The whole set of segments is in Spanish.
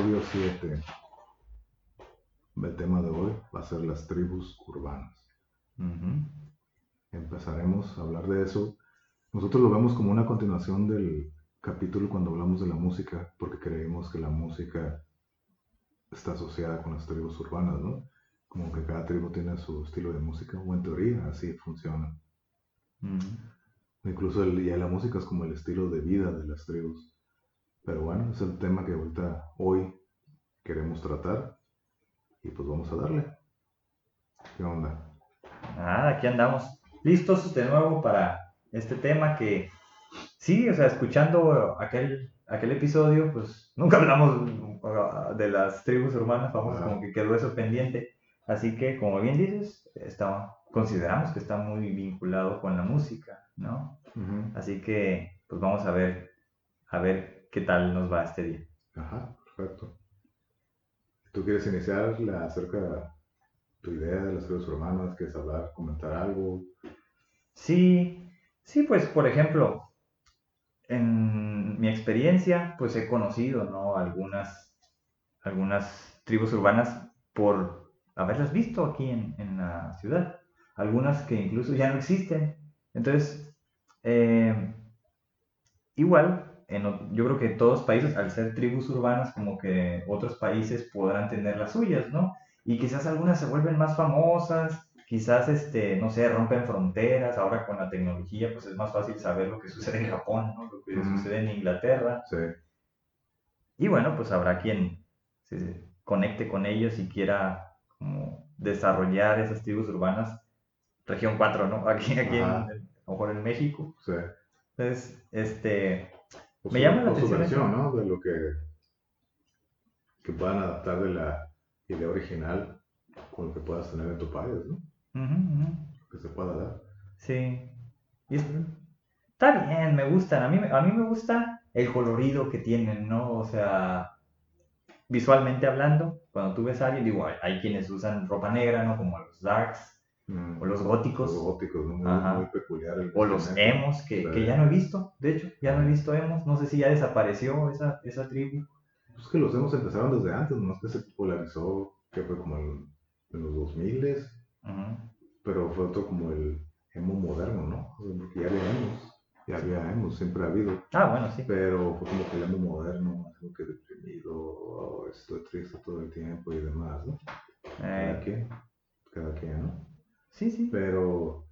episodio 7. El tema de hoy va a ser las tribus urbanas. Empezaremos a hablar de eso. Nosotros lo vemos como una continuación del capítulo cuando hablamos de la música, porque creemos que la música está asociada con las tribus urbanas, ¿no? Como que cada tribu tiene su estilo de música, o en teoría así funciona. Incluso ya la música es como el estilo de vida de las tribus. Pero bueno, es el tema que ahorita hoy queremos tratar. Y pues vamos a darle. ¿Qué onda? Nada, aquí andamos listos de nuevo para este tema que sí, o sea, escuchando aquel, aquel episodio, pues nunca hablamos de las tribus urbanas, vamos, como que quedó eso pendiente. Así que, como bien dices, está, consideramos que está muy vinculado con la música, ¿no? Así que, pues vamos a ver, a ver qué tal nos va este día. Ajá, perfecto. ¿Tú quieres iniciar la, acerca de tu idea de las tribus urbanas? ¿Quieres hablar, comentar algo? Sí, sí, pues por ejemplo, en mi experiencia, pues he conocido, ¿no? Algunas, algunas tribus urbanas por haberlas visto aquí en, en la ciudad. Algunas que incluso ya no existen. Entonces, eh, igual, en, yo creo que todos países, al ser tribus urbanas, como que otros países podrán tener las suyas, ¿no? Y quizás algunas se vuelven más famosas, quizás, este, no sé, rompen fronteras, ahora con la tecnología, pues es más fácil saber lo que sucede en Japón, ¿no? Lo que sucede en Inglaterra. Sí. Y bueno, pues habrá quien se conecte con ellos y quiera como desarrollar esas tribus urbanas. Región 4, ¿no? Aquí, aquí en, a lo mejor en México. Sí. Entonces, este, me llama la atención. su versión, ¿no? De lo que, que puedan adaptar de la idea original con lo que puedas tener en tu país, ¿no? Que se pueda dar. Sí. Y está bien, me gustan. A mí, a mí me gusta el colorido que tienen, ¿no? O sea, visualmente hablando, cuando tú ves a alguien, digo, hay, quienes usan ropa negra, ¿no? Como los darks, mm. o los góticos. Los góticos, ¿no? muy, peculiar. o los emos, que, que, ya no he visto, de hecho, ya no he visto emos. No sé si ya desapareció esa, esa tribu. Pues que los emos empezaron desde antes, nomás que se popularizó, que fue como en, en los 2000 pero fue otro como el emo moderno, ¿no? porque ya había emos, ya había emos, siempre ha habido. Ah, bueno, sí. Pero fue como que el emo moderno, algo que deprimido, estoy triste todo el tiempo y demás, ¿no? Cada eh. quien, cada quien, ¿no? Sí, sí. Pero,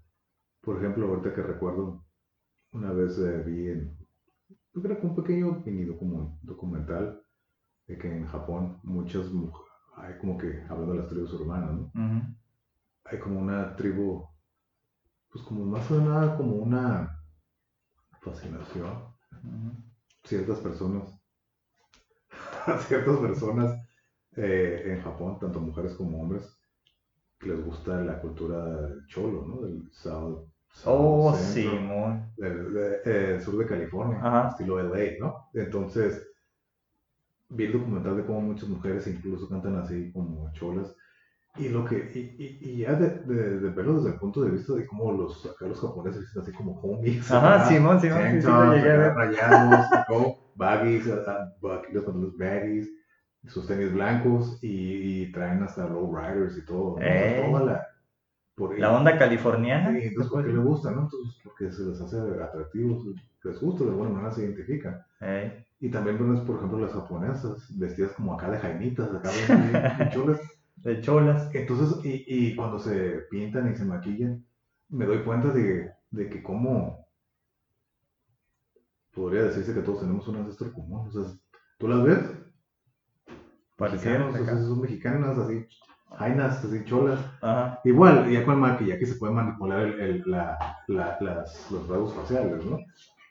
por ejemplo, ahorita que recuerdo, una vez eh, vi en, yo creo que un pequeño mini documental de que en Japón muchas mujeres, hay como que, hablando de las tribus urbanas, ¿no? hay como una tribu, pues como más o nada como una fascinación. Ciertas personas, ciertas personas eh, en Japón, tanto mujeres como hombres, que les gusta la cultura del cholo, ¿no? Del South. oh, sí, del, sur de California, estilo LA, ¿no? Entonces, vi el documental de cómo muchas mujeres incluso cantan así como cholas y lo que, y, y, ya de, de, de, verlo desde el punto de vista de cómo los, acá los japoneses dicen así como homies. Ajá, Simón, Simón, sí, sí, lo llegué a ver. Rayados, baggies, los pantalones baggies, sus tenis blancos y, y, traen hasta low riders y todo. ¿no? Eh, toda la, por, la onda californiana. Sí, entonces porque les gusta, ¿no? Entonces porque se les hace atractivos, les gusta, de alguna manera se identifican. Eh. Y también ves, por ejemplo, las japonesas vestidas como acá de jaimitas, acá de chulas de cholas. Entonces, y, y, cuando se pintan y se maquillan, me doy cuenta de, de que como podría decirse que todos tenemos un ancestro común. O sea, ¿tú las ves? Mexicanos, o sea, son mexicanas así, jainas, así cholas. Ajá. Igual, ya con maquillaje se puede manipular el, el, la, la, las, los rasgos faciales, ¿no?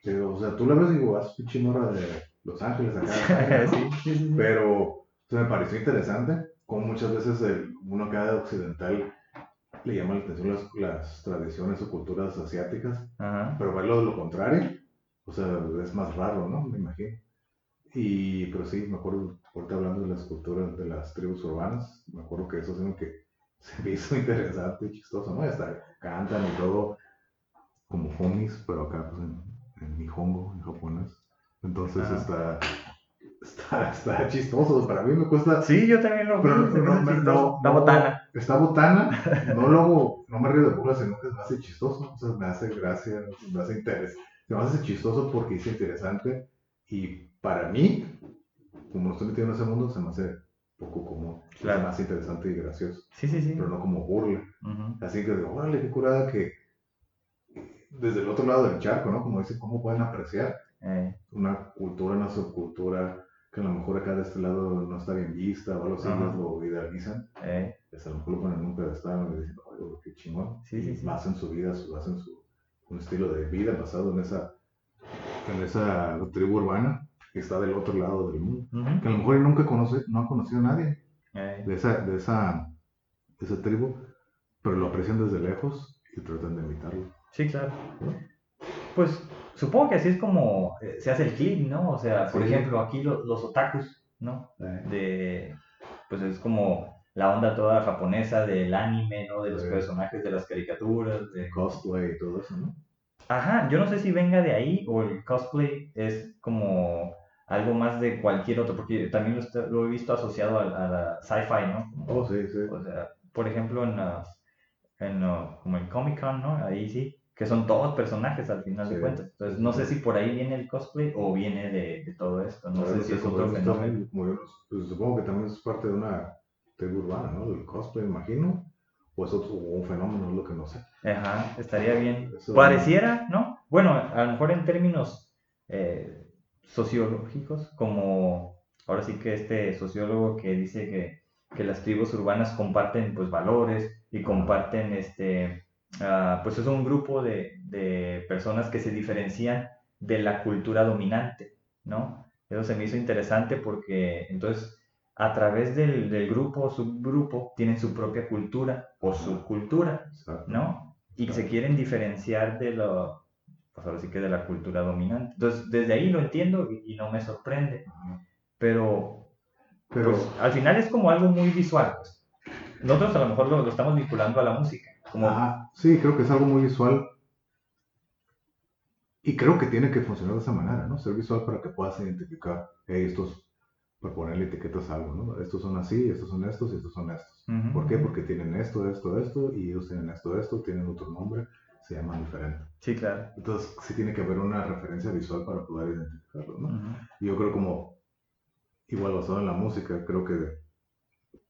Pero, o sea, tú la ves y digo, vas pinche morra de Los Ángeles acá. sí, sí, sí, Pero, o sea, me pareció interesante como muchas veces el, uno acá occidental le llama la atención las, las tradiciones o culturas asiáticas, pero verlo de lo contrario, o sea, es más raro, ¿no? Me imagino. Y, pero sí, me acuerdo, ahorita hablando de las culturas de las tribus urbanas, me acuerdo que eso es algo que se me hizo interesante y chistoso, ¿no? Hasta cantan y todo como homies, pero acá pues en, en Nihongo, en japonés. Entonces está, está, está chistoso. Para mí me cuesta. Sí, yo también lo Pero me no, no, chistoso. no, La botana. Está botana. No lo hago, no me río de burla, sino que me hace chistoso. O sea, me hace gracia, me hace interés. Me hace chistoso porque es interesante. Y para mí, como estoy metido en ese mundo, se me hace poco común. Claro. Más interesante y gracioso. Sí, sí, sí. Pero no como burla. Así que digo, órale, qué curada que desde el otro lado del charco, ¿no? Como dicen, ¿cómo pueden apreciar Eh, una cultura, una subcultura que a lo mejor acá de este lado no está bien vista o algo así, lo idealizan? eh, Pues a lo mejor lo ponen en un pedestal y dicen, oye, qué chingón. Sí, sí, sí. hacen su vida, hacen su, un estilo de vida basado en esa, en esa tribu urbana que está del otro lado del mundo. Que a lo mejor nunca conoce, no ha conocido a nadie Eh, de esa, de esa, de esa tribu, pero lo aprecian desde lejos y tratan de imitarlo. Sí, claro. Pues supongo que así es como eh, se hace el clip, ¿no? O sea, por Sí. ejemplo, aquí lo- los otakus, ¿no? De, pues es como la onda toda japonesa del anime, ¿no? De los personajes de las caricaturas, de... Cosplay y todo eso, ¿no? Ajá, yo no sé si venga de ahí o el cosplay es como algo más de cualquier otro, porque también lo, he visto asociado a, a la sci-fi, ¿no? Como- Oh, sí, sí. o sea, por ejemplo, en, las- en uh, como el Comic Con, ¿no? Ahí sí, que son todos personajes al final de Sí. cuentas. Entonces, no sé si por ahí viene el cosplay o viene de, de todo esto. No sé si es otro fenómeno. pues, supongo que también es parte de una tribu urbana, ¿no? Del cosplay, imagino. O es otro, o un fenómeno, es lo que no sé. Ajá, estaría bien. Eso- Pareciera, ¿no? Bueno, a lo mejor en términos eh, sociológicos, como ahora sí que este sociólogo que dice que, que las tribus urbanas comparten pues valores y comparten este, ah, pues es un grupo de, de personas que se diferencian de la cultura dominante, ¿no? Eso se me hizo interesante porque entonces a través del, del grupo o subgrupo tienen su propia cultura o subcultura. ¿no? Y se quieren diferenciar de lo, pues ahora sí que de la cultura dominante. Entonces, desde ahí lo entiendo y, y no me sorprende, pero, Pero, pues, al final es como algo muy visual. pues. Nosotros a lo mejor lo, lo estamos vinculando a la música, como, ajá, sí, creo que es algo muy visual. Y creo que tiene que funcionar de esa manera, ¿no? Ser visual para que puedas identificar, hey, estos, para ponerle etiquetas a algo, ¿no? Estos son así, estos son estos y estos son estos. Ujú, ¿Por qué? Porque tienen esto, esto, esto, y ellos tienen esto, esto, tienen otro nombre, se llaman diferente. Sí, claro. Entonces, sí tiene que haber una referencia visual para poder identificarlo, ¿no? Y yo creo como, igual basado en la música, creo que,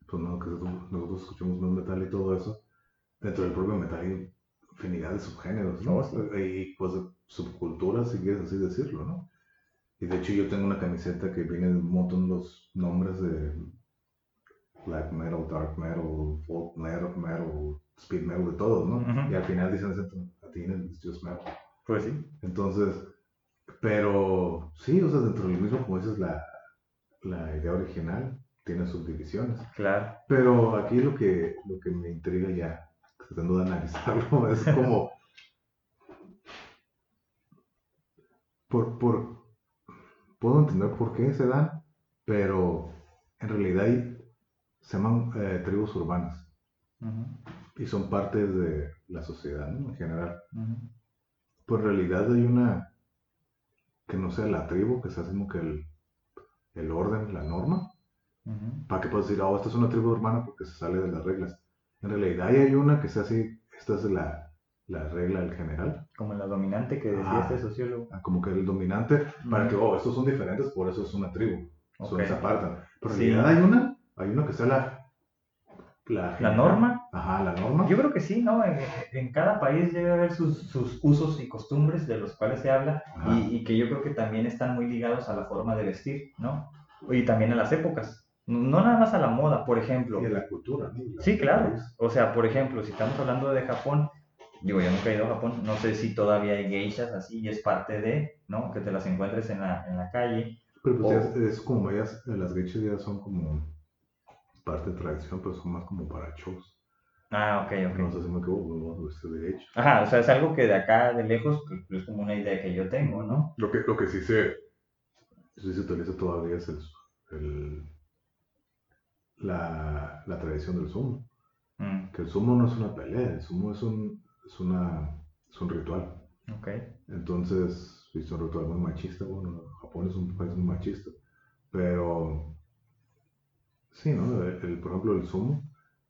pues no, que nosotros escuchamos más metal y todo eso, dentro del propio metal hay infinidad de subgéneros, ¿no? Oh. Y pues subculturas, si quieres así decirlo, ¿no? Y de hecho yo tengo una camiseta que viene un montón los nombres de black metal, dark metal, folk metal, metal, speed metal, de todos, ¿no? Y al final dicen, a ti it's just metal. Pues sí. Entonces, pero sí, o sea, dentro del mismo, como dices, la, la idea original tiene subdivisiones. Claro. Pero aquí lo que, lo que me intriga ya, tratando de analizarlo, es como... Por, por, puedo entender por qué se dan, pero en realidad hay- se llaman eh, tribus urbanas Ujú, y son partes de la sociedad, ¿no? En general. ujú. Pues en realidad hay una que no sea la tribu, que sea como que el, el orden, la norma, Ujú. para que puedas decir, oh, esta es una tribu urbana porque se sale de las reglas. En realidad hay una que sea así, esta es la, la regla el general, Como la dominante que decía Ah. este sociólogo. ah, como que el dominante, para Ujú. que, oh, estos son diferentes, por eso es una tribu, son, Ok. se apartan. Pero en Sí. realidad hay una, hay una que sea la... La, ¿La norma? Ajá, la norma. Yo creo que sí, ¿no? En, en cada país debe haber sus, sus usos y costumbres de los cuales se habla y, y que yo creo que también están muy ligados a la forma de vestir, ¿no? Y también a las épocas. No nada más a la moda, por ejemplo. Y a la cultura, ¿no? La- Sí, claro. país. O sea, por ejemplo, si estamos hablando de Japón, digo, yo nunca he ido a Japón, no sé si todavía hay geishas así y es parte de, ¿no? Que te las encuentres en la, en la calle. Pero pues O- ya es, es como ellas, las geishas ya son como parte de tradición, pero son más como para shows. Ah, ok, ok. No sé si me equivoco, no de geisha. Ajá, o sea, es algo que de acá, de lejos, pues, es como una idea que yo tengo, ¿no? Lo que, lo que sí se, sí se utiliza todavía es el, el- la, la tradición del sumo. Mm, Que el sumo no es una pelea, el sumo es un, es una, es un ritual. ok. Entonces, es un ritual muy machista. Bueno, Japón es un país muy machista. Pero, sí, ¿no? El, por ejemplo, el Zoom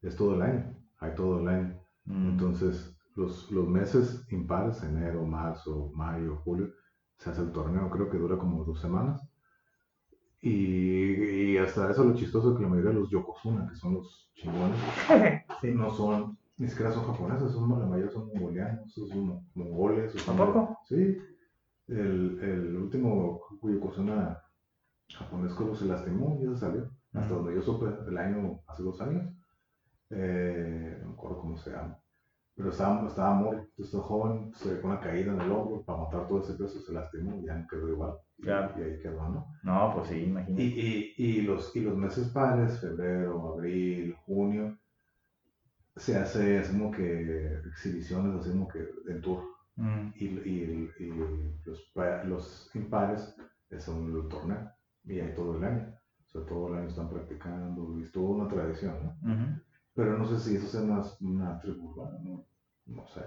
es todo el año, hay todo el año. Mm. Entonces, los, los meses impares, enero, marzo, mayo, julio, se hace el torneo, creo que dura como dos semanas. Y, y hasta eso lo chistoso es que la mayoría de los Yokozuna, que son los chingones, no son, ni siquiera son japoneses, son, la mayoría son mongolianos, son mongoles. ¿A poco? Sí. El, el último Yokozuna japonés como se lastimó, ya se salió. Hasta donde yo supe, el año, hace dos años. Eh, no me acuerdo cómo se llama. Pero estaba, estaba muy, estaba joven, se con una caída en el hombro para matar todo ese peso, se lastimó y ya no quedó igual. Y, ahí quedó, ¿no? No, pues sí, imagínate. Y, y, y, los, y los meses pares, febrero, abril, junio, se hace, así como que exhibiciones, así como que en tour. Mm. Y, y, y, los, los impares son el torneo. Y hay todo el año. O sea, todo el año están practicando, es toda una tradición, ¿no? Pero no sé si eso sea una, una tribu no, no sé.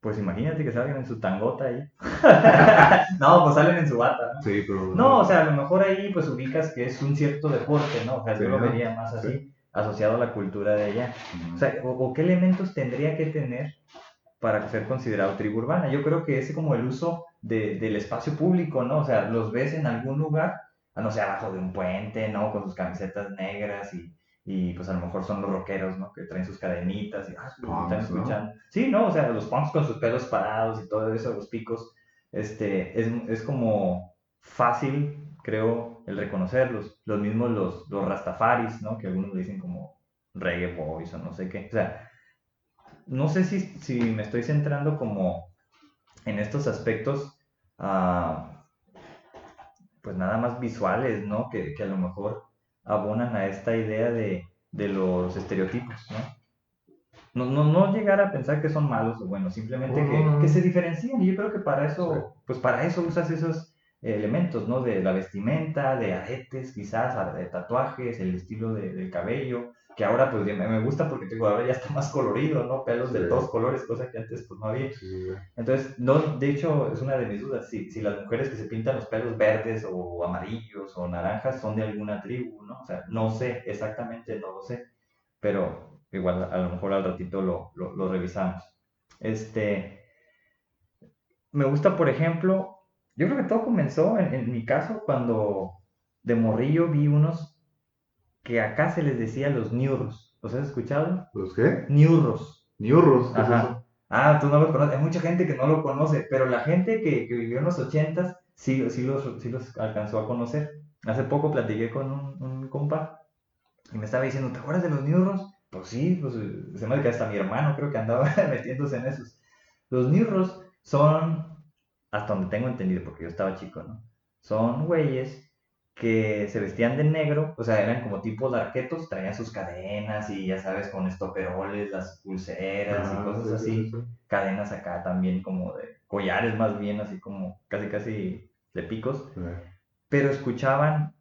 Pues imagínate que salgan en su tangota ahí. no, pues salen en su bata, ¿no? Sí, pero... No, o sea, a lo mejor ahí pues ubicas que es un cierto deporte, ¿no? O sea, yo lo vería más así, asociado a la cultura de allá. O sea, o, qué elementos tendría que tener para ser considerado tribu urbana? Yo creo que es como el uso de, del espacio público, ¿no? O sea, los ves en algún lugar, no sé, abajo de un puente, ¿no? Con sus camisetas negras y y pues a lo mejor son los rockeros, ¿no? Que traen sus cadenitas y ah, están escuchando. Sí, ¿no? O sea, los punks con sus pelos parados y todo eso, los picos, este, es, es como fácil, creo, el reconocerlos. Los mismos los, los rastafaris, ¿no? Que algunos dicen como reggae boys o no sé qué. O sea, no sé si, si me estoy centrando como en estos aspectos, uh, pues nada más visuales, ¿no? Que, que a lo mejor abonan a esta idea de, de los estereotipos, ¿no? No, no, no, llegar a pensar que son malos o buenos, simplemente que, que, se diferencian. Y yo creo que para eso, pues para eso usas esos elementos, ¿no? De la vestimenta, de aretes, quizás, de tatuajes, el estilo de, del cabello, que ahora pues me gusta porque digo, ahora ya está más colorido, ¿no? Pelos de todos colores, cosa que antes pues no había. Entonces, no, de hecho, es una de mis dudas, si, si las mujeres que se pintan los pelos verdes o amarillos o naranjas son de alguna tribu, ¿no? O sea, no sé, exactamente no lo sé, pero igual a lo mejor al ratito lo, lo, lo revisamos. Este, me gusta, por ejemplo, yo creo que todo comenzó en, en mi caso cuando de morrillo vi unos que acá se les decía los niurros. ¿Los has escuchado? ¿Los qué? Niurros. Niurros. Ajá. Ah, tú no los conoces. Hay mucha gente que no lo conoce, pero la gente que, que vivió en los ochentas sí, sí, los, sí los alcanzó a conocer. Hace poco platiqué con un, un compa y me estaba diciendo, ¿te acuerdas de los niurros? Pues sí, pues se me que hasta mi hermano creo que andaba metiéndose en esos. Los niurros son, hasta donde tengo entendido, porque yo estaba chico, ¿no? Son güeyes que se vestían de negro, o sea, eran como tipo de arquetos, traían sus cadenas y ya sabes, con estoperoles, las pulseras y cosas así, cadenas acá también como de collares más bien, así como casi casi de picos, pero escuchaban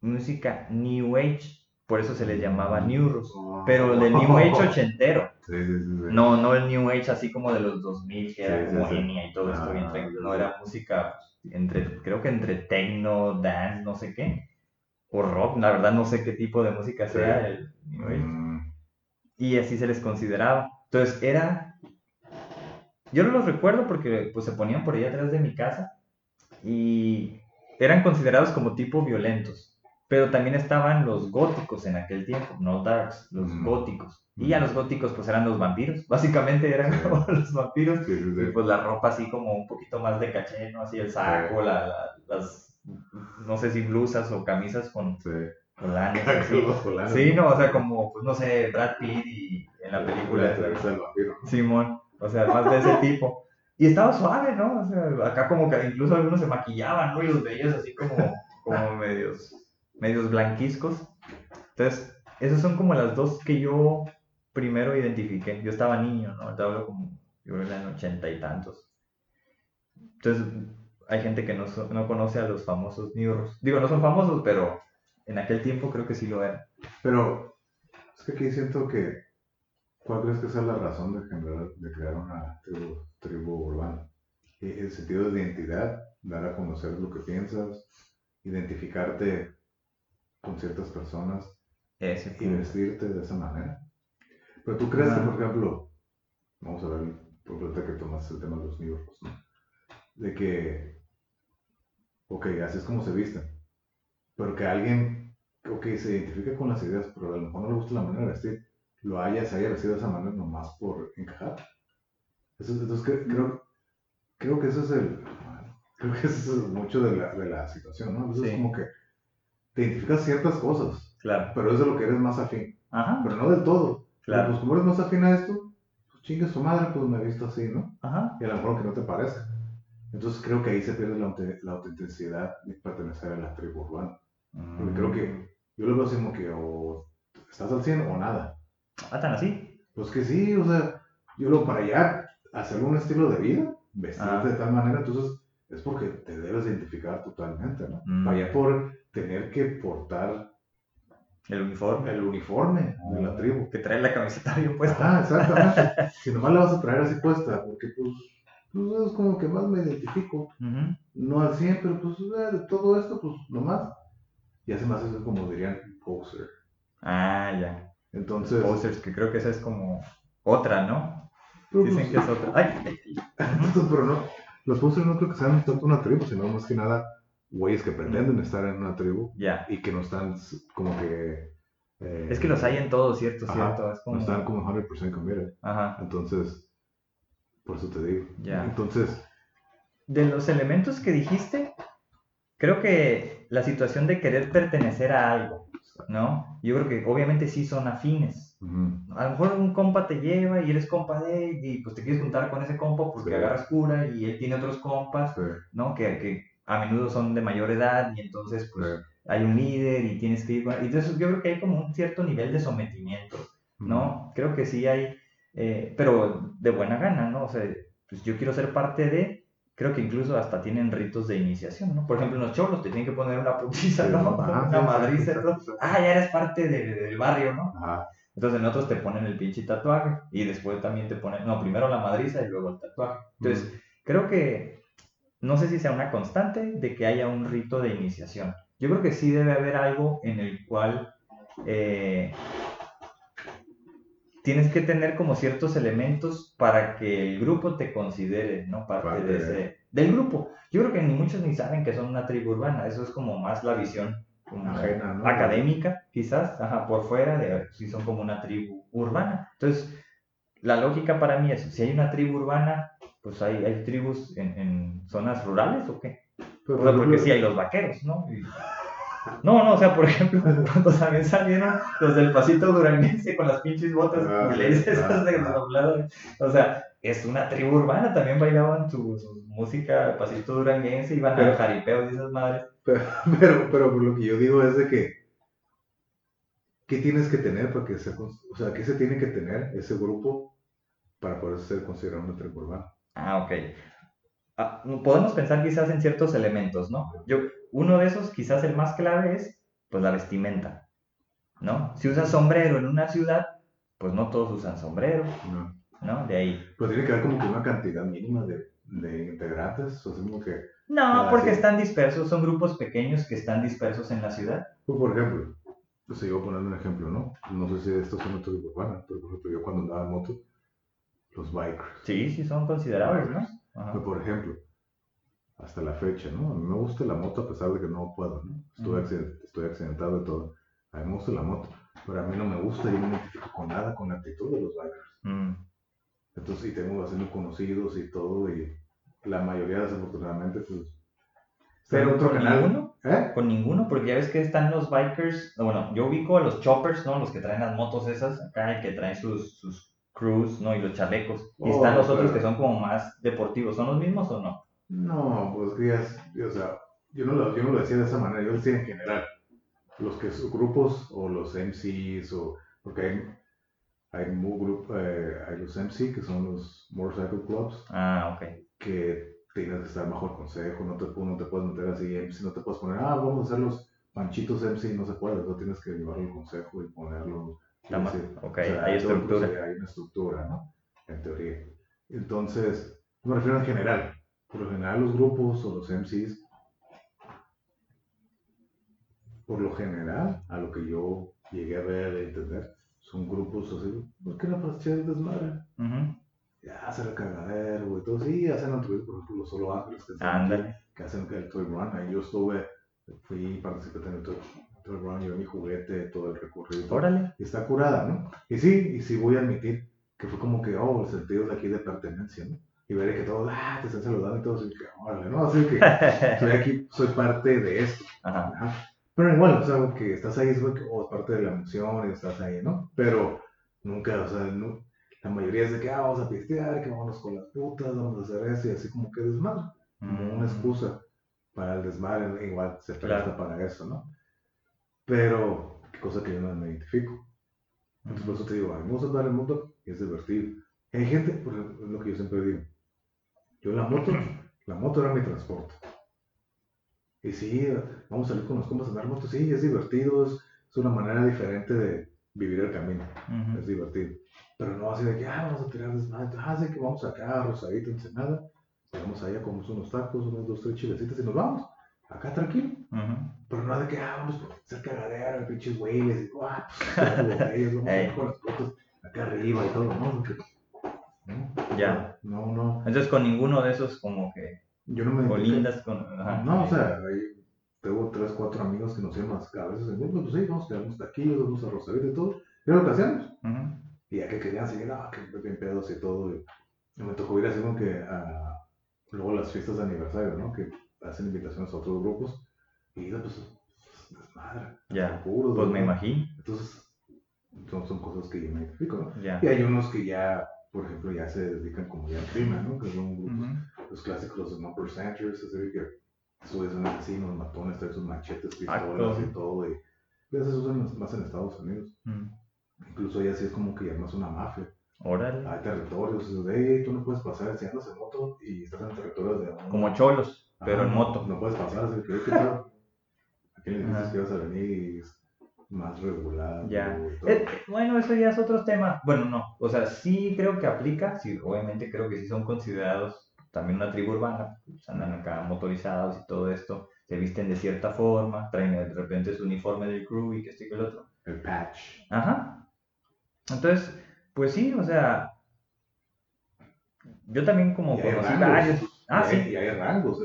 música New Age, por eso se les llamaba mm. New Rus, ah. pero de New Age ochentero, no, no el New Age así como de los 2000, que era como genia y todo esto bien ah, no era música entre, creo que entre techno, dance, no sé qué, o rock, la verdad no sé qué tipo de música sea el mm. Y así se les consideraba. Entonces era, yo no los recuerdo porque pues se ponían por ahí atrás de mi casa y eran considerados como tipo violentos. Pero también estaban los góticos en aquel tiempo, no darks, los mm. góticos. Y a los góticos pues eran los vampiros, básicamente eran como los vampiros. Y pues la ropa así como un poquito más de caché, ¿no? Así el saco, las, no sé si blusas o camisas con colanes. Sí, no, o sea, como, pues no sé, Brad Pitt y en la película. Simón, o sea, más de ese tipo. Y estaba suave, ¿no? O sea, acá como que incluso algunos se maquillaban, ¿no? Y los veías así como, como medios medios blanquiscos. Entonces, esas son como las dos que yo primero identifiqué. Yo estaba niño, ¿no? Estaba como, yo creo en ochenta y tantos. Entonces, hay gente que no, no conoce a los famosos New Digo, no son famosos, pero en aquel tiempo creo que sí lo eran. Pero, es que aquí siento que, ¿cuál crees que sea la razón de, generar, de crear una tribu, tribu urbana? El sentido de identidad, dar a conocer lo que piensas, identificarte con ciertas personas Ese y vestirte de esa manera. Pero tú crees que, Ah. por ejemplo, vamos a ver, por ejemplo, que tomas el tema de los Yorkers, ¿no? De que, ok, así es como se visten, pero que alguien, ok, se identifica con las ideas, pero a lo mejor no le gusta la manera de vestir, lo haya, se haya vestido de esa manera nomás por encajar. Eso, entonces cre- creo, creo que eso es el, creo que eso es mucho de la, de la situación, ¿no? Entonces Sí. es como que te identificas ciertas cosas, Claro. pero es de lo que eres más afín, Ajá. pero no del todo. Claro. Pues como eres más afín a esto, pues chingue su madre, pues me he visto así, ¿no? Ajá. Y a lo mejor que no te parezca. Entonces creo que ahí se pierde la, la autenticidad de pertenecer a la tribu urbana. Porque creo Mm. que yo lo veo así como que o estás al 100 o nada. Ah, tan así. Pues que sí, o sea, yo lo para allá, hacer un estilo de vida, vestirte Ah. de tal manera, entonces es porque te debes identificar totalmente, ¿no? Mm. Allá por tener que portar El uniforme. el uniforme de la tribu. Que trae la camiseta bien puesta. Ah, exactamente. si nomás la vas a traer así puesta, porque pues, pues es como que más me identifico. No al 100, pero pues eh, de todo esto, pues nomás. Y hace más eso como dirían poser. Ah, ya. Entonces, Posters, que creo que esa es como otra, ¿no? Dicen pues, que es otra. Ay, pero no, los posters no creo que sean tanto una tribu, sino más que nada güeyes que pretenden estar en una tribu Ya. y que no están como que... eh, Es que los hay en todo, cierto, Ajá. cierto. Es como. No están como 100% committed. Ajá. Entonces, por eso te digo. Ya. Entonces, De los elementos que dijiste, creo que la situación de querer pertenecer a algo, ¿no? Yo creo que obviamente sí son afines. A lo mejor un compa te lleva y eres compa de él y pues te quieres juntar con ese compa porque Sí. agarras cura y él tiene otros compas, sí, ¿no? Que, que a menudo son de mayor edad y entonces pues sí, hay un líder y tienes que ir con... Entonces yo creo que hay como un cierto nivel de sometimiento, ¿no? Creo que sí hay, eh, pero de buena gana, ¿no? O sea, pues yo quiero ser parte de, creo que incluso hasta tienen ritos de iniciación, ¿no? Por ejemplo, en los cholos te tienen que poner una putiza, ¿no? una madriza. Ah, ya eres parte de- del barrio, ¿no? Ajá, Entonces en otros te ponen el pinche tatuaje y después también te ponen, no, primero la madriza y luego el tatuaje. Entonces, creo que, no sé si sea una constante de que haya un rito de iniciación. Yo creo que sí debe haber algo en el cual eh, tienes que tener como ciertos elementos para que el grupo te considere, ¿no? Parte, de ese, del grupo. Yo creo que ni muchos ni saben que son una tribu urbana, eso es como más la visión Ajena, ¿no? académica, quizás, ajá, por fuera de si son como una tribu urbana. Entonces, la lógica para mí es, si hay una tribu urbana, pues hay, hay tribus en, en zonas rurales o qué. Pero, O sea, porque pero- sí hay los vaqueros, ¿no? Y- No, no, o sea, por ejemplo, cuando también salieron los del pasito duranguense con las pinches botas Ah, y le dices ah, esas de ah. O sea, es una tribu urbana, también bailaban su, su música pasito duranguense, iban a Pero- jaripeos y esas madres. Pero, pero lo que yo digo es de que, ¿qué tienes que tener para que sea, o sea, qué se tiene que tener ese grupo para poder ser considerado una tribu urbana? Ah, ok. Ah, podemos pensar quizás en ciertos elementos, ¿no? Yo, uno de esos, quizás el más clave es, pues, la vestimenta, ¿no? Si usas sombrero en una ciudad, pues no todos usan sombrero, No. ¿No? De ahí. Pero tiene que haber como que una cantidad mínima de, de integrantes, o sea, como que, No, porque están dispersos, son grupos pequeños que están dispersos en la ciudad. pues, por ejemplo, pues yo voy poniendo un ejemplo, ¿no? No sé si esto es una urbana, pero por ejemplo, yo cuando andaba en moto, los bikers, Sí, sí, son considerables, ¿no? Ajá. Pero, por ejemplo, hasta la fecha, ¿no? A mí me gusta la moto a pesar de que no puedo, ¿no? Estoy, accident- estoy accidentado y todo. A mí me gusta la moto, pero a mí no me gusta, yo no me identifico con nada con la actitud de los bikers. Mm. Entonces, y tengo haciendo conocidos y todo, y la mayoría desafortunadamente, pues... Pero otro con canal. ninguno, ¿Eh? con ninguno, porque ya ves que están los bikers, bueno, yo ubico a los choppers, ¿no? Los que traen las motos esas acá y que traen sus, sus crews, ¿no? Y los chalecos. Y Oh, están los otros claro. que son como más deportivos. ¿Son los mismos o no? No, pues es- o sea, yo no, lo, yo no lo decía de esa manera, yo lo decía en general. Los que son grupos o los MCs, o, porque hay, hay, mu- grup- eh, hay los MC que son los Motorcycle Clubs, Ah, ok. que tienes que estar bajo el consejo, no te, no te puedes meter así MC, no te puedes poner, ah, vamos a hacer los panchitos MC, no se puede, no tienes que llevarlo al consejo y ponerlo. y La ma- decir, ok, o sea, hay estructura. hay una estructura, ¿no? En teoría. Entonces, me refiero en general. Por lo general, los grupos o los MCs por lo general, a lo que yo llegué a ver y entender, son grupos así, ¿por qué no para echar desmadre? Ujú. Ya, hacer el cagadero, güey, todo, sí, hacen altruismo, por ejemplo, los solo ángeles que, Ándale. que hacen el toy run, ahí yo estuve, fui, participé en el toy, toy run, llevé mi juguete, todo el recorrido, Órale. y está curada, ¿no? Y sí, y sí voy a admitir que fue como que, oh, el sentido de aquí de pertenencia, ¿no? Y veré que todos, ah, te están saludando y todos, y que, órale, ¿no? Así que estoy aquí, soy parte de esto. Ajá. Ajá. Pero igual, o sea, que estás ahí es porque, es parte de la emoción y estás ahí, ¿no? Pero nunca, o sea, no- la mayoría es de que, ah, vamos a pistear, que vámonos con las putas, vamos a hacer eso y así como que desmadre, como una Mm. excusa para el desmadre, igual se presta Claro. para eso, ¿no? Pero, qué cosa que yo no me identifico. Entonces, por eso te digo, a mí me gusta andar en moto y es divertido. Hay gente, por lo que yo siempre digo. Yo la moto, la moto era mi transporte. Y sí, vamos a salir con los compas a andar en moto, sí, es divertido, es, es una manera diferente de vivir el camino, es divertido. Pero no así de que, ah, vamos a tirar desmadre, ah, sí que vamos acá, Rosadito, Ensenada, vamos allá, comemos unos tacos, unos dos, tres chilecitos y nos vamos. Acá tranquilo. Pero no de que, ah, vamos a hacer cagadera, pinches güeyes, y, ah, pues, botellas, vamos a ir con las fotos acá arriba y todo, ¿no? Porque- ¿no? Ya. No, no, Entonces con ninguno de esos como que yo no me colindas con... ajá. No, o sea, ahí tengo tres, cuatro amigos que nos llaman a veces en grupo, pues sí, quedar unos taquillos, vamos a Rosarito y todo, y es lo que hacemos. Ujú. Y ya que querían seguir, no, que bien pedos y todo, y, y me tocó ir así como que a, luego las fiestas de aniversario, ¿no? Que hacen invitaciones a otros grupos, y pues, desmadre. Ya. puros, Pues ¿no? me imagino. Entonces, son, son cosas que yo me identifico, ¿no? Ya. Y hay unos que ya, por ejemplo, ya se dedican como ya al crimen, ¿no? Que son grupos, los clásicos, los number centers, así que suben asesinos, matones, traen sus machetes, pistolas y todo, y pues eso usan más- más en Estados Unidos. Mm. Incluso ya sí es como que ya es una mafia. Órale. Hay territorios de, hey, tú no puedes pasar si andas en moto y estás en territorios de... Como cholos, pero en moto. No puedes pasar, así que, ¿qué pedo? ¿A quién le dices que vas a venir y es más? Ya. todo? Eh, bueno, eso ya es otro tema. Bueno, no. O sea, sí creo que aplica. Sí, obviamente creo que sí son considerados también una tribu urbana. Pues andan acá motorizados y todo esto. Se visten de cierta forma. Traen de repente su uniforme del crew y que esto y que el otro. El patch. Ajá. Entonces, pues sí, o sea. Yo también como conocí varios. Ah, y hay, sí. Y hay rangos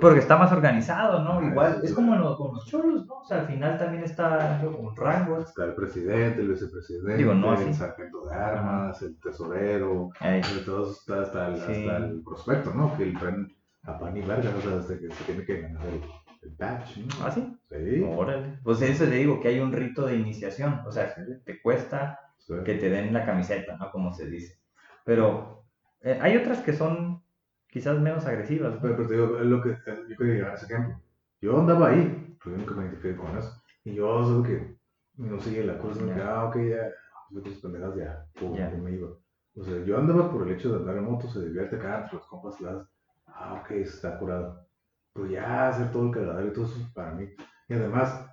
Porque está más organizado, ¿no? Ajá, Igual, es sí. como los, con los cholos, ¿no? O sea, al final también está como rangos. Está el presidente, el vicepresidente, Digo, no el sargento de armas, el tesorero, Ahí. de todos está hasta el, Sí. hasta el prospecto, ¿no? Que el traen a pan y verga, o sea, hasta que se tiene que ganar el, el patch, ¿no? ¿Ah, sí? Sí. Órale. Pues eso le digo, que hay un rito de iniciación. O sea, te cuesta sí. que te den la camiseta, ¿no? Como se dice. Pero eh, hay otras que son quizás menos agresivas. Pero, pero te digo, lo que yo quería llegar a ese ejemplo. Yo andaba ahí, pero yo nunca me identifiqué con eso. Y yo solo que no seguía la cosa, me Ya. que, ah, ok, ya, pues cosas pendejas, ya, pum, Ya. me iba. O sea, yo andaba por el hecho de andar en moto, se divierte acá entre los compas, las, ah, ok, está curado. Pero ya hacer todo el cagadero y todo eso para mí. Y además,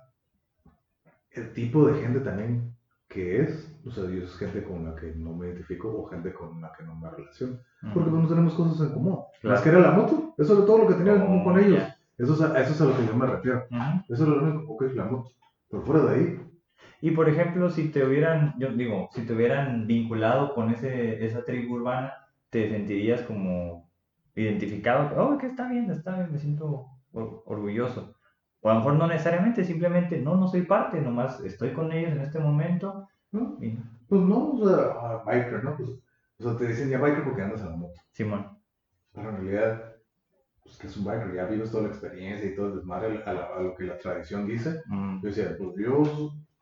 el tipo de gente también que es, o sea, yo es gente con la que no me identifico o gente con la que no me relaciono. Porque pues no tenemos cosas en común. Claro. Más que era la moto. Eso era todo lo que tenía en común con Oh, ellos. ya. Eso es, a, eso es a lo que yo me refiero. Ujú. Eso es lo único, ok, la moto. Pero fuera de ahí, Y por ejemplo, si te hubieran, yo digo, si te hubieran vinculado con ese, esa tribu urbana, te sentirías como identificado, oh, que está bien, está bien, me siento or- orgulloso. O a lo mejor no necesariamente, simplemente, no, no soy parte, nomás estoy con ellos en este momento. ¿No? Pues no, o sea, ah, biker, ¿no? Pues, o sea, te dicen ya biker porque andas en la moto. Simón, Pero en realidad, pues que es un biker, ya vives toda la experiencia y todo el desmadre a, la- a lo que la tradición dice. mm, Yo decía, pues yo,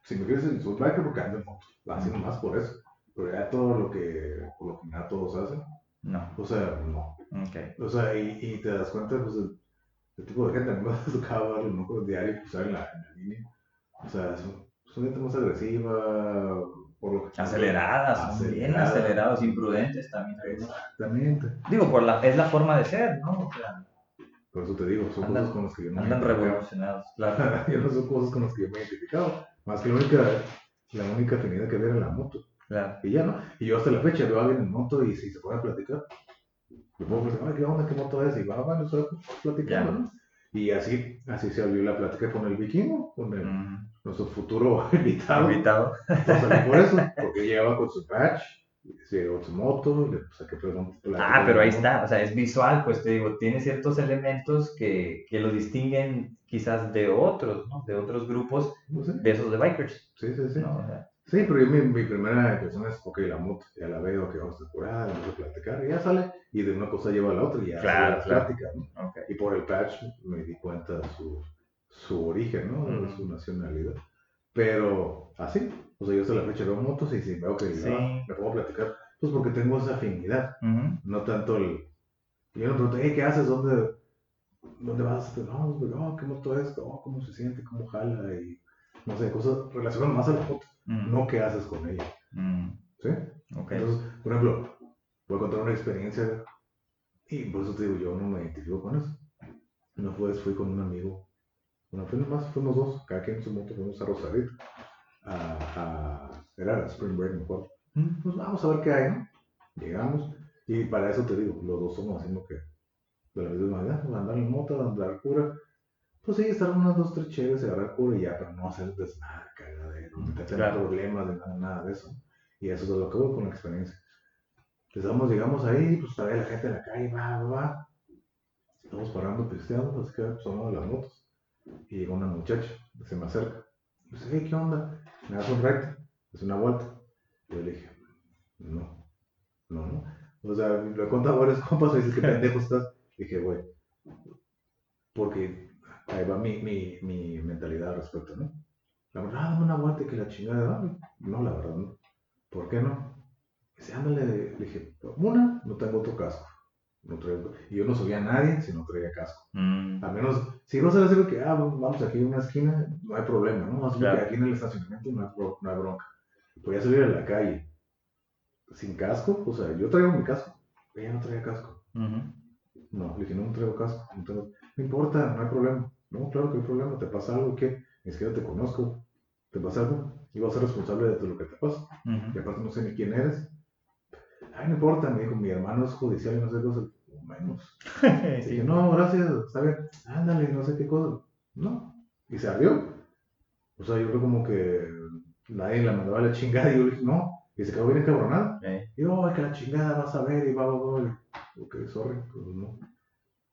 si me quieres soy biker porque ando en moto. Así nomás por eso. Pero ya todo lo que, por lo que nada todos hacen, no, o sea, no. ok. O sea, y, y te das cuenta, pues, el, el tipo de gente, a mí me tocaba verlo, ¿no? Diario, pues, en la, en la línea. O sea, son, son gente más agresiva, por lo que... Aceleradas, son bien Aceleradas. acelerados, imprudentes también. Exactamente. Digo, por la, es la forma de ser, ¿no? O sea, Por eso te digo, son Andan- cosas con las que yo no andan me revolucionados, claro. ya no son cosas con las que yo me identificaba. Más que la única, la única afinidad que había era la moto. claro. Y ya, ¿no? Y yo hasta la fecha veo a alguien en moto y si se pone a platicar, le puedo "Ay, ¿qué onda? ¿Qué moto es? Y va, va, nos está platicando. ¿no? Y así, así se abrió la plática con el vikingo, con el. Nuestro futuro invitado. Invitado. Salí por eso, porque llegaba con su patch, se llegó con su moto, le saqué preguntas. Ah, pero ahí está, o sea, es visual, pues te digo, tiene ciertos elementos que, que lo distinguen quizás de otros, ¿no? De otros grupos, No sé. de esos de bikers, Sí, sí, sí. ¿no? O sea, Sí, pero yo, mi, mi primera impresión es, ok, la moto, ya la veo, que vamos a curar, vamos a platicar, y ya sale, y de una cosa lleva a la otra, y ya Claro, la claro. plática, ¿no? ok. Y por el patch me di cuenta de su, su origen, ¿no? Su nacionalidad. Pero así, o sea, yo hasta la fecha veo motos y si veo que Sí. ah, me puedo platicar, pues porque tengo esa afinidad, no tanto el... Yo no pregunto, hey, ¿qué haces? ¿Dónde, ¿Dónde vas? No, pues, oh, ¿qué moto es? Oh, ¿Cómo se siente? ¿Cómo jala? Y no sé, cosas relacionadas más a la moto, Mm, no qué haces con ella, ¿sí? ok. Entonces, por ejemplo, voy a contar una experiencia y por eso te digo, yo no me identifico con eso. Una vez fui con un amigo, una vez más, fuimos dos, cada quien en su moto, fuimos a Rosarito, a, a era Spring Break, me acuerdo. Mm, Pues vamos a ver qué hay, ¿no? Llegamos y para eso te digo, los dos somos haciendo que de la misma manera, pues, andar en moto, andar cura. Pues sí, estar unas dos, tres chéves, agarrar cura y ya, pero no hacer desmadre, cagadero, no tener Claro. problemas, de nada, nada de eso. Y eso es lo que voy con la experiencia. Empezamos, llegamos ahí, pues todavía la gente en la calle, va, va, va. Estamos parando, pisteando, así que pues, hablando de las motos. Y llega una muchacha, se me acerca. Y dice, hey, ¿qué onda? Me das un recto, es una vuelta. Y yo le dije, no, no, no. O sea, lo he contado a varios compas, me dices, ¿qué pendejo estás? Dije, güey, porque ahí va mi, mi, mi mentalidad al respecto, ¿no? La verdad, dame una vuelta y que la chingada, ah, no, la verdad, no. ¿Por qué no? Dice, ándale, le dije, una, no tengo otro casco. No traigo, y yo no subía a nadie si no traía casco. mm, A menos, si vas a decir que, ah, vamos aquí en una esquina, no hay problema, ¿no? Claro. que aquí en el estacionamiento no hay, bro- no hay bronca. Podía salir a la calle sin casco, o sea, yo traigo mi casco, ella no traía casco. No, le dije, no, no traigo casco. No, importa, no hay problema. No, claro que hay problema, te pasa algo, ¿qué? Ni siquiera te conozco, ¿te pasa algo? Y vas a ser responsable de lo que te pasa. Y aparte no sé ni quién eres. Ay, no importa, me dijo, mi hermano es judicial y no sé qué cosa. Menos. Sí. Dije, no, gracias, está bien. Ándale, no sé qué cosa. No. Y se abrió. O sea, yo creo como que nadie la mandaba a la chingada y yo le dije, no. Y se quedó bien encabronada. Eh, Y yo, ay, que la chingada vas a ver y va, va, va. Ok, sorry, pues no.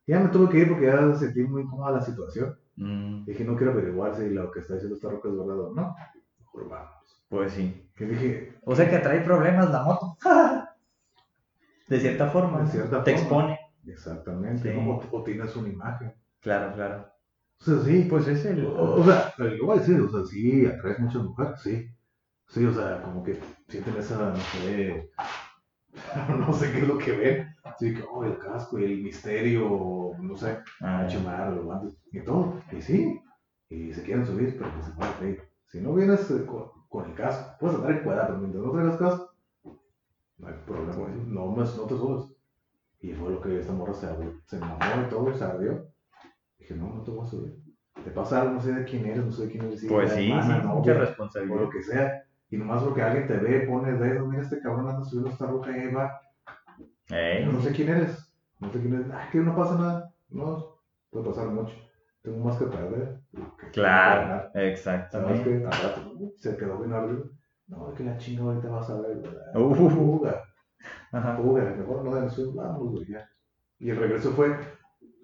Y ya me tuve que ir porque ya sentí muy incómoda la situación. mm, Dije, no quiero averiguar si lo que está diciendo esta roca es verdad o no. Mejor vamos. Pues sí. Que dije, O sea que trae problemas la moto. De cierta forma. De cierta Te forma. expone. exactamente, Sí. ¿no? o, o tienes una imagen. Claro, claro. O sea, sí, Pues es el. O, o sea, lo voy a decir, o sea, sí, atraes muchas mujeres, sí. Sí, o sea, como que sienten esa, no sé, no sé qué es lo que ven. Sí, que, oh, el casco y el misterio, no sé, Ah, el chimar, los guantes, y todo. Y sí, y se quieren subir, pero pues se puede reír. Si no vienes eh, con, con el casco, puedes andar en pero mientras no traigas casco, no hay problema, no, no, no te subes. Y fue lo que esta morra se, se mamó y todo, se ardió. Dije, no, no te voy a subir. Te pasa algo, no sé de quién eres, no sé de quién eres. Pues sí, hermana, sí, novia, mucha o responsabilidad. lo que sea. Y nomás porque alguien te ve, pone dedo, mira este cabrón anda subiendo esta roca y ahí va. Eh, No sé quién eres. No sé quién eres. Ah, que no pasa nada. No, puede pasar mucho. Tengo más que perder. que Claro. Al rato uh, se quedó bien arriba. No, que la chinga ahorita vas a ver. ¿verdad? Uh. Fuga, Ajá. fuga. Mejor no nosotros, vamos, güey, ya. Y el regreso fue,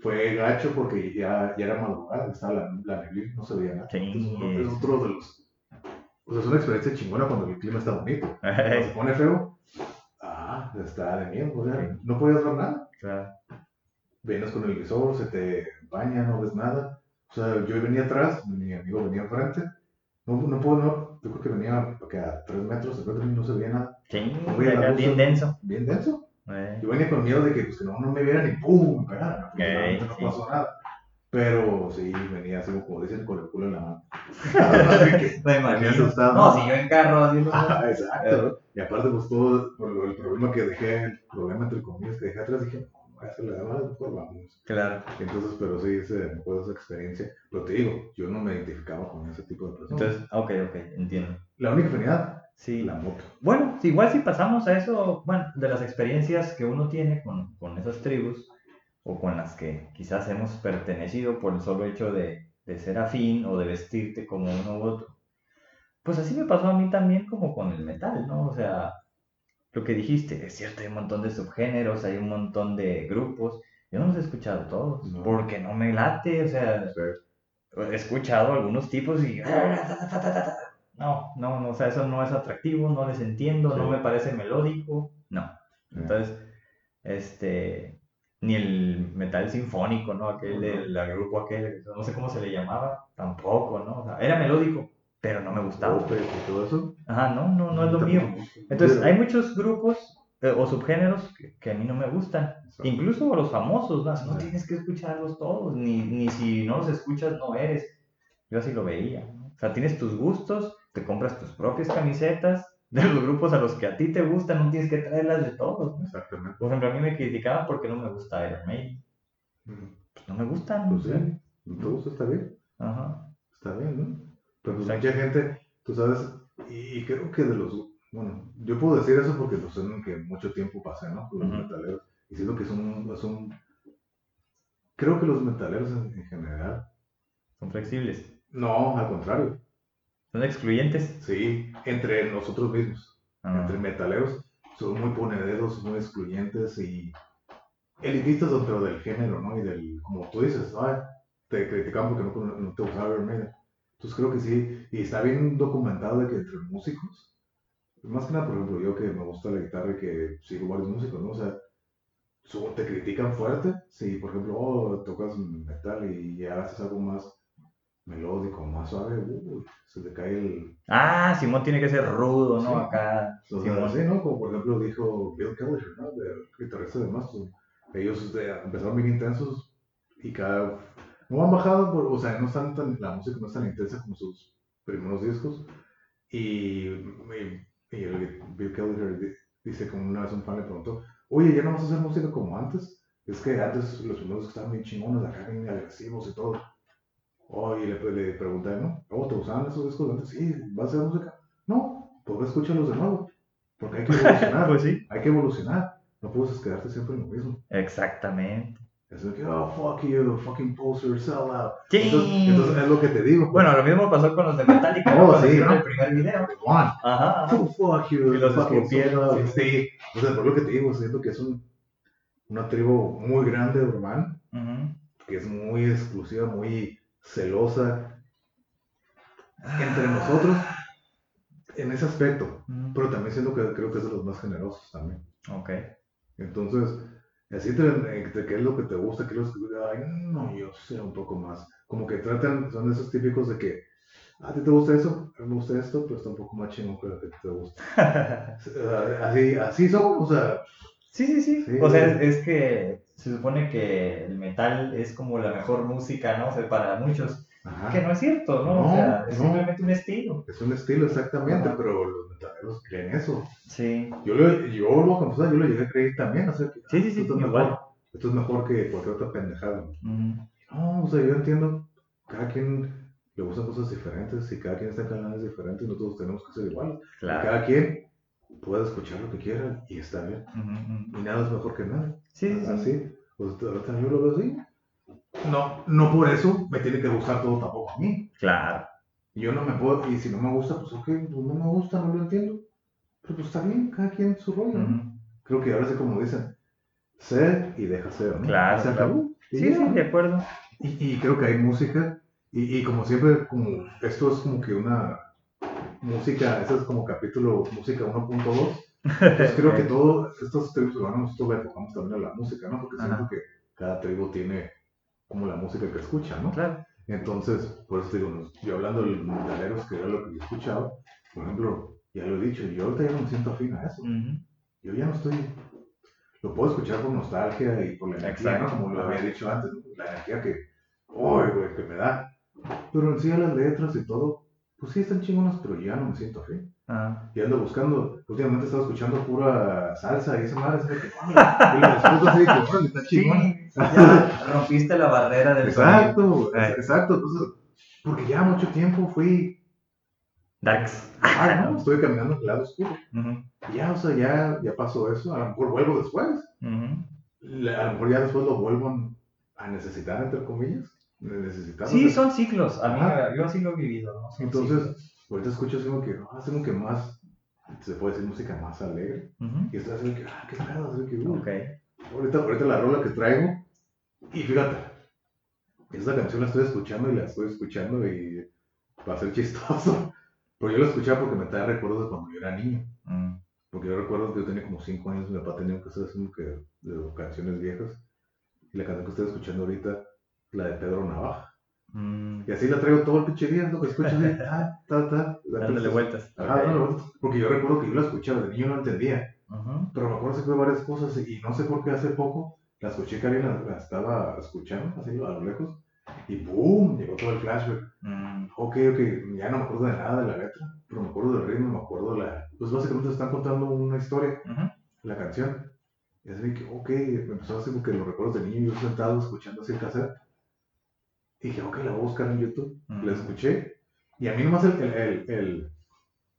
fue gacho porque ya, ya era madrugada, estaba la, la neblina, no se veía nada. Sí. Entonces, es otro de los. O sea, es una experiencia chingona cuando el clima está bonito. Cuando se pone feo, ah, está de miedo, o sea, Sí. no podías ver nada. Claro. Vienes con el visor, se te baña, no ves nada. O sea, yo venía atrás, mi amigo venía enfrente. No, no puedo, no, yo creo que venía que a 3 metros, después de mí no se veía nada. Sí, acá bien denso. Bien denso. Eh, Yo venía con miedo de que, pues, que no, no me vieran y ¡pum! me pegaran. Ey, Afortunadamente no sí. pasó nada. Pero sí, venía así como dicen, con el culo en la mano. Me asustado. No, si yo en carro así lo- Ah, exacto. ¿no? Y aparte, pues todo por lo- el problema que dejé, el problema entre comillas que dejé atrás, dije, hacer la demás, mejor vamos. Claro. Entonces, pero sí, se me acuerdo esa experiencia. Pero te digo, yo no me identificaba con ese tipo de personas. Entonces, ok, ok, entiendo. la única afinidad, Sí. la moto. Bueno, igual si pasamos a eso, bueno, de las experiencias que uno tiene con, con esas tribus, o con las que quizás hemos pertenecido por el solo hecho de, de ser afín o de vestirte como uno u otro. Pues así me pasó a mí también como con el metal, ¿no? O sea, lo que dijiste, es cierto, hay un montón de subgéneros, hay un montón de grupos. Yo no los he escuchado todos, No. porque no me late, o sea, he escuchado algunos tipos y... No, no, no, o sea, eso no es atractivo, no les entiendo, no me parece melódico, no. Entonces, este, ni el metal sinfónico, ¿no? Aquel del grupo aquel, no sé cómo se le llamaba, tampoco, ¿no? O sea, era melódico, pero no me gustaba. Todo eso. Ajá, no, no, no es lo mío. Entonces, hay muchos grupos eh, o subgéneros que, que a mí no me gustan. Exacto. Incluso los famosos, ¿no? no tienes que escucharlos todos, ni, ni si no los escuchas no eres. Yo así lo veía. O sea, tienes tus gustos, te compras tus propias camisetas de los grupos a los que a ti te gustan, no tienes que traerlas de todos. ¿no? Exactamente. Por ejemplo, a mí me criticaban porque no me gusta Iron Maiden. Pues no me gustan. Pues sí, ¿no te gusta? Está bien. Ajá. Está bien, ¿no? Pero pues mucha gente, tú sabes, y, y creo que de los, bueno, yo puedo decir eso porque pues en que mucho tiempo pasé, ¿no? Con los Ujú. metaleros. Y siento que es un, es un, creo que los metaleros en, en general, Son flexibles. no, al contrario, Son excluyentes. sí, entre nosotros mismos, Ah, entre metaleros, son muy ponederos, muy excluyentes y elitistas dentro del género, ¿no? Y del, como tú dices, te criticaban porque no, no te gustaba Iron Maiden. Entonces creo que sí, y está bien documentado de que entre músicos, más que nada, por ejemplo, yo que me gusta la guitarra y que sigo varios músicos, ¿no? O sea, te critican fuerte, si por ejemplo, oh, tocas metal y ya haces algo más melódico, más suave, uy, se te cae el... Ah, Simón tiene que ser rudo, ¿no? Sí. Acá. O sea, Simón. así, ¿no? Como por ejemplo dijo Bill Kelly, ¿no? El guitarrista de Mastodon. Ellos de- empezaron bien intensos y cada... No han bajado, por- o sea, no están tan, la música no es tan intensa como sus primeros discos. Y, y, y el Bill Kelly di- dice como una vez un fan le preguntó, oye, ¿ya no vas a hacer música como antes? Es que antes los primeros estaban bien chingones, acá bien agresivos y todo. Oh, y le, le pregunté, ¿no? Oh, ¿te gustaban esos discos antes? Sí, ¿vas a hacer música? No, pues escúchalos de nuevo. Porque hay que evolucionar. Pues sí. Hay que evolucionar. No puedes quedarte siempre en lo mismo. Exactamente. Es de que, oh, fuck you, fucking poser, sell out. Sí. Entonces, entonces es lo que te digo. pues. Bueno, lo mismo pasó con los de Metallica. Oh, Cuando sí, hicieron ¿no? el primer video. One. Ajá. Oh, fuck you, Y los escupieron, sí. Sí. Sea, por lo que te digo, siento que es un, una tribu muy grande, urbana, Ujú. que es muy exclusiva, muy celosa entre nosotros en ese aspecto. Ujú. Pero también siento que creo que es de los más generosos también. Ok. Entonces, así te, te- qué es lo que te gusta, qué es lo que ay, no, yo sé un poco más. Como que tratan, son esos típicos de que, "Ah, ¿a ti te gusta eso? A mí me gusta esto, pero está un poco más chingón que lo que te gusta. Eh, Así, así son, o sea, Sí, sí, sí. Sí. O sea, es, es que se supone que el metal es como la mejor música, ¿no? O sea, para muchos. Ajá, Que no es cierto, ¿no? o sea, es no. simplemente un estilo. es un estilo exactamente, Ajá. pero los metaleros creen eso. Sí. Yo, lo, yo lo voy a confesar, yo lo llegué a creer también, o sea, que, Sí, sí, sí, esto, es igual. mejor, esto es mejor que cualquier otra pendejada. No, o sea, yo entiendo, cada quien le gustan cosas diferentes y cada quien está en canales diferentes, no todos tenemos que ser iguales. Y Claro. Cada quien puede escuchar lo que quiera y está bien. Ujú. Y nada es mejor que nada. Sí, sí, sí. Así, pues ahorita yo lo veo así. No, no por eso me tiene que gustar todo tampoco a mí. Claro. Yo no me puedo, y si no me gusta, pues ok, pues no me gusta, no lo entiendo. Pero pues está bien, cada quien su rollo, ¿no? Ujú. Creo que ahora sí como dicen, sé y deja ser, ¿no? Claro, se acabó. Sí, sí, ¿no? de acuerdo. Y, y creo que hay música, y, y como siempre, como esto es como que una música, este es como capítulo música 1.2, pues creo que todo, estos tribus urbanos, nosotros le enfocamos también a la música, ¿no? Porque Ajá. siento que cada tribu tiene como la música que escucha, ¿no? Claro. Entonces, por eso te digo, yo hablando de los metaleros, que era lo que yo escuchaba, por ejemplo, ya lo he dicho, yo ahorita ya no me siento afín a eso. Yo ya no estoy. Lo puedo escuchar por nostalgia y por la energía. ¿no? Como lo había dicho antes, la energía que. ¡Uy, güey! que me da. Pero en sí a las letras y todo, pues sí están chingonas, pero ya no me siento afín. Ajá. Y ando buscando, últimamente estaba escuchando pura salsa y esa madre, que, y lo disfruto así que, está chingón. Sí, ya rompiste la barrera del. Exacto, exacto. Entonces, porque ya mucho tiempo fui. Darks. Ah, no, estoy caminando en el lado oscuro. Ya, o sea, ya, ya pasó eso. A lo mejor vuelvo después. a lo mejor ya después lo vuelvo a necesitar, entre comillas. Necesitar, sí, son ciclos. A mí, yo así lo he vivido. ¿no? Entonces, ahorita escuchas como que, ah, como que más, se puede decir música más alegre. Y estás así que, ah, qué pedo, así que, uh, okay. ahorita, ahorita la rola que traigo, y fíjate, esa canción la estoy escuchando y la estoy escuchando y va a ser chistoso. Pero yo la escuchaba porque me trae recuerdos de cuando yo era niño. Mm. Porque yo recuerdo que yo tenía como 5 años mi papá tenía así que de canciones viejas. Y la canción que estoy escuchando ahorita, la de Pedro Navaja. Mm. Y así la traigo todo el pinche día, lo que escucho así, ta, ta, ta. Dándole vueltas. Ajá, dándole vueltas. Porque yo recuerdo que yo la escuchaba, de niño no entendía. Pero me acuerdo que varias cosas y no sé por qué hace poco la escuché que alguien la, estaba escuchando, así a lo lejos. Y ¡boom! Llegó todo el flashback. Mm. Ok, ok, ya no me acuerdo de nada de la letra, pero me acuerdo del ritmo, me acuerdo de la... Pues básicamente están contando una historia, la canción. Y así que, ok, me empezó a hacer como que los recuerdos de niño, yo sentado escuchando así el cassette. Y dije, ok, la voy a buscar en YouTube. La escuché. Y a mí nomás el, el, el,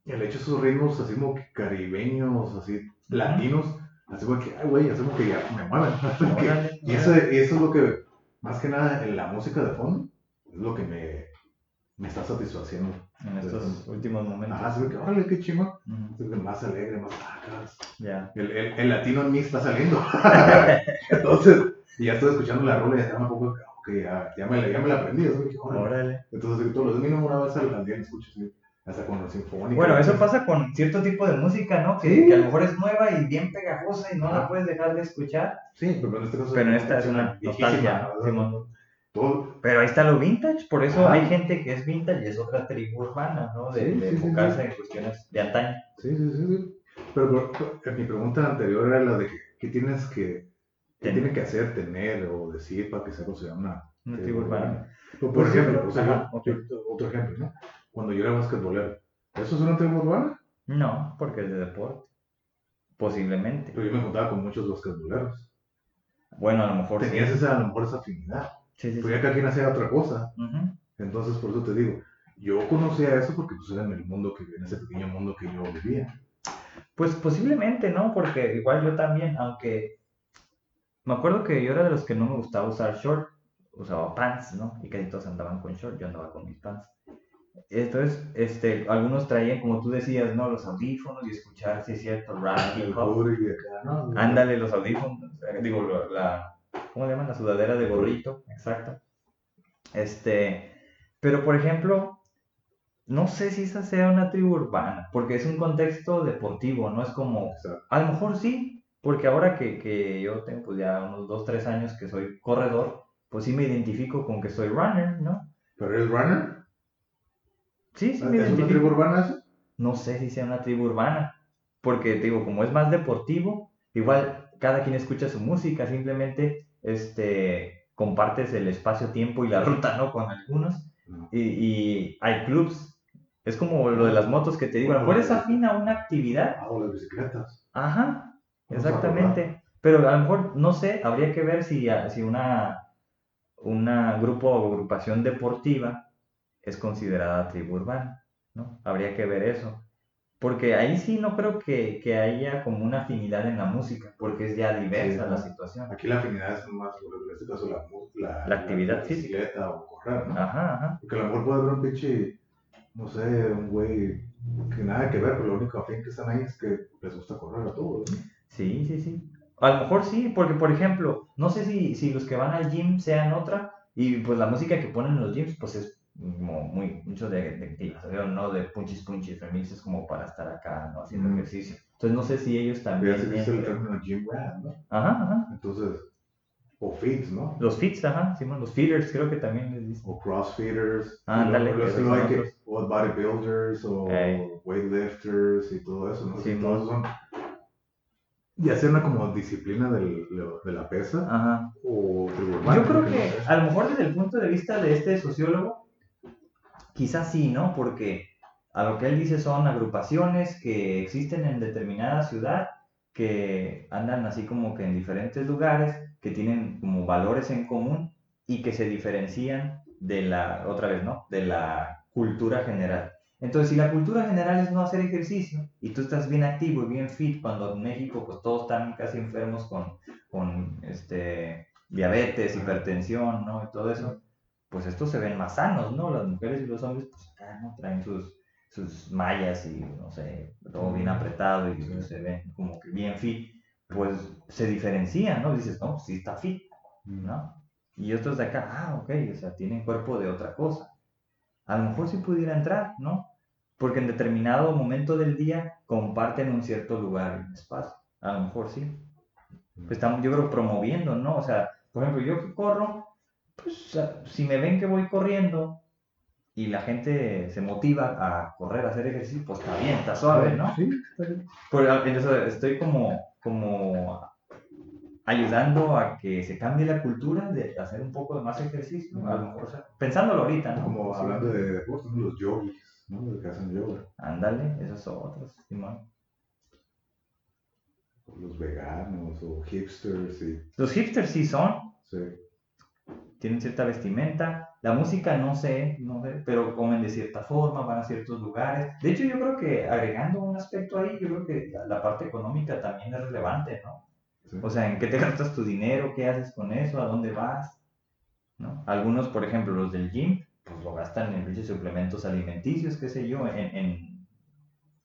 el hecho de esos ritmos así como caribeños, así latinos, así como que, ay, güey, así como que ya me mueven. y, eso, y eso es lo que más que nada en la música de fondo, es lo que me, me está satisfaciendo. En estos últimos momentos. Ah, se que, órale, qué chingo. Más alegre, más vacas. Ya. El, el, el, latino en mí está saliendo. Entonces, y ya estoy escuchando la rola y ya me pongo, que ya, ya, me, ya me la aprendí. órale. Entonces, todos los días una vez al día escucho, hasta con los sinfónicos. Bueno, eso pasa con cierto tipo de música, ¿no? Que, que, a lo mejor es nueva y bien pegajosa y no la puedes dejar de escuchar. Sí, pero en este caso. Pero esta es una nostalgia. Pero ahí está lo vintage, por eso hay gente que es vintage y es otra tribu urbana, ¿no? De, enfocarse en cuestiones de antaño. Sí, sí, sí. Pero, mi pregunta anterior era la de qué tienes que, qué tiene que hacer, tener o decir para que sea considerada una, una tribu urbana. Por, ejemplo, o sea, otro ejemplo, ¿no? cuando yo era basquetbolero. ¿Eso es una tribu urbana? No, porque es de deporte. Posiblemente. Pero yo me juntaba con muchos basquetboleros. Bueno, a lo mejor Tenías esa, a lo mejor esa afinidad. Sí, sí, Pero ya cada quien hacía otra cosa. Entonces, por eso te digo, yo conocía eso porque pues era en el mundo que, en ese pequeño mundo que yo vivía. Pues posiblemente, ¿no? Porque igual yo también, aunque me acuerdo que yo era de los que no me gustaba usar short, usaba pants, ¿no? Y casi todos andaban con short, yo andaba con mis pants. Entonces, este, algunos traían, como tú decías, ¿no? Los audífonos y escuchar, si es cierto, rap, hip Ándale, los audífonos, eh, digo, la, ¿cómo le llaman? La sudadera de gorrito, exacto. Este, pero por ejemplo, no sé si esa sea una tribu urbana, porque es un contexto deportivo, no es como, a lo mejor sí, porque ahora que, que yo tengo pues ya unos 2, 3 años que soy corredor, pues sí me identifico con que soy runner, ¿no? ¿Pero eres runner? Sí, sí, ¿Es una tribu urbana eso? No sé si sea una tribu urbana, porque te digo, como es más deportivo, igual cada quien escucha su música, simplemente este, compartes el espacio-tiempo y la ruta, ¿no? Con algunos. Y, y, hay clubs. Es como lo de las motos que te digo, a lo mejor es afín a una actividad. Ah, o las bicicletas. Ajá, exactamente. Pero a lo mejor, no sé, habría que ver si, si una, una grupo o agrupación deportiva es considerada tribu urbana, ¿no? Habría que ver eso. Porque ahí sí no creo que, que haya como una afinidad en la música, porque es ya diversa la situación. Aquí la afinidad es más, en este caso, la, la, la actividad bicicleta o correr, ¿no? Ajá, ajá. Porque a lo mejor puede haber un pinche, no sé, un güey que nada que ver, pero lo único afín que están ahí es que les gusta correr a todos, ¿no? Sí, sí, sí. A lo mejor sí, porque por ejemplo, no sé si, si los que van al gym sean otra, y pues la música que ponen en los gyms, pues es como muy, mucho de, de no de punchis punchis remixes como para estar acá, ¿no? Haciendo ejercicio. Entonces no sé si ellos también... Pero así el término gym rat, ¿no? Ajá, ajá. Entonces, o fits, ¿no? Los fits, ajá, sí, los feeders creo que también les dicen. O crossfeeders. Ah, ándale. o bodybuilders, o weightlifters y todo eso, ¿no? Sí, todos son ya sea una como disciplina del, de la pesa Ajá. o Yo creo que a lo mejor desde el punto de vista de este sociólogo, Quizás sí, ¿no? Porque a lo que él dice son agrupaciones que existen en determinada ciudad, que andan así como que en diferentes lugares, que tienen como valores en común y que se diferencian de la, otra vez, ¿no? De la cultura general. Entonces, si la cultura general es no hacer ejercicio y tú estás bien activo y bien fit, cuando en México pues todos están casi enfermos con con este, diabetes, hipertensión, ¿no? Y todo eso, pues estos se ven más sanos, ¿no? Las mujeres y los hombres, pues acá, ¿no? Traen sus, sus mallas y, no sé, todo bien apretado y se ven como que bien fit, pues se diferencian, ¿no? Dices, no, pues sí está fit, ¿no? Y otros de acá, ah, ok, o sea, tienen cuerpo de otra cosa. A lo mejor sí pudiera entrar, ¿no? Porque en determinado momento del día comparten un cierto lugar y espacio. A lo mejor sí. Estamos, yo creo, promoviendo, ¿no? O sea, por ejemplo, yo que corro, pues si me ven que voy corriendo y la gente se motiva a correr, a hacer ejercicio, pues está bien, está suave, ¿no? Sí, Entonces estoy como, como ayudando a que se cambie la cultura de hacer un poco de más ejercicio, a lo mejor, o sea, pensándolo ahorita, ¿no? Como hablando de deportes, los yogis, ¿no? Los que hacen yoga. Ándale, esos otros, Simón. Los veganos o hipsters, sí. Los hipsters sí son. Sí. Tienen cierta vestimenta, la música no sé, no sé, pero comen de cierta forma, van a ciertos lugares. De hecho, yo creo que agregando un aspecto ahí, yo creo que la, parte económica también es relevante, ¿no? O sea, ¿en qué te gastas tu dinero? ¿Qué haces con eso? ¿A dónde vas? ¿No? Algunos, por ejemplo, los del gym, pues lo gastan en muchos suplementos alimenticios, qué sé yo, en, en...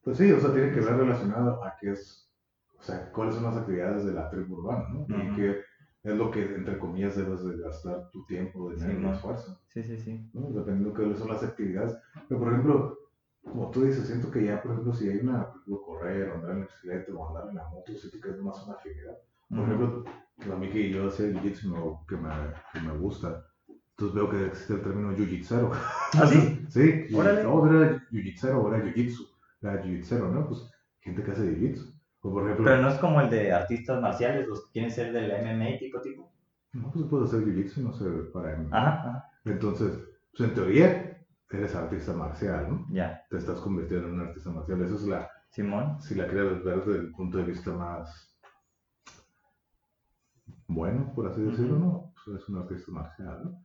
Pues sí, o sea, tiene que ver relacionado a qué es, o sea, cuáles son las actividades de la tribu urbana, ¿no? Y que es lo que, entre comillas, debes de gastar tu tiempo, dinero sí, y esfuerzo. Sí, sí, sí. ¿no? Dependiendo de qué son las actividades. Pero, por ejemplo, como tú dices, siento que ya, por ejemplo, si hay una, por ejemplo, correr, o andar en bicicleta, o andar en la moto, siento que es más una afinidad. Por ejemplo, a mí que yo hacía jiu-jitsu que me, que me gusta, entonces veo que existe el término jiu-jitsero. ¿Ah, sí? sí. Órale. No, era jiu-jitsero, ahora jiu-jitsu. Era jiu-jitsero, ¿no? Pues gente que hace jiu-jitsu. Pero no es como el de artistas marciales, los que quieren ser del MMA tipo tipo. No, pues puedes hacer jiu-jitsu y no sé para MMA. Ajá, Entonces, pues en teoría, eres artista marcial, ¿no? Ya. Te estás convirtiendo en un artista marcial. Eso es la. Simón. Si la quieres ver desde el punto de vista más. Bueno, por así decirlo, ¿no? Pues eres un artista marcial, ¿no?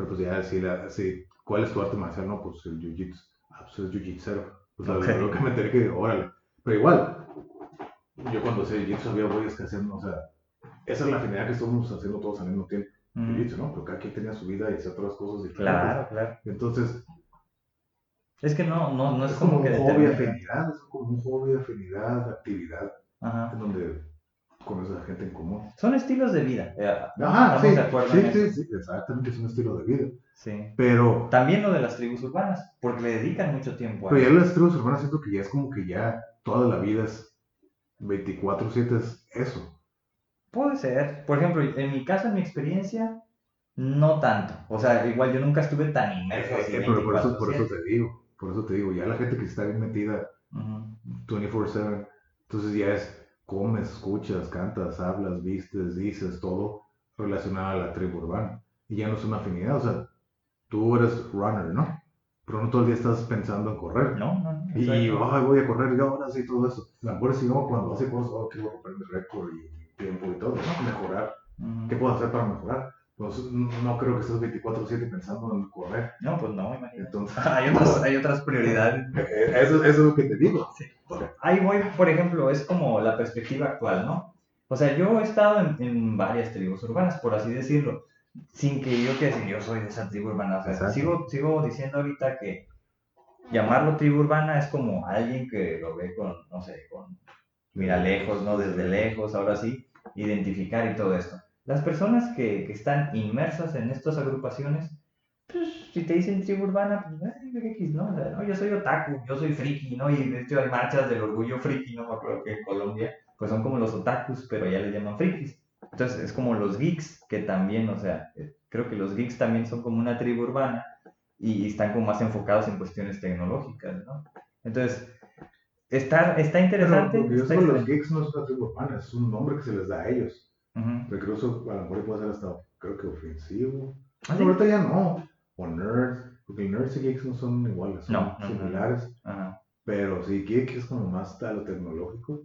Pero pues ya, si, la, si ¿cuál es tu arte marcial? No, pues el jiu-jitsu. Ah, pues es jiu-jitsu. Pues okay. lo que meter que, órale. Pero igual, yo cuando hacía jiu-jitsu había güeyes que hacían, o sea, esa es la afinidad que estamos haciendo todos al mismo tiempo. Mm. jiu ¿no? Pero cada quien tenía su vida y hacía otras cosas diferentes. Claro, claro. Entonces. Es que no, no, no es, es como, como, que un hobby, afinidad, es como un hobby, afinidad, actividad. Ajá. En donde conoces a gente en común. Son estilos de vida. Ajá, sí, sí, sí, sí, exactamente, es un estilo de vida. Sí. Pero. También lo de las tribus urbanas, porque le dedican mucho tiempo a Pero ya las tribus urbanas siento que ya es como que ya toda la vida es 24-7 es eso. Puede ser. Por ejemplo, en mi caso, en mi experiencia, no tanto. O sea, igual yo nunca estuve tan inmerso. así pero por eso, por eso te digo, por eso te digo, ya la gente que está bien metida 24/7, entonces ya es comes, escuchas, cantas, hablas, vistes, dices, todo relacionado a la tribu urbana. Y ya no es una afinidad, o sea, tú eres runner, ¿no? pero no todo el día estás pensando en correr. No, no, no. Y voy a correr y ahora sí todo eso. La mejor es no, cuando hace cosas, oh, quiero romper mi récord y tiempo y todo, ¿no? Mejorar. ¿Qué puedo hacer para mejorar? Pues no creo que estés 24-7 pensando en correr. No, pues no, imagínate. Entonces, hay, otras, hay otras prioridades. Eso, eso, es lo que te digo. Sí. Ahí voy, por ejemplo, es como la perspectiva actual, ¿no? O sea, yo he estado en, en varias tribus urbanas, por así decirlo sin que yo que decir, yo soy de esa tribu urbana. sigo, sigo diciendo ahorita que llamarlo tribu urbana es como alguien que lo ve con, no sé, con mira lejos, ¿no? Desde lejos, ahora sí, identificar y todo esto. Las personas que, que están inmersas en estas agrupaciones, pues si te dicen tribu urbana, pues X, ¿no? ¿no? Yo soy otaku, yo soy friki, ¿no? Y de hecho hay marchas del orgullo friki, ¿no? Me acuerdo que en Colombia, pues son como los otakus, pero ya les llaman frikis. Entonces es como los geeks, que también, o sea, eh, creo que los geeks también son como una tribu urbana y están como más enfocados en cuestiones tecnológicas, ¿no? Entonces, está, está interesante. Pero, está los geeks no es una tribu urbana, es un nombre que se les da a ellos. Incluso a lo mejor puede ser hasta, creo que ofensivo. ¿Ah, sí? ahorita ya no. O nerds, porque nerds y geeks no son iguales, son no, similares. Pero sí, geek es como más lo tecnológico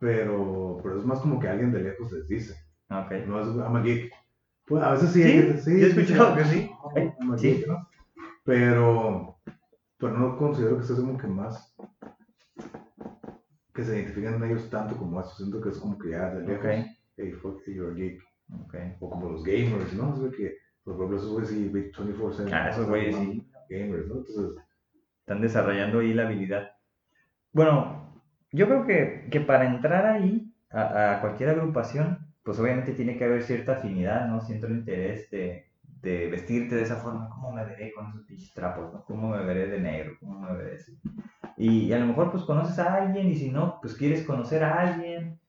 pero, pero es más como que alguien de lejos les dice. Okay. No es I'm a geek. Pues a veces sí, ¿Sí? sí yo he escuchado que sí. I'm a geek, ¿no? Pero, pero no considero que sea como que más que se identifiquen ellos tanto como eso. Siento que es como que ya de lejos. hey, fuck, you're a geek. Okay. O como los gamers, ¿no? Es que, por ejemplo, esos güeyes sí, Big 24-7. Ah, esos güeyes sí. Gamers, ¿no? Entonces, Están desarrollando ahí la habilidad. Bueno, yo creo que, que para entrar ahí, a, a cualquier agrupación, pues obviamente tiene que haber cierta afinidad, ¿no? Cierto interés de, de vestirte de esa forma. ¿Cómo me veré con esos pinches trapos, no? ¿Cómo me veré de negro? ¿Cómo me veré así? Y, y a lo mejor pues conoces a alguien y si no, pues quieres conocer a alguien.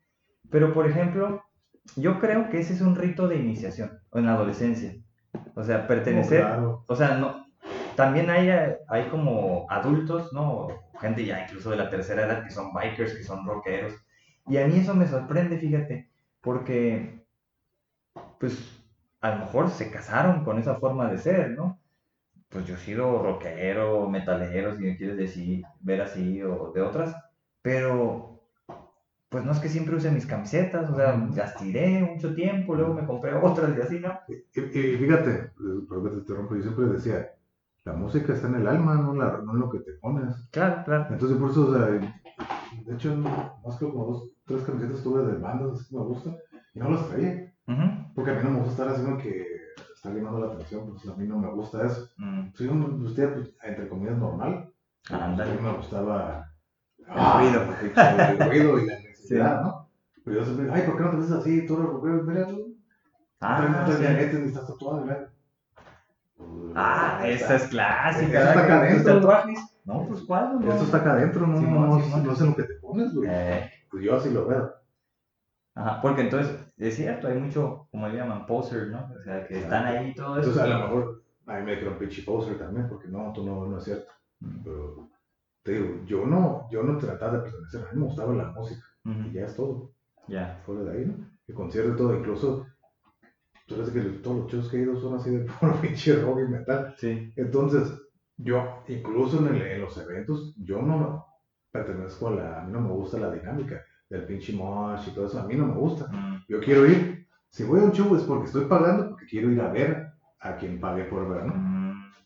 Pero por ejemplo, yo creo que ese es un rito de iniciación en la adolescencia. O sea, pertenecer, oh, claro. o sea, no, también hay, hay como adultos, ¿no? Gente ya incluso de la tercera edad que son bikers, que son rockeros. Y a mí eso me sorprende, fíjate, porque, pues, a lo mejor se casaron con esa forma de ser, ¿no? Pues yo he sido rockero, metalero, si me quieres decir, ver así, o de otras, pero, pues no es que siempre use mis camisetas, o sea, las tiré mucho tiempo, luego me compré otras y así, ¿no? Y, y fíjate, perdón que te interrumpo, yo siempre decía, la música está en el alma, no, la, no en lo que te pones. Claro, claro. Entonces, por eso, o sea, de hecho, más que como dos, tres camisetas tuve de bandas así que me gustan, y no las traía. Porque a mí no me gusta estar haciendo que está llamando la atención, pues a mí no me gusta eso. Mm, Soy un vestía, pues, entre comillas, normal. A mí me gustaba El ruido. el ruido y la necesidad, ¿no? Pero yo siempre, ay, ¿por qué no te ves así? Tú eres rockero, mira, tú Ah, no diabetes ni estás tatuado, mira. Ah, está. es clásica. Eso está acá ¿Tus adentro. tatuajes? No, pues cuál, no. Esto está acá adentro, no, no, no en lo que te pones, güey. Eh, Pues yo así lo veo. ajá, porque entonces, es cierto, hay mucho, como le llaman, poser, ¿no? O sea, que están ahí y todo eso. Entonces a lo mejor a mí me dijeron pinche poser también, porque no, tú no, no es cierto. Mm, Pero te digo, yo no, yo no trataba de pertenecer, a mí me gustaba la música y ujú, ya es todo. Ya. Fuera de ahí, ¿no? El concierto y todo, incluso tú sabes que todos los shows que he ido son así de puro pinche rock y metal. Sí. Entonces, yo, incluso en, el- en los eventos, yo no pertenezco a la, a mí no me gusta la dinámica del pinche mosh y todo eso, a mí no me gusta. Yo quiero ir, si voy a un show es porque estoy pagando, porque quiero ir a ver a quien pague por ver, ¿no?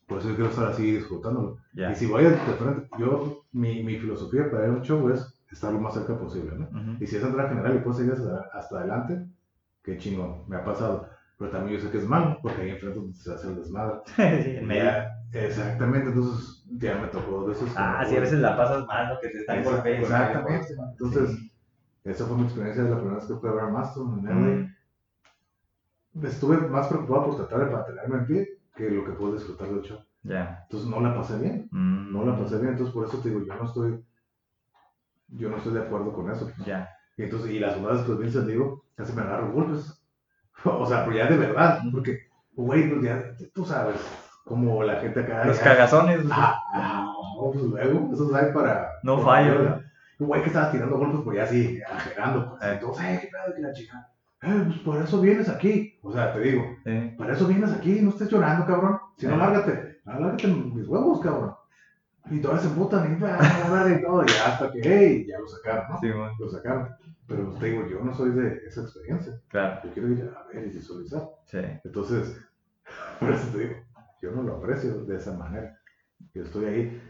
Por eso yo quiero estar así disfrutándolo. Ya. Y si voy de frente, yo, mi, mi filosofía para ir a un show es estar lo más cerca posible, ¿no? ujú, Y si es entrada general y puedo seguir hasta, hasta adelante, qué chingón, me ha pasado. Pero también yo sé que es malo, porque ahí enfrente se hace el desmadre. Sí, en medio. Ya, exactamente, entonces ya me tocó dos veces. Ah, sí, a veces la pasas mal, ¿no? Que te están golpeando. Exactamente. Entonces, Sí. esa fue mi experiencia de la primera vez que fui a ver a Mastodon en LA. Mm, Estuve más preocupado por tratar de mantenerme en pie que lo que pude disfrutar del show. Ya. Entonces no la pasé bien, Mm, no la pasé bien, entonces por eso te digo, yo no estoy, yo no estoy de acuerdo con eso. Ya. Y entonces, y las jugadas, pues bien se digo, casi me agarro golpes. O sea, pero ya de verdad, porque, güey, pues ya, tú sabes, como la gente acá. Los ya- cagazones. Ah, ah, pues luego, eso hay para. No. Un güey que estaba tirando golpes, pues ya así, exagerando. Pues, Eh. entonces, eh, qué pedo, que la chica. Eh, pues por eso vienes aquí. O sea, te digo, para eso vienes aquí, no estés llorando, cabrón. Si no, Eh. lárgate. Lárgate mis huevos, cabrón. Y todas se emputan y, ah, y todo. Y hasta que, hey, ya lo sacaron, ¿no? Sí, bueno, Lo sacaron. Pero te digo, yo no soy de esa experiencia. claro. Yo quiero ir a ver y visualizar. Sí. Entonces, por eso te digo, yo no lo aprecio de esa manera. Yo estoy ahí.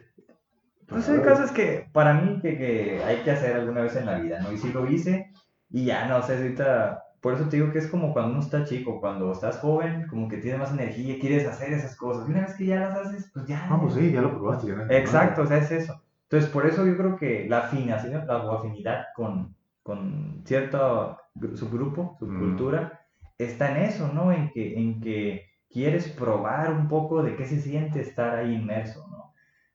Pues hay cosas que para mí que, que hay que hacer alguna vez en la vida, ¿no? Y sí lo hice y ya, no sé, ahorita, por eso te digo que es como cuando uno está chico, cuando estás joven, como que tienes más energía, quieres hacer esas cosas. Y una vez que ya las haces, pues ya. Ah, pues sí, ya lo probaste. Ya no Exacto, o sea, es eso. Entonces, por eso yo creo que la afinación, la afinidad con, con cierto gru- subgrupo, subcultura, está en eso, ¿no? En que, en que quieres probar un poco de qué se siente estar ahí inmerso, ¿no?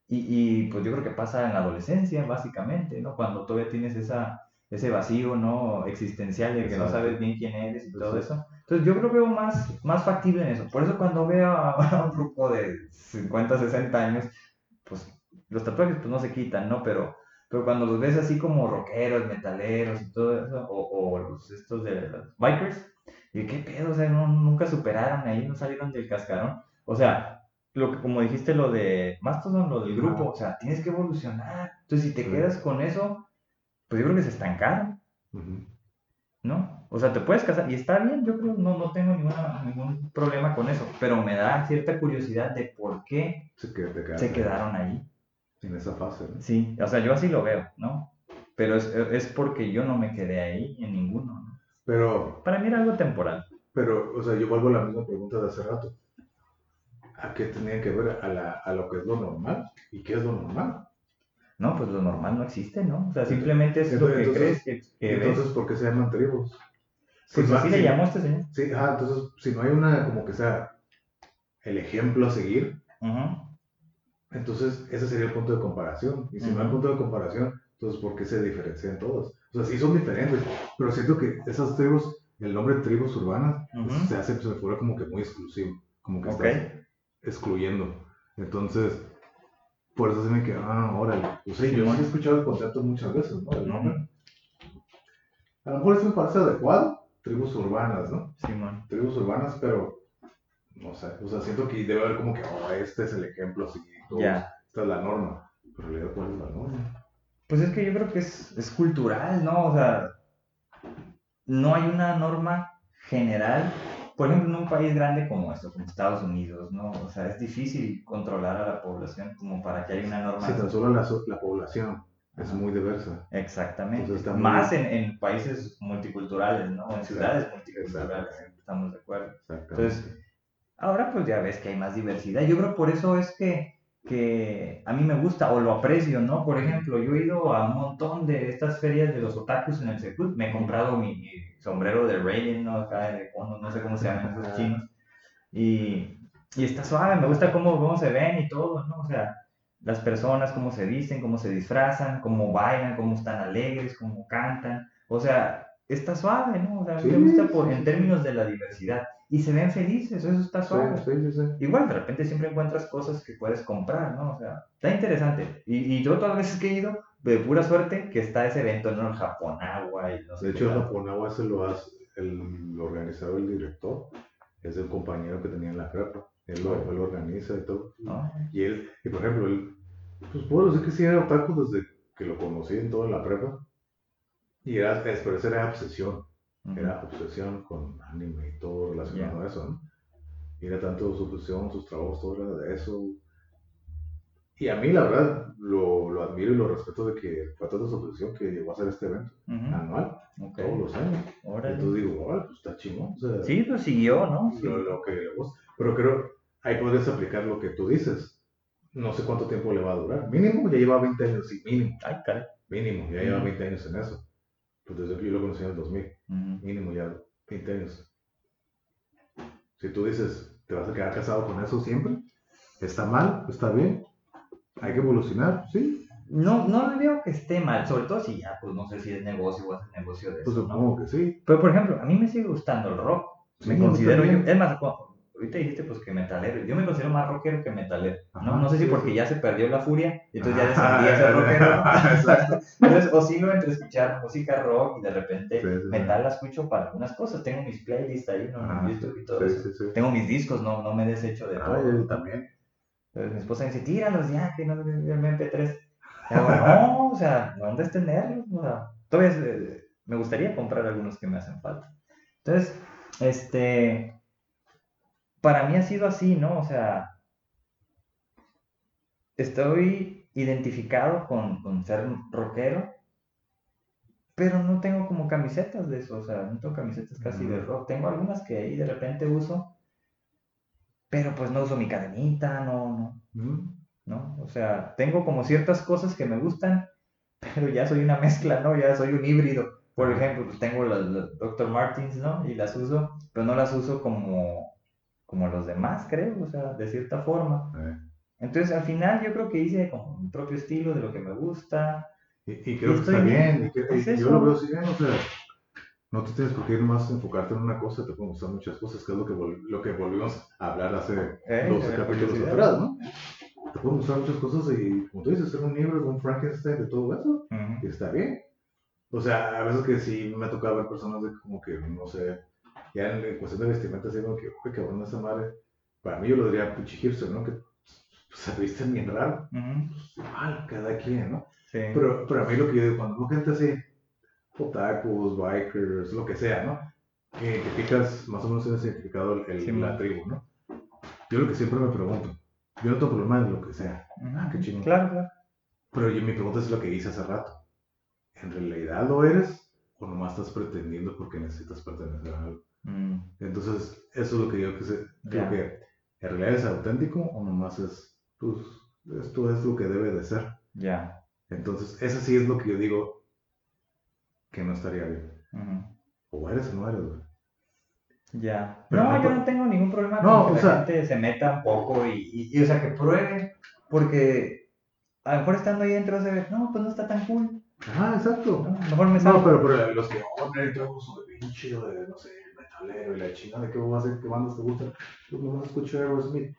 Y, y pues yo creo que pasa en la adolescencia, básicamente, ¿no? Cuando todavía tienes esa, ese vacío, ¿no? Existencial de que no Exacto. sabes bien quién eres y todo Exacto. eso. Entonces yo creo que veo más, más factible en eso. Por eso cuando veo a, un grupo de 50, 60 años, pues los tatuajes pues no se quitan, ¿no? Pero, pero cuando los ves así como rockeros, metaleros y todo eso, o, o los estos de los bikers, y qué pedo, o sea, no- nunca superaron ahí, no salieron del cascarón. O sea, lo que como dijiste lo de Mastodon, lo del grupo, o sea, tienes que evolucionar. Entonces, si te Sí. quedas con eso, pues yo creo que se estancaron. ¿no? O sea, te puedes casar y está bien, yo creo, no, no tengo ninguna, ningún problema con eso, pero me da cierta curiosidad de por qué se quedaron ahí. En esa fase. ¿no? Sí, o sea, yo así lo veo, ¿no? Pero es, es porque yo no me quedé ahí en ninguno, ¿no? Pero, Para mí era algo temporal. pero, o sea, yo vuelvo a la misma pregunta de hace rato. ¿A qué tenía que ver a, la, a lo que es lo normal? ¿Y qué es lo normal? No, pues lo normal no existe, ¿no? O sea, simplemente es lo que Entonces- crees que, que ves. Entonces, ¿por qué se llaman tribus? Pues Si no- así si- le llamó este señor. Sí, ah, entonces, si no hay una como que sea el ejemplo a seguir, Ujú. entonces ese sería el punto de comparación. Y si no hay punto de comparación, entonces ¿por qué se diferencian todos? O sea, sí son diferentes, pero siento que esas tribus, el nombre tribus urbanas, pues, Ujú. se hace, se fuera como que muy exclusivo, como que Ok. estás excluyendo. Entonces, por eso se me queda, ah, órale. Pues sí, yo sí he escuchado el concepto muchas veces, ¿no? El nombre. A lo mejor eso me parece adecuado, tribus urbanas, ¿no? Simón. tribus urbanas, pero no sé, o sea, siento que debe haber como que, oh, este es el ejemplo seguir, todos, Ya. esta es la norma, pero en realidad, ¿cuál es la norma? Pues es que yo creo que es, es cultural, ¿no? O sea, no hay una norma general. Por ejemplo, en un país grande como esto, como Estados Unidos, ¿no? O sea, es difícil controlar a la población como para que haya una norma. Si tan solo la, la población es muy diversa. Exactamente. Muy- Más en, en países multiculturales, ¿no? En ciudades multiculturales. Estamos de acuerdo. Entonces, ahora pues ya ves que hay más diversidad. Yo creo por eso es que, que a mí me gusta o lo aprecio, ¿no? Por ejemplo, yo he ido a un montón de estas ferias de los otakus en el Secut. Me he comprado mi, mi sombrero de Raiden, ¿no? Acá de Kono, no sé cómo se llaman esos chinos. Y, y está suave, me gusta cómo, cómo se ven y todo, ¿no? O sea, las personas, cómo se visten, cómo se disfrazan, cómo bailan, cómo están alegres, cómo cantan. O sea, está suave, ¿no? O sea, Sí, me gusta por, en términos de la diversidad. Y se ven felices, eso está suave. sí, sí, sí. Igual, de repente siempre encuentras cosas que puedes comprar, ¿no? O sea, está interesante. Y, y yo todas las veces que he ido, de pura suerte, que está ese evento, ¿no? El Japón Agua y no sé De hecho, el. Japonagua se lo hace, el, lo organizaba el director, es el compañero que tenía en la prepa, él lo, él lo organiza y todo. ¿no? Y él, y por ejemplo, él, pues puedo decir que sí era otaku desde que lo conocí en toda la prepa. Y era, es- pero esa era obsesión, era obsesión con anime y todo relacionado Ya. a eso, ¿no? Y era tanto su obsesión, sus trabajos, todo era de eso. Y a mí, la verdad, lo, lo admiro y lo respeto de que fue tanta su obsesión que llegó a hacer este evento Ujú. anual, Ok. todos los años. Órale. Entonces digo, órale, pues está chingón. O sea, Sí, pues siguió, ¿no? Sí. lo, lo que le. Pero creo, ahí podrías aplicar lo que tú dices. No sé cuánto tiempo le va a durar. Mínimo ya lleva 20 años, sí, mínimo. Ay, caray. Mínimo, ya lleva Ujú. 20 años en eso. Pues desde que yo lo conocí en el 2000. Ujú. Mínimo ya 20 años. Si tú dices, te vas a quedar casado con eso siempre, está mal, está bien, hay que evolucionar, sí, No, no le veo que esté mal, sobre todo si ya, pues no sé si es negocio o hace negocio de pues eso, ¿no? supongo que sí. Pero, por ejemplo, a mí me sigue gustando el rock. Sí, me considero yo, es más, ahorita dijiste pues que metalero, yo me considero más rockero que metalero, ¿no? No sé si sí, porque sí. ya se perdió la furia, y entonces ya Ah, descendí a ser rockero. Entonces, oscilo entre escuchar música rock y de repente Sí, metal la escucho para algunas cosas, tengo mis playlists ahí, ¿no? Ajá, En YouTube y todo eso. Tengo mis discos, no, no me desecho de todo. Ay, él también. Entonces mi esposa me dice, tíralos ya, que no el MP3. Y hago, no, o sea, ¿dónde es tenerlos? O sea, todavía eh, me gustaría comprar algunos que me hacen falta. Entonces, este, para mí ha sido así, ¿no? O sea, estoy identificado con, con ser rockero, pero no tengo como camisetas de eso, o sea, no tengo camisetas casi de rock. Tengo algunas que ahí de repente uso, pero pues no uso mi cadenita, no, no. ¿no? O sea, tengo como ciertas cosas que me gustan, pero ya soy una mezcla, ¿no? Ya soy un híbrido. Por ejemplo, pues tengo las, las Dr. Martins, ¿no? Y las uso, pero no las uso como, como los demás, creo, o sea, de cierta forma. Eh. Entonces, al final yo creo que hice como mi propio estilo de lo que me gusta. Y, y creo que está bien. Y que, Es yo lo veo así bien, o sea, no te tienes por qué nomás enfocarte en una cosa, te pueden gustar muchas cosas, que es lo que, lo que volvimos a hablar hace Eh, 12 de capítulos atrás, ¿no? Te pueden gustar muchas cosas y, como tú dices, ser un libro, un Frankenstein de todo eso, y está bien. O sea, a veces que sí me ha tocado ver personas de como que, no sé, ya en, en cuestión de vestimenta, como que, uy, cabrón, esa madre. Para mí yo lo diría hipster, ¿no? Que se visten bien raro. Pues, igual, cada quien, ¿no? Sí. Pero, pero a mí lo que yo digo, cuando veo gente así, otakus, bikers, lo que sea, ¿no? Que identificas, más o menos tienes identificado el, Sí, la tribu, ¿no? Yo lo que siempre me pregunto, yo no tengo problema en lo que sea, ah, qué chingón. Claro, claro. pero yo, mi pregunta es lo que hice hace rato. ¿En realidad lo eres? o nomás estás pretendiendo porque necesitas pertenecer a algo. Mm, Entonces, eso es lo que yo que sé- creo que en realidad es auténtico o nomás es, pues, esto es lo que debe de ser. ya. Entonces, eso sí es lo que yo digo que no estaría bien. O eres o no eres, güey. Ya. Pero no, no yo no tengo ningún problema No, con o que sea- la gente se meta un poco y, y- y, o sea, que pruebe, porque a lo mejor estando ahí dentro se ve, no, pues no está tan cool, Ah, exacto. ¿no? Mejor me salgo. No, pero, pero los que, oh, hombre, bien chido de, no sé, metalero y la chingada, ¿de qué vas a hacer? ¿Qué bandas te gustan? Pues no escuchar Aerosmith.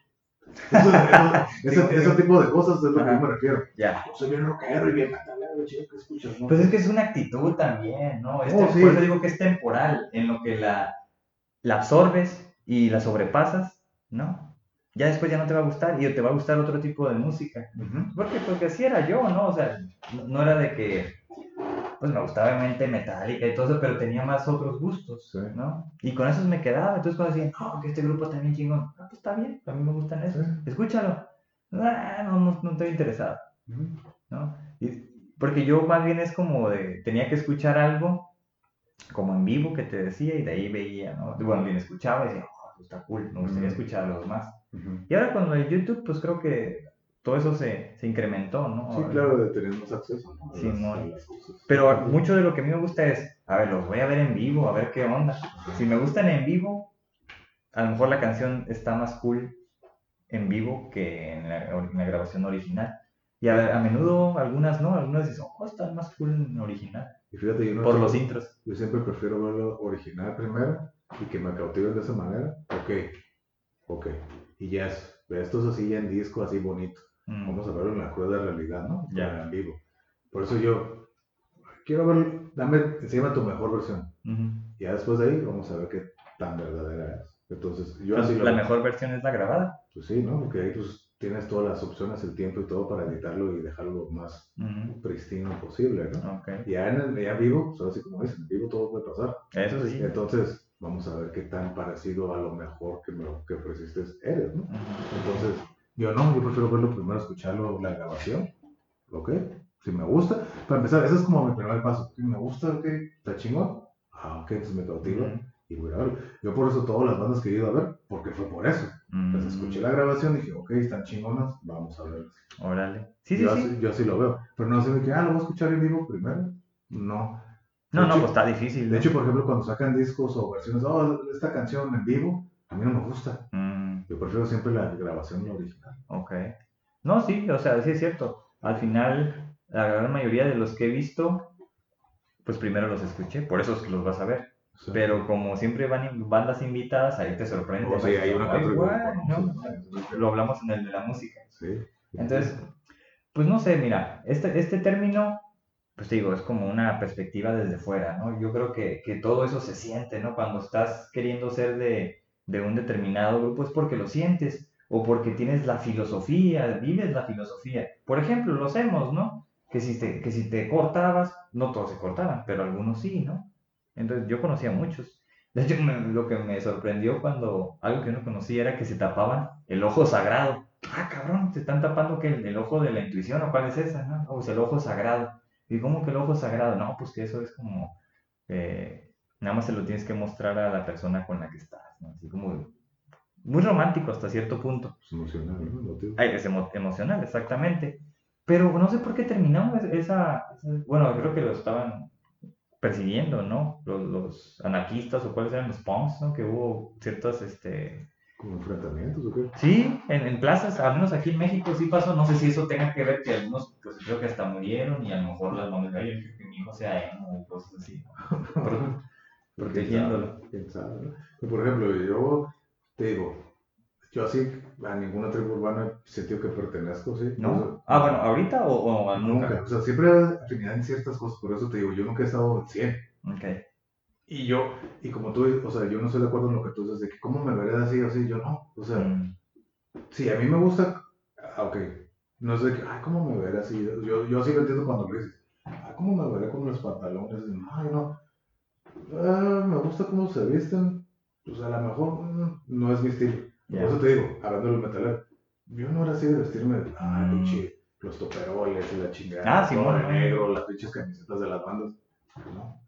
Ese, ese tipo de cosas es lo que yo me refiero. Ya. Yo soy bien rockero y bien metalero, chido, ¿qué escuchas? No? Pues es que es una actitud también, ¿no? Este, Oh, sí. Por eso digo que es temporal, en lo que la, la absorbes y la sobrepasas, ¿no? Ya después ya no te va a gustar y te va a gustar otro tipo de música. Ujú. Porque, porque así era yo, ¿no? O sea, no, no era de que, pues me gustaba obviamente Metallica y todo eso, pero tenía más otros gustos, Sí. ¿no? Y con esos me quedaba. Entonces cuando decían, no, que este grupo está bien chingón, ah, pues está bien, a mí me gustan esos, Sí. escúchalo. Ah, no, no, no estoy interesado. ¿no? Y- porque yo más bien es como de, tenía que escuchar algo como en vivo que te decía y de ahí veía, ¿no? Bueno, bien escuchaba y decía, oh, pues está cool, me gustaría Ujú. escuchar a los más. Y ahora con lo de YouTube, pues creo que todo eso se, se incrementó, ¿no? Sí, claro, de tener más acceso cosas. Pero mucho de lo que a mí me gusta es, a ver, los voy a ver en vivo, a ver qué onda. Si me gustan en vivo, a lo mejor la canción está más cool en vivo que en la, en la grabación original. Y a, a menudo algunas no, algunas dicen, oh, están más cool en original. Y fíjate, yo, no Por los intros. yo siempre prefiero verlo original primero y que me cautiven de esa manera. Ok, ok. Y ya es, esto es así ya en disco, así bonito. Mm, Vamos a verlo en la cruda realidad, ¿no? Ya. En vivo. Por eso yo quiero ver, dame, enséñame tu mejor versión. ujú. Ya después de ahí vamos a ver qué tan verdadera es. Entonces, yo así Entonces, lo la mejor versión es la grabada. Pues sí, ¿no? Porque ahí pues tienes todas las opciones, el tiempo y todo para editarlo y dejarlo lo más Ujú, pristino posible, ¿no? Ok, Y ya en el ya vivo, pues así como dicen, en vivo todo puede pasar. eso sí. Entonces, vamos a ver qué tan parecido a lo mejor que, me, que ofreciste eres, ¿no? Ujú. Entonces, yo no, yo prefiero verlo primero, escucharlo, la grabación, ¿ok? Si me gusta, para empezar, ese es como mi primer paso. Si me gusta, ok, está chingón, ah, ok, entonces me cautiva y voy a verlo. Yo por eso todas las bandas que he ido a ver, porque fue por eso. Entonces Mm, escuché la grabación y dije, ok, están chingonas, vamos a verlas. Órale. Sí, sí, yo, sí. Así, yo así lo veo, pero no sé de que, ah, lo voy a escuchar en vivo primero. No. No, De no, hecho- pues está difícil. De hecho, por ejemplo, cuando sacan discos o versiones, oh, esta canción en vivo, a mí no me gusta. Mm, Yo prefiero siempre la grabación la original. ok. No, sí, o sea, sí es cierto. Al final, la gran mayoría de los que he visto, pues primero los escuché, por eso es que los vas a ver. Pero como siempre van bandas invitadas, ahí te sorprende. o sea, hay una Ay, guay, ¿no? Lo hablamos en el de la música. Sí. Entonces, pues no sé, mira, este, este término, pues te digo, es como una perspectiva desde fuera, ¿no? Yo creo que, que todo eso se siente, ¿no? Cuando estás queriendo ser de, de un determinado grupo es porque lo sientes o porque tienes la filosofía, vives la filosofía. Por ejemplo, los hemos, ¿no? Que si te, que si te cortabas, no todos se cortaban, pero algunos sí, ¿no? Entonces yo conocía a muchos. De hecho, lo que me sorprendió cuando algo que no conocía era que se tapaban el ojo sagrado. Ah, cabrón, se están tapando que el, el ojo de la intuición o cuál es esa, ¿no? O sea, el ojo sagrado. ¿Y cómo que el ojo sagrado? No, pues que eso es como, eh, nada más se lo tienes que mostrar a la persona con la que estás, ¿no? Así como muy romántico hasta cierto punto. Es emocional, ¿no? Ay, es emo- emocional, exactamente. Pero no sé por qué terminó es- esa, esa- Bueno, creo que lo estaban persiguiendo, ¿no? Los, los anarquistas o cuáles eran los punks, ¿no? Que hubo ciertas, este... ¿Como enfrentamientos o qué? Sí, en, en plazas, al menos aquí en México sí pasó. No sé si eso tenga que ver que algunos, pues creo que hasta murieron y a lo mejor las mamás de "Ay, yo quiero que mi hijo sea emo o cosas así. ¿no? Pro- protegiéndolo. ¿Quién sabe, por ejemplo, yo te digo, yo así a ninguna tribu urbana he sentido que pertenezco, ¿sí? ¿No? O sea, Ah, bueno, ¿ahorita o, o Nunca. nunca? O sea, siempre afinidad en ciertas cosas, por eso te digo, yo nunca he estado al 100. Ok. Y yo, y como tú, o sea, yo no estoy de acuerdo en lo que tú dices, de que cómo me veré así o así, yo no. O sea, Mm, si a mí me gusta, ah, ok, no es de que, ay, cómo me veré así. Yo, yo sí lo entiendo cuando lo dices, ah, cómo me veré con los pantalones. Ay, no. Ah, me gusta cómo se visten, pues a lo mejor mm, no es mi estilo. Ya. Por eso te digo, hablando del metalero, yo no era así de vestirme, ah, Mm. pinche, los toperoles y la chingada, Ah, todo Simón, de negro, las pinches camisetas de las bandas. No.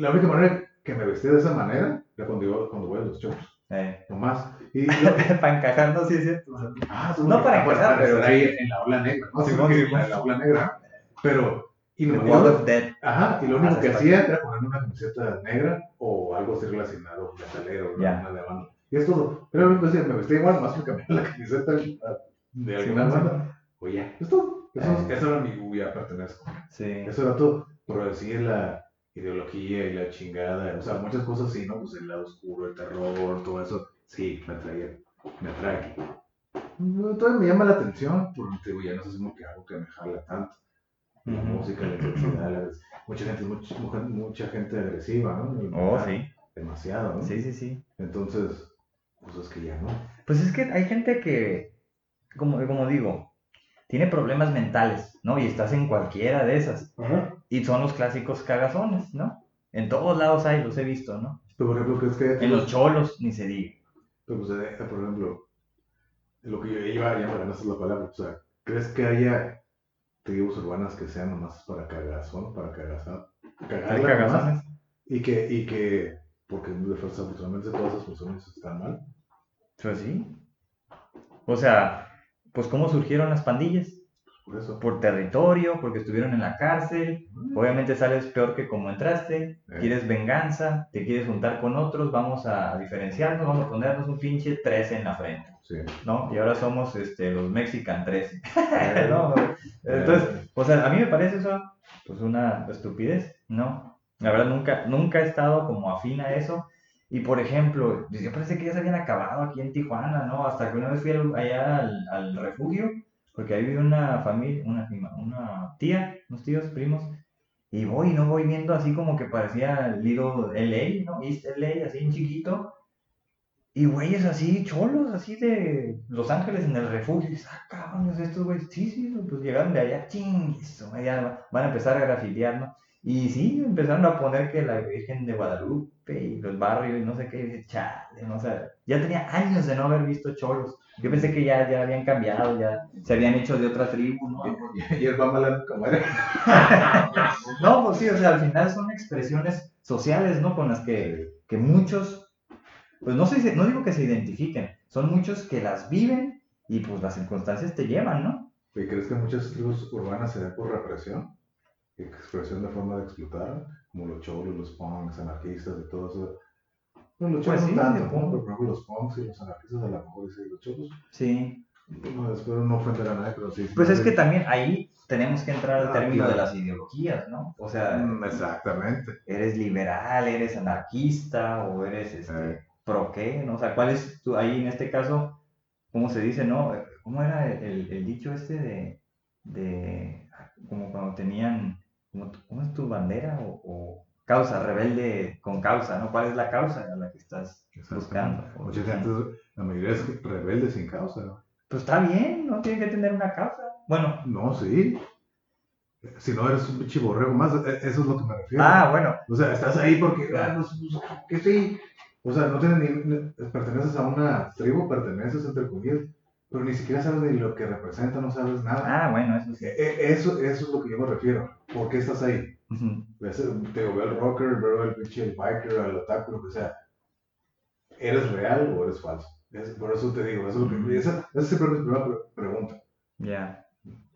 La única manera que me vestía de esa manera era cuando, iba, cuando voy a los shows. Eh. No más. Y para encajar, no, sí es cierto. Ah, No para encajar, pero estar ahí sí. en la ola negra, ¿no? Simón, Sí, Simón. en la ola negra. Pero, y lo, of ajá, y lo único que hacía era ponerme una camiseta negra o algo así relacionado, metalero, una de banda. Y es todo. Pero lo único que hacía, me vestía igual, más que cambiar la camiseta de alguna Simón, banda. Oye, ya, es todo. Eso, Eh. eso era mi ya pertenezco. Sí. Eso era todo. Pero decir la ideología y la chingada, o sea, muchas cosas sí, ¿no? Pues el lado oscuro, el terror, todo eso, sí, me atraía, me atrae. Todavía me llama la atención, porque digo, ya no sé como que algo que me jala tanto. La música, la intensidad, la- mucha gente, mucha, mucha, gente agresiva, ¿no? Oh, sí. Demasiado, ¿no? Sí, sí, sí. Entonces, pues es que ya no. Pues es que hay gente que, como, como digo, tiene problemas mentales, ¿no? Y estás en cualquiera de esas. Y son los clásicos cagazones, ¿no? En todos lados hay, los he visto, ¿no? Pero, por ejemplo, ¿crees que... En los cholos, ni se diga. Pero, pues, eh, por ejemplo, lo que yo iba, ya me ganaste la palabra, o sea, ¿crees que haya tribus urbanas que sean nomás para cagazón, para nomás, cagazones. y que, y que, porque desafortunadamente todas esas personas están mal. Pues sí. O sea, pues cómo surgieron las pandillas. Por eso. Por territorio, porque estuvieron en la cárcel. Obviamente sales peor que como entraste. Eh. Quieres venganza, te quieres juntar con otros, vamos a diferenciarnos, vamos a ponernos un pinche 13 en la frente. Sí. ¿no? Y ahora somos este, los Mexican 13. Eh, ¿no? Entonces, o sea, a mí me parece eso pues una estupidez, ¿no? La verdad nunca, nunca he estado como afín a eso. Y por ejemplo, yo pensé que ya se habían acabado aquí en Tijuana, ¿no? Hasta que una vez fui al- allá al, al refugio, porque ahí vive una familia, una, una tía, unos tíos, primos, y voy, no voy viendo así como que parecía Little LA, ¿no? East LA, así en chiquito. Y güeyes así, cholos, así de Los Ángeles en el refugio. Y dices, ah, cabrones, estos güeyes, sí, sí, pues llegaron de allá, ching, eso, ya van a empezar a grafitear, ¿no? Y sí, empezaron a poner que la Virgen de Guadalupe y los barrios y no sé qué, y dije, chale, no, o sea, ya tenía años de no haber visto cholos. Yo pensé que ya, ya habían cambiado, ya se habían hecho de otra tribu, ¿no? Y va mal como era. No, pues sí, o sea, al final son expresiones sociales, ¿no? Con las que, que muchos, pues no sé, si- no digo que se identifiquen, son muchos que las viven y pues las circunstancias te llevan, ¿no? ¿Y crees que muchas tribus urbanas se dan por represión? Expresión de forma de explotar, como los cholos, los punks, anarquistas y todo eso. No, los cholos Pues sí, tanto. Pero por ejemplo los punks y los anarquistas a lo mejor sí, los cholos. Sí. No, espero no ofender a nadie, pero sí. Pues es que también ahí tenemos que entrar al Ah, término claro. de las ideologías, ¿no? O sea, Mm, Exactamente. eres liberal, eres anarquista o eres este, Eh. pro qué, ¿no? O sea, ¿cuál es tu, ahí en este caso, cómo se dice, no? ¿Cómo era el, el dicho este de, de, como cuando tenían, ¿cómo es tu bandera? O, o causa, rebelde con causa, ¿no? ¿Cuál es la causa a la que estás buscando? Mucha gente, la mayoría es rebelde sin causa. ¿no? Pues está bien, no tiene que tener una causa. Bueno, No, sí. Si no eres un pinche borrego más, e- eso es lo que me refiero. ah, bueno, O sea, estás ahí porque, ah, no, que sí. O sea, no tienes ni, ni- perteneces a una tribu, perteneces entre comillas, pero ni siquiera sabes ni lo que representa, no sabes nada. ah, bueno, eso sí. E- e- Eso, eso es lo que yo me refiero. ¿Por qué estás ahí? Ujú. Ves, Te veo al rocker, veo al pinche el biker, al otaku, lo que sea. ¿Eres real o eres falso? Es- por eso te digo, eso es lo que, esa, esa siempre es mi primera pre- pregunta. Ya.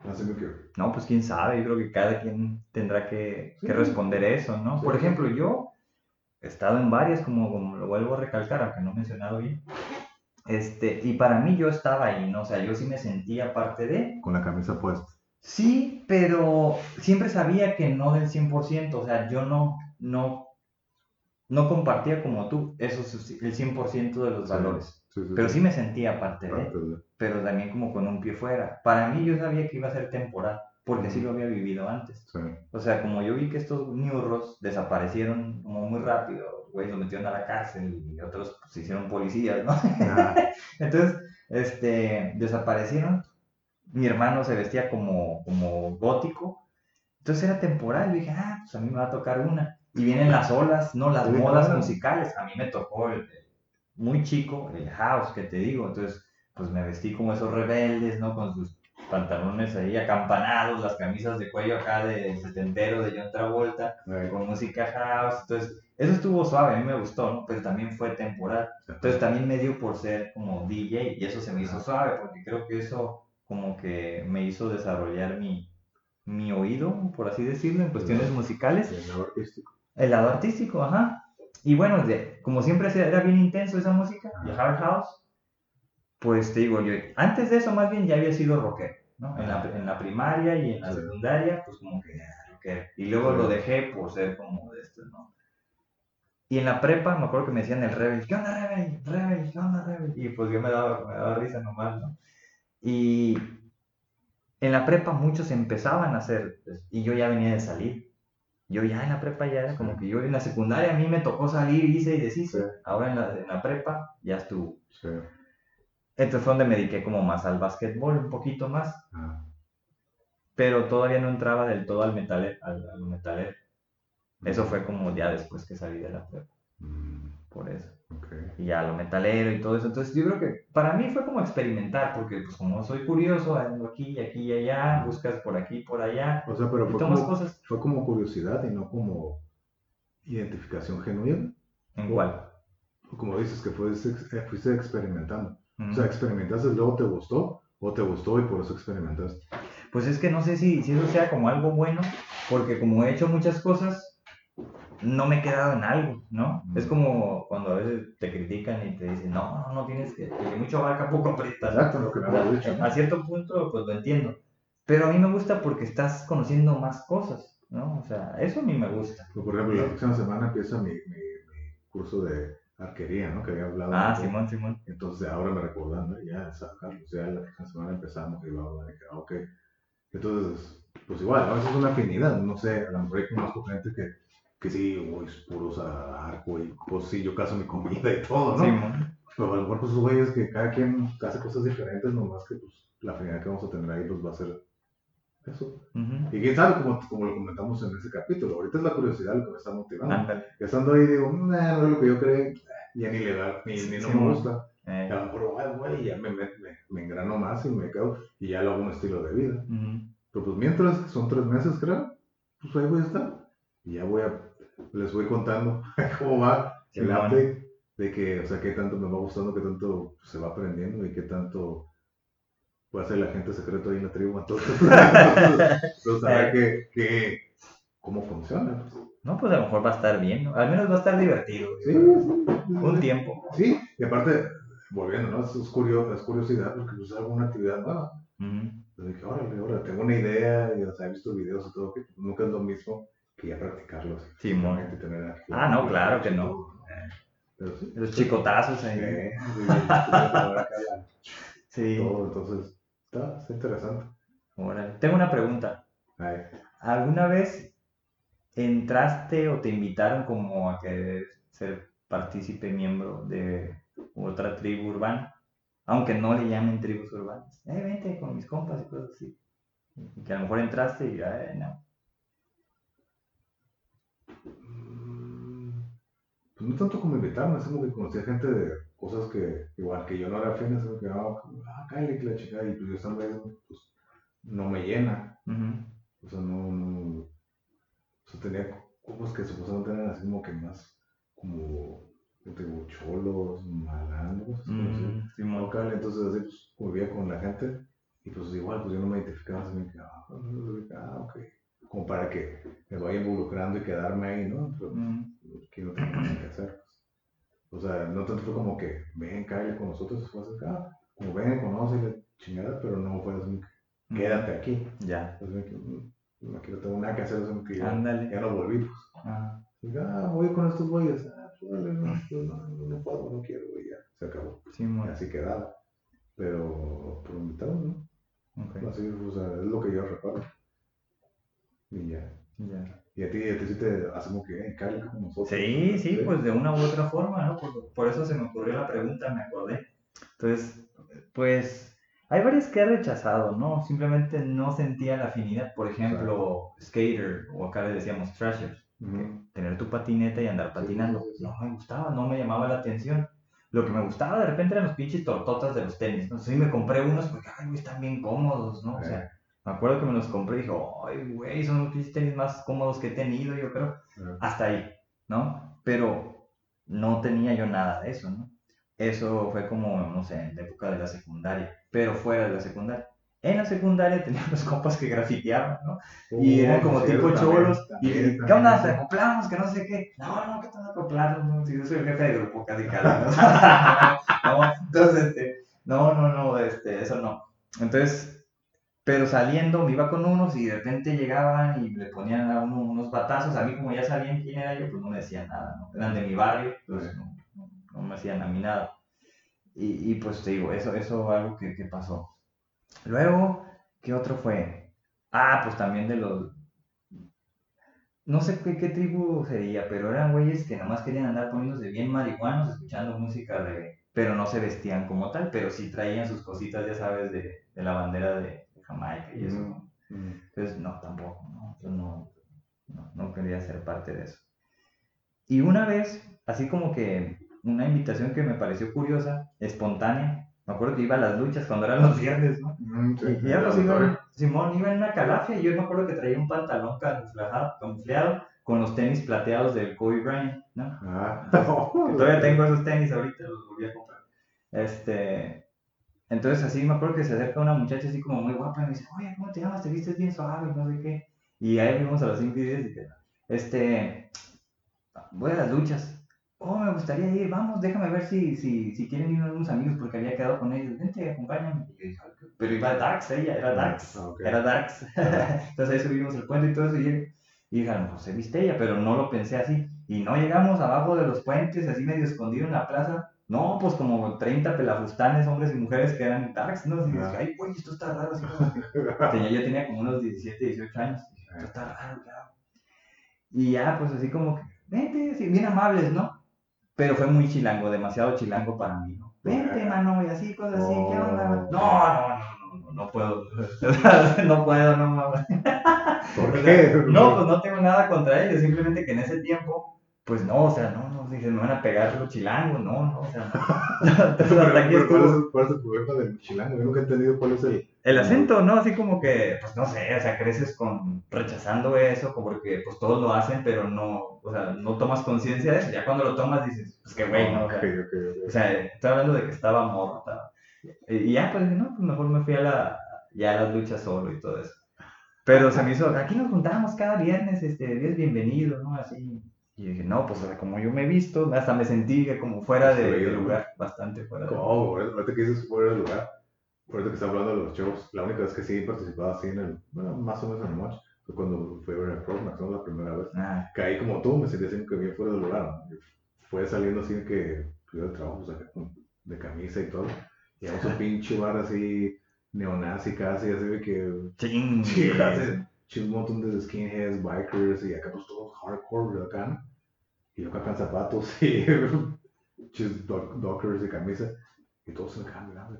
Así quiero. No, pues quién sabe, yo creo que cada quien tendrá que, que Sí. responder eso, ¿no? Sí. Por ejemplo, yo he estado en varias, como, como lo vuelvo a recalcar, aunque no he mencionado bien. Este, y para mí yo estaba ahí, ¿no? O sea, yo sí me sentía parte de. Con la camisa puesta. Sí, pero siempre sabía que no del 100%, o sea, yo no, no, no compartía como tú esos, el 100% de los Sí. valores. Sí, sí, Pero sí. sí me sentía parte de Parte de- pero también como con un pie fuera. Para mí yo sabía que iba a ser temporal, porque así lo había vivido antes. sí. O sea, como yo vi que estos ñurros desaparecieron como muy rápido, güey, los metieron a la cárcel y otros pues, se hicieron policías, ¿no? Ah, Entonces, este, desaparecieron. Mi hermano se vestía como, como gótico. Entonces era temporal. Yo dije, ah, pues a mí me va a tocar una. Y vienen las olas, ¿no? Las modas musicales. A mí me tocó el, muy chico, el house, que te digo. Entonces, pues me vestí como esos rebeldes, ¿no? Con sus pantalones ahí acampanados, las camisas de cuello acá de setentero de John Travolta, Ay, con música house, entonces eso estuvo suave, a mí me gustó, ¿no? Pero también fue temporal. Entonces también me dio por ser como DJ y eso se me hizo suave porque creo que eso como que me hizo desarrollar mi, mi oído, por así decirlo, en cuestiones musicales. el lado artístico. El lado artístico, ajá. Y bueno, de- como siempre era bien intenso esa música, el hard house, pues te digo, yo antes de eso más bien ya había sido rockero, ¿no? En la, en la primaria y en la secundaria, pues como que ah, rockero. Y luego lo dejé por ser como de esto, ¿no? Y en la prepa me acuerdo que me decían el rebel, ¿qué onda rebel? Rebel, ¿qué onda rebel? Y pues yo me daba, me daba risa nomás, ¿no? Y en la prepa muchos empezaban a hacer, pues, y yo ya venía de salir. Yo ya en la prepa ya era como que yo en la secundaria a mí me tocó salir, hice y deshice. Sí. Ahora en la, en la prepa ya estuvo. Sí. Entonces fue donde me dediqué como más al básquetbol, un poquito más, Ah, pero todavía no entraba del todo al metalero. Al, al metalero. Eso fue como ya después que salí de la prepa, mm, por eso. ok. Y ya lo metalero y todo eso. Entonces yo creo que para mí fue como experimentar, porque pues como soy curioso, ando aquí, aquí y allá, buscas por aquí, por allá, O sea, pero y fue tomas como, cosas. fue como curiosidad y no como identificación genuina. ¿En cuál? Como dices, que fuiste, eh, fuiste experimentando. O sea, experimentaste, luego te gustó, o te gustó y por eso experimentaste. Pues es que no sé si, si eso sea como algo bueno, porque como he hecho muchas cosas, no me he quedado en algo, ¿no? Mm. Es como cuando a veces te critican y te dicen, no, no, no tienes que, que mucho abarca poco aprieta. Exacto, lo que me habías dicho. ¿no? A cierto punto, pues lo entiendo. Pero a mí me gusta porque estás conociendo más cosas, ¿no? O sea, eso a mí me gusta. Pues, Por ejemplo, la próxima semana empieza mi, mi, mi curso de arquería, ¿no? Que había hablado. Ah. Simón, Simón. Entonces ahora me recordando, ya, sa- Carlos, ya la próxima semana empezamos y vamos a ver, ah, ok. Entonces, pues igual, a veces es una afinidad, no sé, a lo mejor hay conozco gente que, que sí, es puros a arco y pues sí, yo caso mi comida y todo, ¿no? Simón. Pero a lo mejor pues esos güeyes que cada quien hace cosas diferentes, nomás que pues la afinidad que vamos a tener ahí pues va a ser eso. Ujú. Y quién sabe, como, como lo comentamos en ese capítulo, ahorita es la curiosidad lo que me está motivando. Ándale. Estando ahí digo, nah, no es lo que yo creo, ya ni le da, ni, ni no Sí, me gusta. Eh, Y a lo mejor, güey, ya me, me, me, me engrano más y me quedo y ya lo hago un estilo de vida. ujú. Pero pues mientras, son tres meses creo, pues ahí voy a estar. Y ya voy a, les voy contando cómo va el Simón. update de que, o sea, qué tanto me va gustando, qué tanto se va aprendiendo y qué tanto puede hacer la gente secreto ahí en la tribu. Entonces, entonces saber que, que, cómo funciona. pues. No, pues a lo mejor va a estar bien, ¿no? Al menos va a estar divertido. Sí, sí, sí. Un tiempo. Sí, y aparte, volviendo, ¿no? Es, es curio- es curiosidad porque pues, es alguna actividad nueva. Ujú. Entonces dije, órale, órale, tengo una idea, y, o sea, he visto videos y todo, que pues, nunca es lo mismo que ya practicarlo. así, Sí, físicamente, tener Ah, no, claro que no. todo, Pero sí. Los chicotazos ahí. Eh, sí, todo, entonces, está, está interesante. Órale. Tengo una pregunta. ¿Alguna vez entraste o te invitaron como a querer ser partícipe, miembro de otra tribu urbana? Aunque no le llamen tribus urbanas. Eh, vente con mis compas y cosas así. Y que a lo mejor entraste y, eh, no. Mm, pues no tanto como invitarme, es como que conocía gente de cosas que, igual que yo no era afín, que, ah, ah, cállate que la chica, y pues yo también, pues, no me llena. O sea, no, no. O sea, tenía cosas que supuestamente eran así como que más, como, yo te digo, cholos, malandros, así. Simón. Local, entonces así pues convivía con la gente y pues igual pues yo no me identificaba así que, ah, pues, ah, ok. Como para que me vaya involucrando y quedarme ahí, ¿no? Pero Mm, que no tengo nada que hacer. pues. O sea, no tanto fue como que ven, cállate con nosotros, fue así, ah, como ven, conoce chingada, pero no fue así, mm. quédate aquí. Ya. Pues, me- mm, no quiero tengo nada que hacer, que ya, ya no volví, pues. Ah, ah, voy con estos güeyes, ah, pues, dale, no, no, no, puedo, no quiero, y ya, se acabó. Simón. así quedaba. Pero por invitaron, ¿no? Ok. Así, o sea, es lo que yo recuerdo. Y ya. Ya. Y a ti, a ti sí te hacemos que en Cali con nosotros. Sí, sí, pues de una u otra forma, ¿no? Por, por eso se me ocurrió la pregunta, me acordé. Entonces, pues hay varias que he rechazado, ¿no? Simplemente no sentía la afinidad. Por ejemplo, skater, o acá le decíamos thrasher. Ujú. Tener tu patineta y andar patinando. sí, sí, sí. No me gustaba, no me llamaba la atención. Lo que me gustaba de repente eran los pinches tortotas de los tenis. No sé si me compré unos porque, ay, están bien cómodos, ¿no? O sea, me acuerdo que me los compré y dije, ay, güey, son los tenis más cómodos que he tenido, yo creo. Hasta ahí, ¿no? Pero no tenía yo nada de eso, ¿no? Eso fue como, no sé, en la época de la secundaria, pero fuera de la secundaria. En la secundaria tenía unos compas que grafiteaban, ¿no? y eran como tipo cholos. Y, ¿qué onda? ¿Te acoplamos? Que no sé qué. No, no, ¿qué te acoplamos? No, si yo soy el jefe de grupo radical. ¿no? no, entonces, este, no, no, no, este, eso no. Entonces, pero saliendo me iba con unos y de repente llegaban y le ponían a uno unos batazos. A mí, como ya sabían quién era yo, pues no me decían nada, ¿no? Eran de mi barrio, pues no, no, me hacían a mí nada. Y, y, pues te digo, eso, eso algo que, que pasó. Luego, ¿qué otro fue? Ah, pues también de los... No sé qué, qué tribu sería, pero eran güeyes que nomás querían andar poniéndose bien marihuanos, escuchando música de... Pero no se vestían como tal, pero sí traían sus cositas, ya sabes, de, de la bandera de, Jamaica y eso. Entonces, no, tampoco, ¿no? No, no, no quería ser parte de eso. Y una vez, así como que una invitación que me pareció curiosa, espontánea, me acuerdo que iba a las luchas cuando eran los viernes, ¿no? Mm, y ya pues iba, Simón iba en una calafia y yo me acuerdo que traía un pantalón camuflado con los tenis plateados del Kobe Bryant, ¿no? Ah. todavía tengo esos tenis ahorita, los volví a comprar. Este, entonces así me acuerdo que se acerca una muchacha así como muy guapa y me dice, oye, ¿cómo te llamas? Te vistes bien suave, no sé qué. Y ahí fuimos a los 5 y 10 y que, este, voy a las luchas oh, me gustaría ir, vamos, déjame ver si, si, si quieren ir unos amigos porque había quedado con ellos, vente, acompáñame. Pero iba Darks, ella, era ah, era Darks. Entonces ahí subimos el puente y todo eso y, y dije, no, se viste ella, pero no lo pensé así. Y no llegamos abajo de los puentes, así medio escondido en la plaza. No, pues como 30 pelafustanes, hombres y mujeres que eran Darks, ¿no? Y dije, ay, güey, esto está raro. Así como tenía, yo tenía como unos 17, 18 años. esto está raro, claro. Y ya, pues así como que, vente, así, bien amables, ¿no? pero fue muy chilango, demasiado chilango para mí, ¿no? Vente, mano, y así, cosas así, ¿qué onda? No, no, no, no, no puedo. no puedo, no mames. ¿Por qué? no, pues no tengo nada contra ellos, simplemente que en ese tiempo, pues no, o sea, no, no, dije, me van a pegar los chilangos, no, no, o sea, no. ¿Cuál es el problema del chilango? Yo nunca he entendido cuál es el el acento, ¿no? Así como que, pues no sé, o sea, creces con rechazando eso, porque pues todos lo hacen, pero no, o sea, no tomas conciencia de eso. Ya cuando lo tomas dices, pues qué güey, ¿no? O sea, estoy hablando de que estaba morro, Y ya, pues no, pues mejor me fui a la, ya a las luchas solo y todo eso. Pero se me hizo, aquí nos juntamos cada viernes, este, Dios bienvenido, ¿no? Así. Y dije, no, pues como yo me he visto, hasta me sentí como fuera de, lugar, bastante fuera de lugar. ¿Cómo? Ahorita que dices fuera de lugar eso que está hablando de los shows, la única vez que sí participado así en el, bueno, más o menos en el match, fue cuando fue a ver el Pro ¿no? La primera vez. Ah. Caí como tú, me sentí así que bien fuera del lugar. Fue saliendo así que yo de trabajo, de camisa y todo. Y a un pinche bar así, neonazi casi, así de que. Ching. Sí, un montón de skinheads, bikers, y acá pues todos hardcore de acá. Y acá con zapatos y dockers de camisa. Y todos se me quedan mirando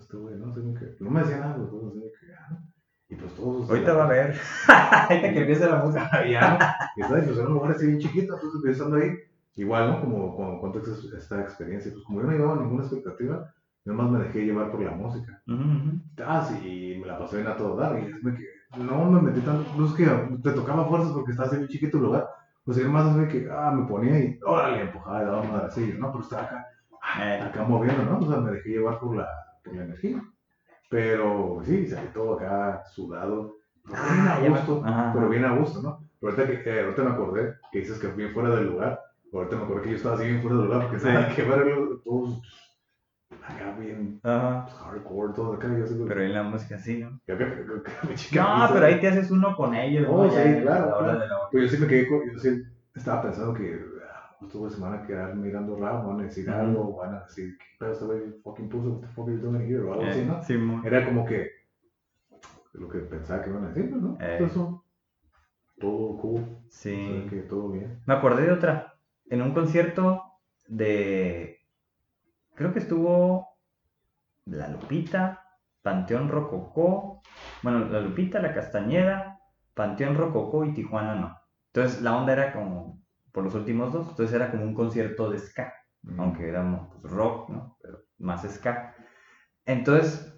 este güey, no sé qué. No me decía nada, pues, no sé qué. Y pues todos. Ahorita va a ver. Ahorita que empiece la música. ya, y está, pues era un lugar así bien chiquito, entonces pensando ahí. Igual, ¿no? Como cuando cuento esta experiencia, pues como yo no llevaba ninguna expectativa, nada más me dejé llevar por la música. Ah, sí, y me la pasé bien a todo dar. Y es que no me metí tanto, no es que te tocaba fuerzas porque estaba así bien chiquito lugar. Pues además es que, ah, me ponía y, órale, empujaba y daba madre así, ¿no? Pero estaba acá, acá moviendo, ¿no? O sea, me dejé llevar por la, por la energía. Pero sí, salí todo acá sudado. Ah, bien a gusto, pero bien a gusto, ¿no? Pero ahorita, que, eh, ahorita me acordé que dices que bien fuera del lugar. Ahorita me acordé que yo estaba así bien fuera del lugar porque sí. que ver todos acá bien Ajá. Pues, hardcore, todo acá. Yo pero en la música sí, ¿no? Yo, que, no, pero ahí te haces uno con ellos. Oh, sí, claro. Pues yo me quedé con, yo sí estaba pensando que justo se van a quedar mirando raro, van a decir algo, van a decir, ¿qué pedo este güey fucking puso? What the fuck are you doing here? O algo así, ¿no? Sí, Era como que lo que pensaba que iban a decir, ¿no? Eh. Eso, todo cool. Sí. que todo bien. Me acordé de otra. En un concierto de. Creo que estuvo La Lupita, Panteón Rococó. Bueno, La Lupita, La Castañeda, Panteón Rococó y Tijuana no. Entonces la onda era como por los últimos dos. Entonces era como un concierto de ska, Mm. aunque éramos pues, rock, ¿no? Pero más ska. Entonces,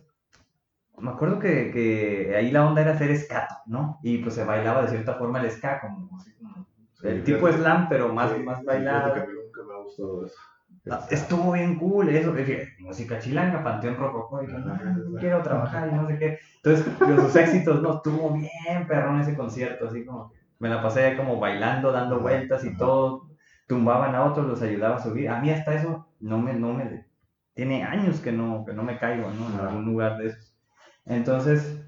me acuerdo que, que ahí la onda era hacer ska, ¿no? Y pues se bailaba de cierta forma el ska, como, así como el tipo slam, pero más, Sí, más bailado. que a mí nunca me ha gustado eso. Ah, Estuvo bien cool eso, dije, música chilanga, Panteón Rococó, dije, "No, ajá. quiero trabajar y no sé qué. Entonces, sus éxitos, no, estuvo bien perrón ese concierto, así como que me la pasé como bailando, dando vueltas y ajá. todo, tumbaban a otros, los ayudaba a subir. A mí hasta eso no me, no me, tiene años que no, que no me caigo, ¿no? En algún lugar de esos. Entonces,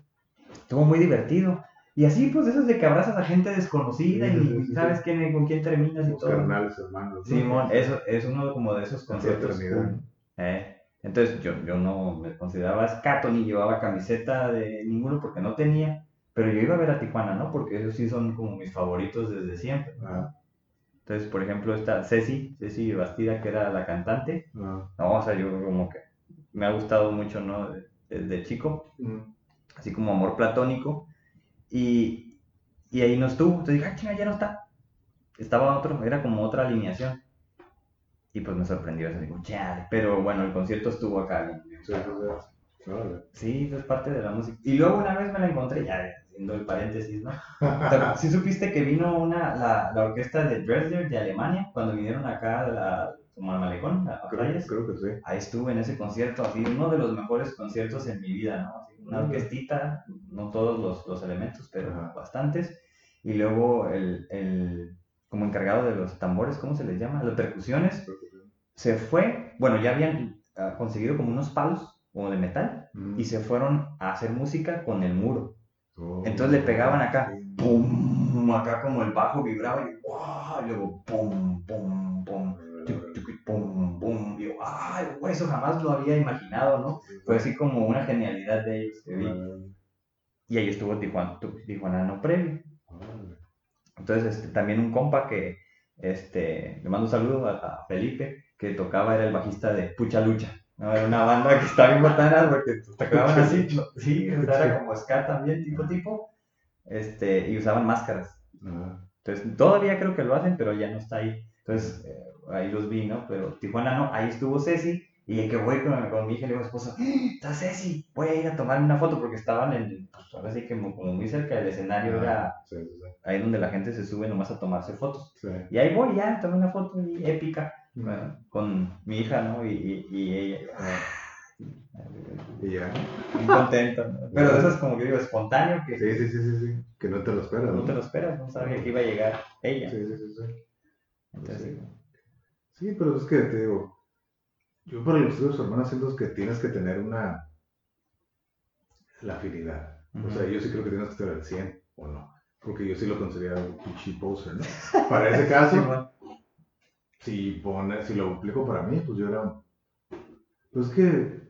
estuvo muy divertido. Y así, pues, eso es de que abrazas a gente desconocida Sí, y sí, sí, sabes quién, con quién terminas y Los todo. carnales, hermanos. ¿no? Simón, eso es uno como de esos cool. Eh, Entonces yo, yo no me consideraba escato ni llevaba camiseta de ninguno porque no tenía, pero yo iba a ver a Tijuana, ¿no? Porque esos sí son como mis favoritos desde siempre. Ah, Entonces, por ejemplo, esta Ceci, Ceci Bastida, que era la cantante, ah, no, o sea, yo como que me ha gustado mucho, ¿no? Desde chico, mm, así como amor platónico, y, y ahí no estuvo, entonces dije, ah, chinga, ya no está. Estaba otro, era como otra alineación. Y pues me sorprendió eso, digo, chale. Pero bueno, el concierto estuvo acá. sí, sí, es parte de la música. Y luego una vez me la encontré, ya haciendo el paréntesis, ¿no? Te- ¿Sí supiste que vino una, la, la orquesta de Dresden de Alemania cuando vinieron acá a la, como al malecón, a, Creo, playas? creo que sí. Ahí estuve en ese concierto, así, uno de los mejores conciertos en mi vida, ¿no? Así, una orquestita, no todos los, los elementos, pero bastantes. Y luego el, el, como encargado de los tambores, ¿cómo se les llama? Las percusiones, se fue, bueno, ya habían ah, conseguido como unos palos como de metal y se fueron a hacer música con el muro. Oh, Entonces le pegaban acá, pum, acá como el bajo vibraba y, y luego pum, pum, pum, tuc, tuc, pum, pum. Y yo, ¡ay, eso jamás lo había imaginado, ¿no? Fue así como una genialidad de ellos que vi. Y ahí estuvo Tijuana, Tijuanano órale. Entonces, este, también un compa que, este, le mando un saludo a, a Felipe, que tocaba, era el bajista de Pucha Lucha. ¿no? Era una banda que estaba bien botana porque tocaban así, ¿no? sí, o sea, era como ska también, tipo, tipo, este, y usaban máscaras. Entonces, todavía creo que lo hacen, pero ya no está ahí. Entonces, eh, ahí los vi, ¿no? Pero Tijuana no, ahí estuvo Ceci, y el que voy con, con mi hija y le digo a mi esposa, ¡Ah, está Ceci, voy a ir a tomarme una foto porque estaban en, pues ahora sí que como como muy cerca del escenario, era sí, sí, ahí donde la gente se sube nomás a tomarse fotos. Sí. Y ahí voy, ya, tomé una foto épica bueno, con mi hija, ¿no? Y, y, y ella, Y ya. muy contenta. ¿no? Pero de esas, como yo digo, espontáneo, que Sí, sí, sí, sí, sí. Que no te lo esperas. no te lo esperas, no sabía que iba a llegar ella. Sí, sí, sí, sí. Entonces, Sí, pero es que te digo, yo para los estudios hermanos siento que tienes que tener una, la afinidad. O sea, yo sí creo que tienes que estar al 100 o no. Porque yo sí lo considero un pinche poser, ¿no? Para ese caso, si, pone, si lo aplico para mí, pues yo era. Pues que.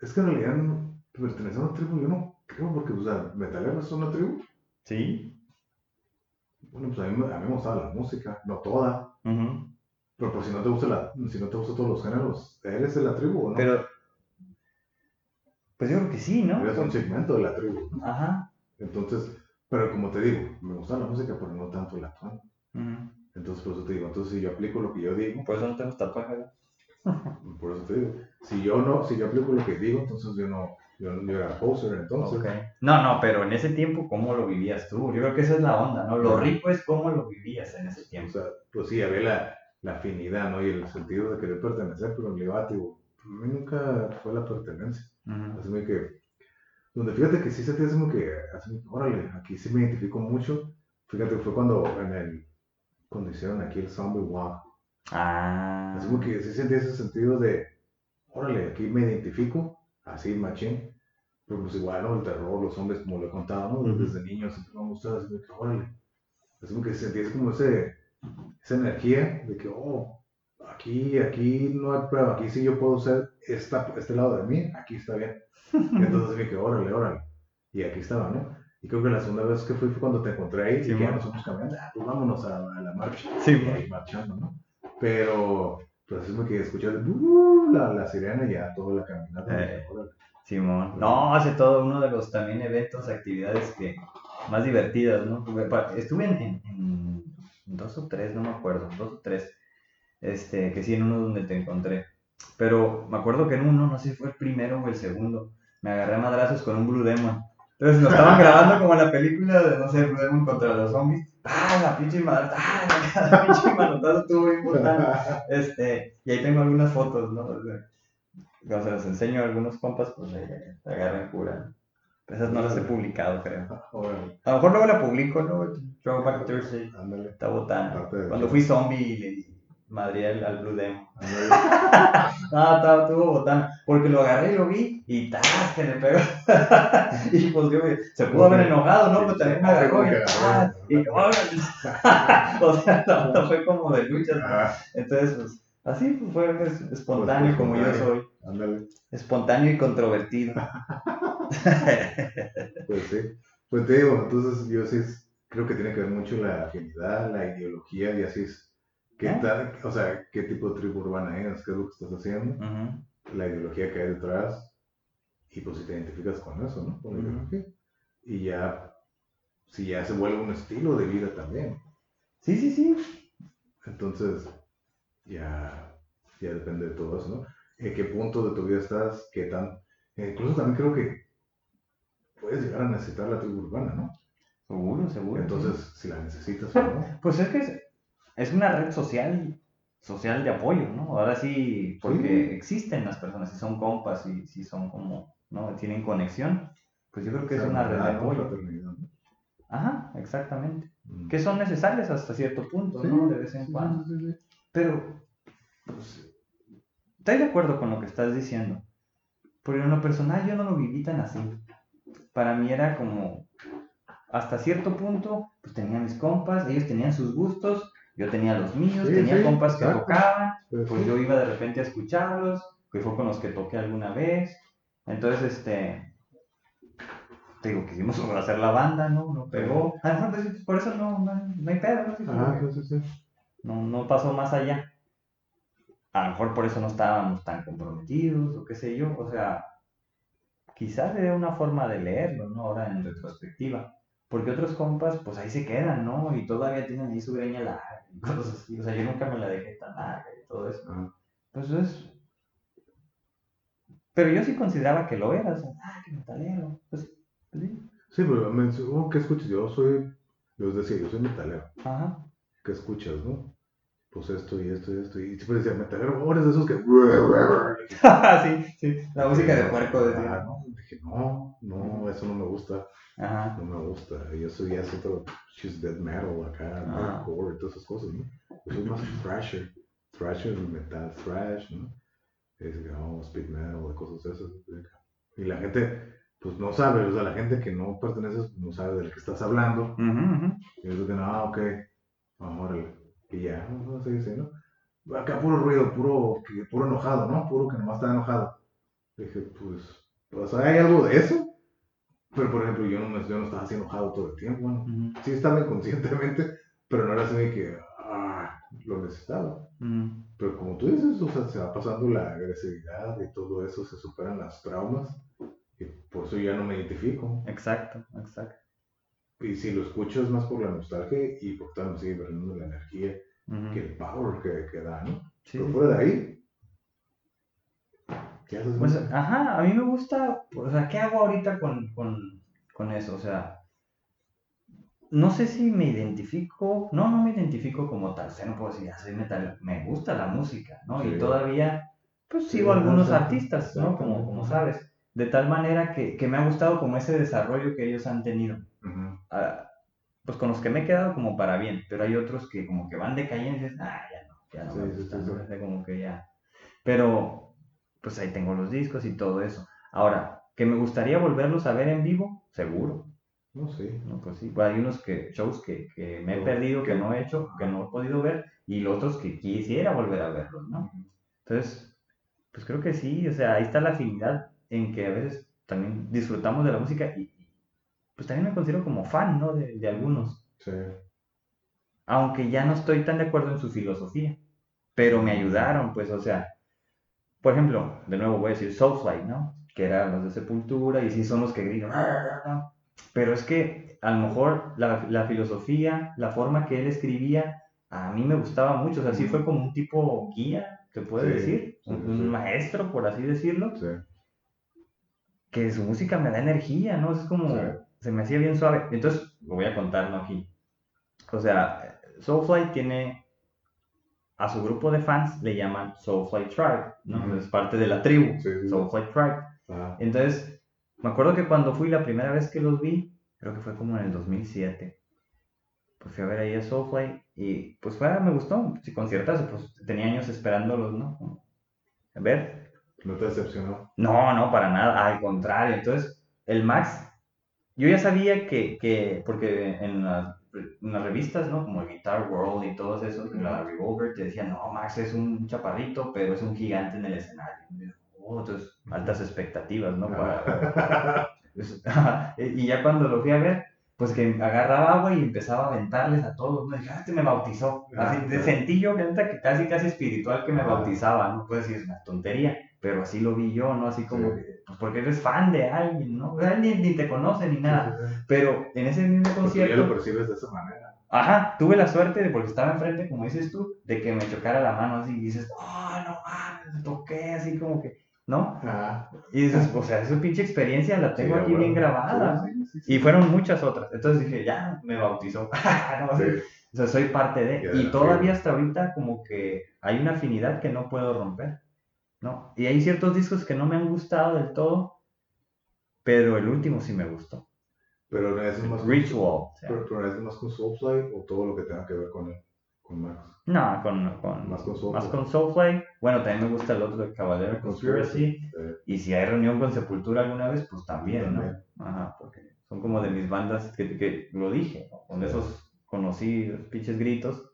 Es que en realidad no- pertenecer a una tribu, yo no creo, porque, o sea, metaleros son una tribu. sí. Bueno, pues a mí, me- a mí me gustaba la música, no toda. ujú. Pero pues si no te gusta la, si no te gustan todos los géneros, ¿eres de la tribu o no? Pero, pues yo creo que sí, ¿no? Eres un segmento de la tribu. Ajá. Entonces, pero como te digo, me gusta la música, pero no tanto la actual. ujú. Entonces, por eso te digo, entonces si yo aplico lo que yo digo, Por eso no tengo tatuajes. por eso te digo, si yo no, si yo aplico lo que digo, entonces yo no, yo, yo era poser, entonces. Ok. No, no, pero en ese tiempo, ¿cómo lo vivías tú? Yo creo que esa es la onda, ¿no? Lo rico es cómo lo vivías en ese O tiempo. sea, pues sí, había la, la afinidad, ¿no? Y el sentido de querer pertenecer, pero en realidad, digo, a mí nunca fue la pertenencia. Así que, donde fíjate que sí se te hace como que, así, órale, aquí sí me identifico mucho. Fíjate, fue cuando en el, cuando hicieron aquí el Zombie Walk. Ah. Así como que sí sentí ese sentido de, órale, aquí me identifico, así, machín. Pero pues igual, ¿no? El terror, los hombres, como lo he contado, ¿no? Desde niño siempre me ha gustado, así como que, órale. Así como que sentí como ese, esa energía de que, oh, aquí, aquí no hay prueba, aquí sí yo puedo ser esta, este lado de mí, aquí está bien. Entonces que órale, órale. Y aquí estaba, ¿no? Y creo que la segunda vez que fui fue cuando te encontré ahí Sí, y que ya bueno. nos fuimos caminando, ah, pues vámonos a, a la marcha. Sí, Y ahí marchando, ¿no? Pero, pues es que escuché "Uh", la, la sirena y ya toda la caminata. Eh. dije. Simón. No, hace todo uno de los también eventos, actividades que más divertidas, ¿no? Estuve en dos o tres, no me acuerdo, dos o tres. este, que sí en uno donde te encontré. Pero me acuerdo que en uno, no sé si fue el primero o el segundo, me agarré a madrazos con un Blue Demon. Entonces lo estaban grabando como la película de, no sé, Blue Demon contra los zombies. ¡Ah, la pinche madre! ¡Ah, la, pinche manotazo estuvo importante! Este, y ahí tengo algunas fotos, ¿no? O sea, se las enseño a algunos compas, pues ahí agarran cura. Esas no las he publicado, creo. Órale, A lo mejor luego la publico, ¿no? Throwback Thursday. ándale. Está botana. Cuando fui zombie y le madré al, al Blue ándale. Ah, estaba, estuvo botana. Porque lo agarré y lo vi y ¡tas! que le pegó. y pues yo me- se pudo haber enojado, ¿no? Pero también me agarró y ¡tas! Y ¡órale! o sea, no, no fue como de luchas. ¿no? Ah, Entonces, pues, así pues, fue es- espontáneo como yo soy. ándale. Espontáneo y controvertido. Pues sí. Pues te digo, entonces yo sí creo que tiene que ver mucho la afinidad, la ideología y así es. ¿Qué ¿Eh? tal, o sea, qué tipo de tribu urbana es? ¿Qué es lo que estás haciendo? La ideología que hay detrás. Y pues si te identificas con eso, ¿no? Con la ideología. Y ya, si ya se vuelve un estilo de vida también. Sí, sí, sí. Entonces, ya, ya depende de todo eso, ¿no? ¿En qué punto de tu vida estás? ¿Qué tan...? Incluso también creo que puedes llegar a necesitar la tribu urbana, ¿no? Seguro, seguro. Entonces, si la necesitas o no. Pues es que es, es una red social, social de apoyo, ¿no? Ahora sí, porque Sí. existen las personas, si son compas, y si son como, ¿no? Tienen conexión, pues yo creo que es O sea, una red de apoyo. Ajá, exactamente. Mm. Que son necesarias hasta cierto punto, Sí, ¿no? De vez en cuando. Pero, pues, estoy de acuerdo con lo que estás diciendo. Pero en lo personal yo no lo viví tan así. Para mí era como, hasta cierto punto, pues tenía mis compas, ellos tenían sus gustos, yo tenía los míos, Sí, tenía sí, compas que exacto. tocaban, pues sí. yo iba de repente a escucharlos, que fue con los que toqué alguna vez. Entonces, este, te digo, quisimos hacer la banda, ¿no? No pegó. Mejor, pues, por eso no, no, no hay pedo, ¿no? Ajá, sí. No, no pasó más allá. A lo mejor por eso no estábamos tan comprometidos o qué sé yo. O sea, quizás era una forma de leerlo, ¿no? Ahora en retrospectiva. Porque otros compas, pues ahí se quedan, ¿no? Y todavía tienen ahí su greña larga y cosas así. O sea, yo nunca me la dejé tan larga y todo eso. Ajá. Pues es... Pero yo sí consideraba que lo era. O sea, ah, que metalero. Pues, pues sí. Sí, pero me oh, ¿qué escuchas? Yo soy, yo os decía, yo soy metalero. Ajá. ¿Qué escuchas, no? Pues esto y esto y esto. Y siempre decía, metalero, eres de esos que... sí, sí. La música de puerco decía. Ah, no, dije, no, no, eso no me gusta. Ajá. No me gusta. Yo soy ya es otro, she's dead metal acá, hardcore y todas esas cosas, ¿no? Yo soy más thrasher. Thrasher, metal thrash, ¿no? Es, oh, speed metal, cosas de esas. Y la gente, pues no sabe, o sea, la gente que no pertenece, no sabe del que estás hablando. Ujú. Y ellos dicen, ah, ok, órale. Y ya, no sé, sí, ¿no? Acá puro ruido, puro, que- puro enojado, ¿no? Puro que nomás está enojado. Dije, pues, sea, ¿hay algo de eso? Pero, por ejemplo, yo no, me- yo no estaba así enojado todo el tiempo, bueno, Ujú. sí estaba inconscientemente, pero no era así de que, ah, lo necesitaba. Ujú. Pero como tú dices, o sea, se va pasando la agresividad y todo eso, se superan las traumas, y por eso ya no me identifico. Exacto, exacto. Y si lo escucho es más por la nostalgia y por tanto sigue perdiendo la energía que el power que, que da, ¿no? Sí, Pero fuera de ahí, ¿qué haces? Pues, ajá, a mí me gusta, o sea, ¿qué hago ahorita con, con, con eso? O sea, no sé si me identifico, no, no me identifico como tal, o sea, no puedo decir, ah, soy metal, me gusta la música, ¿no? Sí. Y todavía, pues sigo algunos artistas, ¿no? Como, como sabes, de tal manera que, que me ha gustado como ese desarrollo que ellos han tenido. Ujú. Ah, pues con los que me he quedado como para bien, pero hay otros que como que van decayendo y dices, ah, ya no, ya no Sí, como que ya. Pero, pues ahí tengo los discos y todo eso. Ahora, que me gustaría volverlos a ver en vivo, seguro. No sé. No, pues sí, hay unos que, shows que, que me he No, perdido, que que- no he hecho, que no he podido ver, y los otros que quisiera volver a verlos, ¿no? Entonces, pues creo que sí, o sea, ahí está la afinidad en que a veces también disfrutamos de la música y, pues también me considero como fan, ¿no? De, de algunos, Sí. aunque ya no estoy tan de acuerdo en su filosofía, pero me ayudaron, pues, o sea, por ejemplo, de nuevo voy a decir Soulfly, ¿no? Que eran los de Sepultura y sí son los que gritan, "Arr", pero es que a lo mejor la, la filosofía, la forma que él escribía, a mí me gustaba mucho, o sea, sí fue como un tipo guía, se puede Sí, decir, sí, un, sí, maestro, por así decirlo, Sí. que su música me da energía, ¿no? Es como, Sí. Se me hacía bien suave. Entonces, lo voy a contar, ¿no? Aquí. O sea, Soulfly tiene, a su grupo de fans le llaman Soulfly Tribe, ¿no? Es parte de la tribu, Sí, sí. Soulfly Tribe. Entonces, me acuerdo que cuando fui la primera vez que los vi, creo que fue como en el 2007, pues fui a ver ahí a Soulfly y pues fue, me gustó, sí, conciertazo, pues tenía años esperándolos, ¿no? A ver, ¿No te decepcionó? no, no, para nada, al contrario. Entonces, el Max, yo ya sabía que, que porque en las, en las revistas, ¿no? Como el Guitar World y todos esos, la Revolver, te decían, no, Max es un chaparrito, pero es un gigante en el escenario. Y yo, Oh, entonces, altas expectativas, ¿no? Para, es- y ya cuando lo fui a ver, pues que agarraba agua y empezaba a aventarles a todos, ¿no? Dije, ah, este me bautizó. Así, Ah, de- sí. sentí yo que, casi, casi espiritual que me Ah. bautizaba, ¿no? Puedes decir, es una tontería, pero así lo vi yo, ¿no? Así como Sí. que, porque eres fan de alguien, ¿no? O sea, ni, ni te conoce ni nada. Sí, sí, sí. Pero en ese mismo Porque tú ya lo concierto, percibes de esa manera. ajá, tuve la suerte de, porque estaba enfrente, como dices tú, de que me chocara la mano así y dices, oh, no mames, toqué así como que, ¿no? Ajá. Y dices, o sea, esa pinche experiencia la tengo aquí bueno. bien grabada. Y fueron muchas otras. Entonces dije, ya me bautizó. No. O sea, soy parte de. Y todavía hasta ahorita como que hay una afinidad que no puedo romper. ¿No? Y hay ciertos discos que no me han gustado del todo, pero el último sí me gustó. Pero es más con- Ritual. sea, Pero, pero es más con Soulfly o todo lo que tenga que ver con él, con Max. no, con, con, Más con Soulfly. más con Soulfly. Bueno, también me gusta el otro de Caballero Conspiracy. Eh, Y si hay reunión con Sepultura alguna vez, pues también, También. ¿no? Ajá, porque son como de mis bandas que, que lo dije, ¿no? Con Sí. esos conocí los pinches gritos.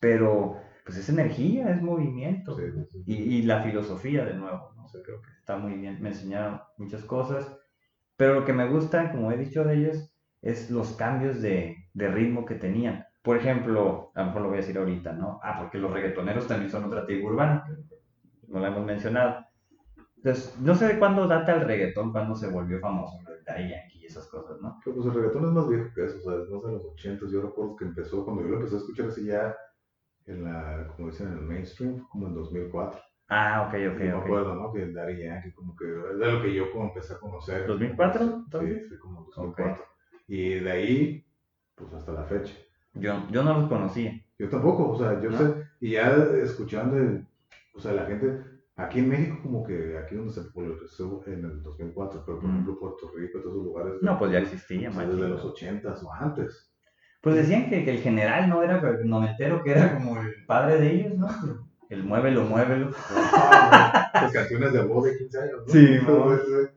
Pero, pues es energía, es movimiento. sí, sí, sí. Y, y la filosofía de nuevo, ¿no? Sea, creo que está muy bien. Me enseñaron muchas cosas. Pero lo que me gusta, como he dicho de ellos, es los cambios de, de ritmo que tenían. Por ejemplo, a lo mejor lo voy a decir ahorita, ¿no? Ah, porque los reggaetoneros también son otra tribu urbana, no la hemos mencionado. Entonces, no sé de cuándo data el reggaetón, cuándo se volvió famoso, Daddy Yankee y esas cosas, ¿no? Pero pues el reggaetón es más viejo que eso, o sea, es más de los 80 Yo recuerdo que empezó, cuando yo lo empecé a escuchar así ya en la, como dicen, en el mainstream, como en 2004. Ah, ok, ok, me ok. acuerdo, ¿no? Que Daddy Yankee, como que es de lo que yo como empecé a conocer. ¿2004, Sí, entonces? sí, como 2004. Y de ahí, pues hasta la fecha. Yo, yo no los conocía. Yo tampoco, o sea, yo ¿No? sé, y ya escuchando, el- o sea, la gente, aquí en México como que, aquí donde se popularizó en el 2004, pero por Mm. ejemplo Puerto Rico, todos esos lugares. No, pues ya existía, o sea, desde los 80s o antes. Pues decían que, que el general no era el noventero, que era como el padre de ellos, ¿no? El muévelo, muévelo. Las canciones de voz de 15 años, ¿no? Sí,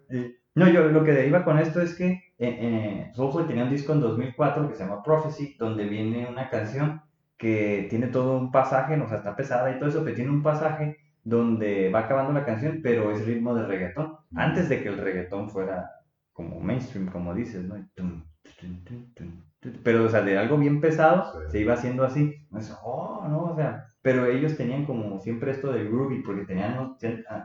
ese- No, yo lo que iba con esto es que eh, eh, Soulfly tenía un disco en 2004 que se llama Prophecy, donde viene una canción que tiene todo un pasaje, o sea, está pesada y todo eso, pero tiene un pasaje donde va acabando la canción, pero es ritmo de reggaetón, antes de que el reggaetón fuera como mainstream, como dices, ¿no? Y tum, tum, tum. Pero, o sea, de algo bien pesado, Sí. se iba haciendo así. Entonces, oh, no, o sea, pero ellos tenían como siempre esto del groovy, porque tenían,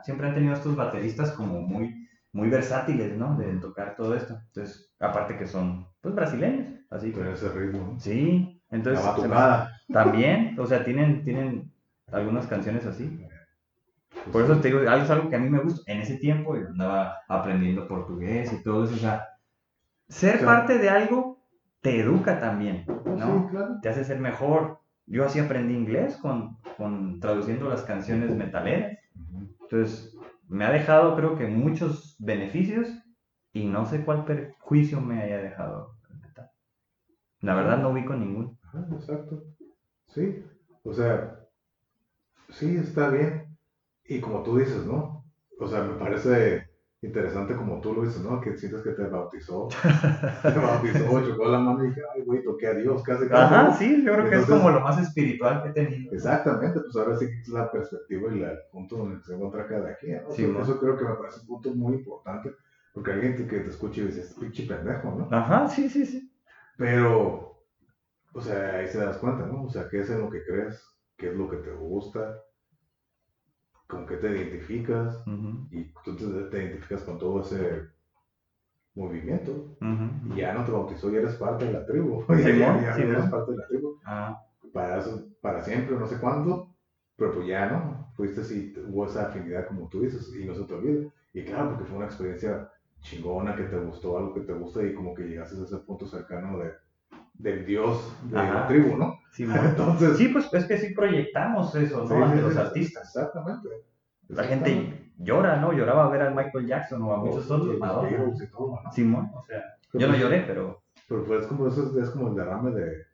siempre han tenido estos bateristas como muy, muy versátiles, ¿no? De tocar todo esto. Entonces, aparte que son, pues, brasileños, así. Tener ese ritmo. Sí, entonces... La batucada. También, o sea, tienen, tienen algunas canciones así. Por eso te digo, algo es algo que a mí me gusta. En ese tiempo yo andaba aprendiendo portugués y todo eso. O sea, ser parte de algo te educa también, ¿no? Sí, claro. Te hace ser mejor. Yo así aprendí inglés con, con traduciendo las canciones metaleras. Entonces, me ha dejado creo que muchos beneficios y no sé cuál perjuicio me haya dejado. el metal. La verdad no ubico ninguno. Ajá, exacto. Sí, o sea, sí, está bien. Y como tú dices, ¿no? O sea, me parece interesante como tú lo dices, ¿no? Que sientes que te bautizó. te bautizó, chocó la mano y dije, ay, güey, toqué a Dios, casi casi. Ajá, sí, yo creo que es Entonces- como lo más espiritual que he tenido. Exactamente, pues ahora sí que es la perspectiva y la- el punto donde se encuentra cada quien. ¿no? Sí, mo. eso creo que me parece un punto muy importante, porque alguien que que te escuche y dice, este pinche pendejo, ¿no? Ajá, sí, sí, sí. Pero, o sea, ahí se das cuenta, ¿no? O sea, qué es en lo que crees, qué es lo que te gusta, con qué te identificas, y tú te, te identificas con todo ese movimiento. Y ya no te bautizó, ya eres parte de la tribu. ya, ya- eres parte de la tribu. Ah, para, para siempre, no sé cuánto, pero pues ya, ¿no? Fuiste así, hubo esa afinidad como tú dices, y no se te olvida. Y claro, porque fue una experiencia chingona, que te gustó, algo que te gusta, y como que llegaste a ese punto cercano de, del dios de la tribu, ¿no? Sí, Entonces, sí, pues es que sí proyectamos eso, ¿no? Ante los artistas. Exactamente. La gente llora, ¿no? Lloraba a ver a Michael Jackson o a muchos otros. Simón, o sea, yo no lloré, pero... Pero fue como, eso es como el derrame de,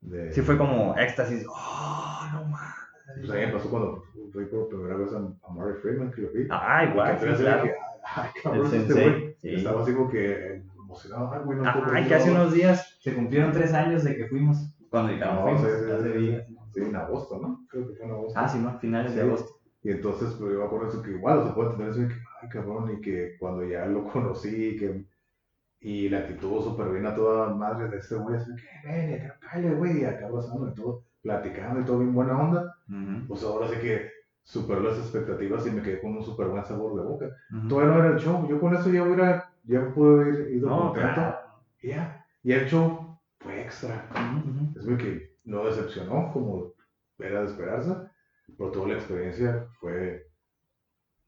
de... Sí, fue como éxtasis. ¡Oh, no mames! Pues a mí me pasó cuando fui por primera vez a, a Murray Freeman, que lo vi. Ah, igual, sí, claro. Que, ay, cabrón, el este güey. Sí. Estaba así como que emocionado. Ay, güey, no Ay, que hace unos días se cumplieron tres años de que fuimos. Cuando no, fuimos, sí, sí, sí, en agosto, ¿no? Creo que fue en agosto. Ah, sí, no, finales de agosto. Y entonces, pues yo me acuerdo eso que igual, se puede tener eso de que, ay, cabrón, y que cuando ya lo conocí, que y la actitud súper bien a toda madre de este güey, así que, ven, cállate, güey, y acá pasando y todo, platicando y todo bien buena onda. Pues ahora sí que superó las expectativas y me quedé con un súper buen sabor de boca. Todavía no era el show, yo con eso ya hubiera, ya pude haber ido contento. Y ya, y el show fue extra. Es muy que no decepcionó como era de esperarse, pero toda la experiencia fue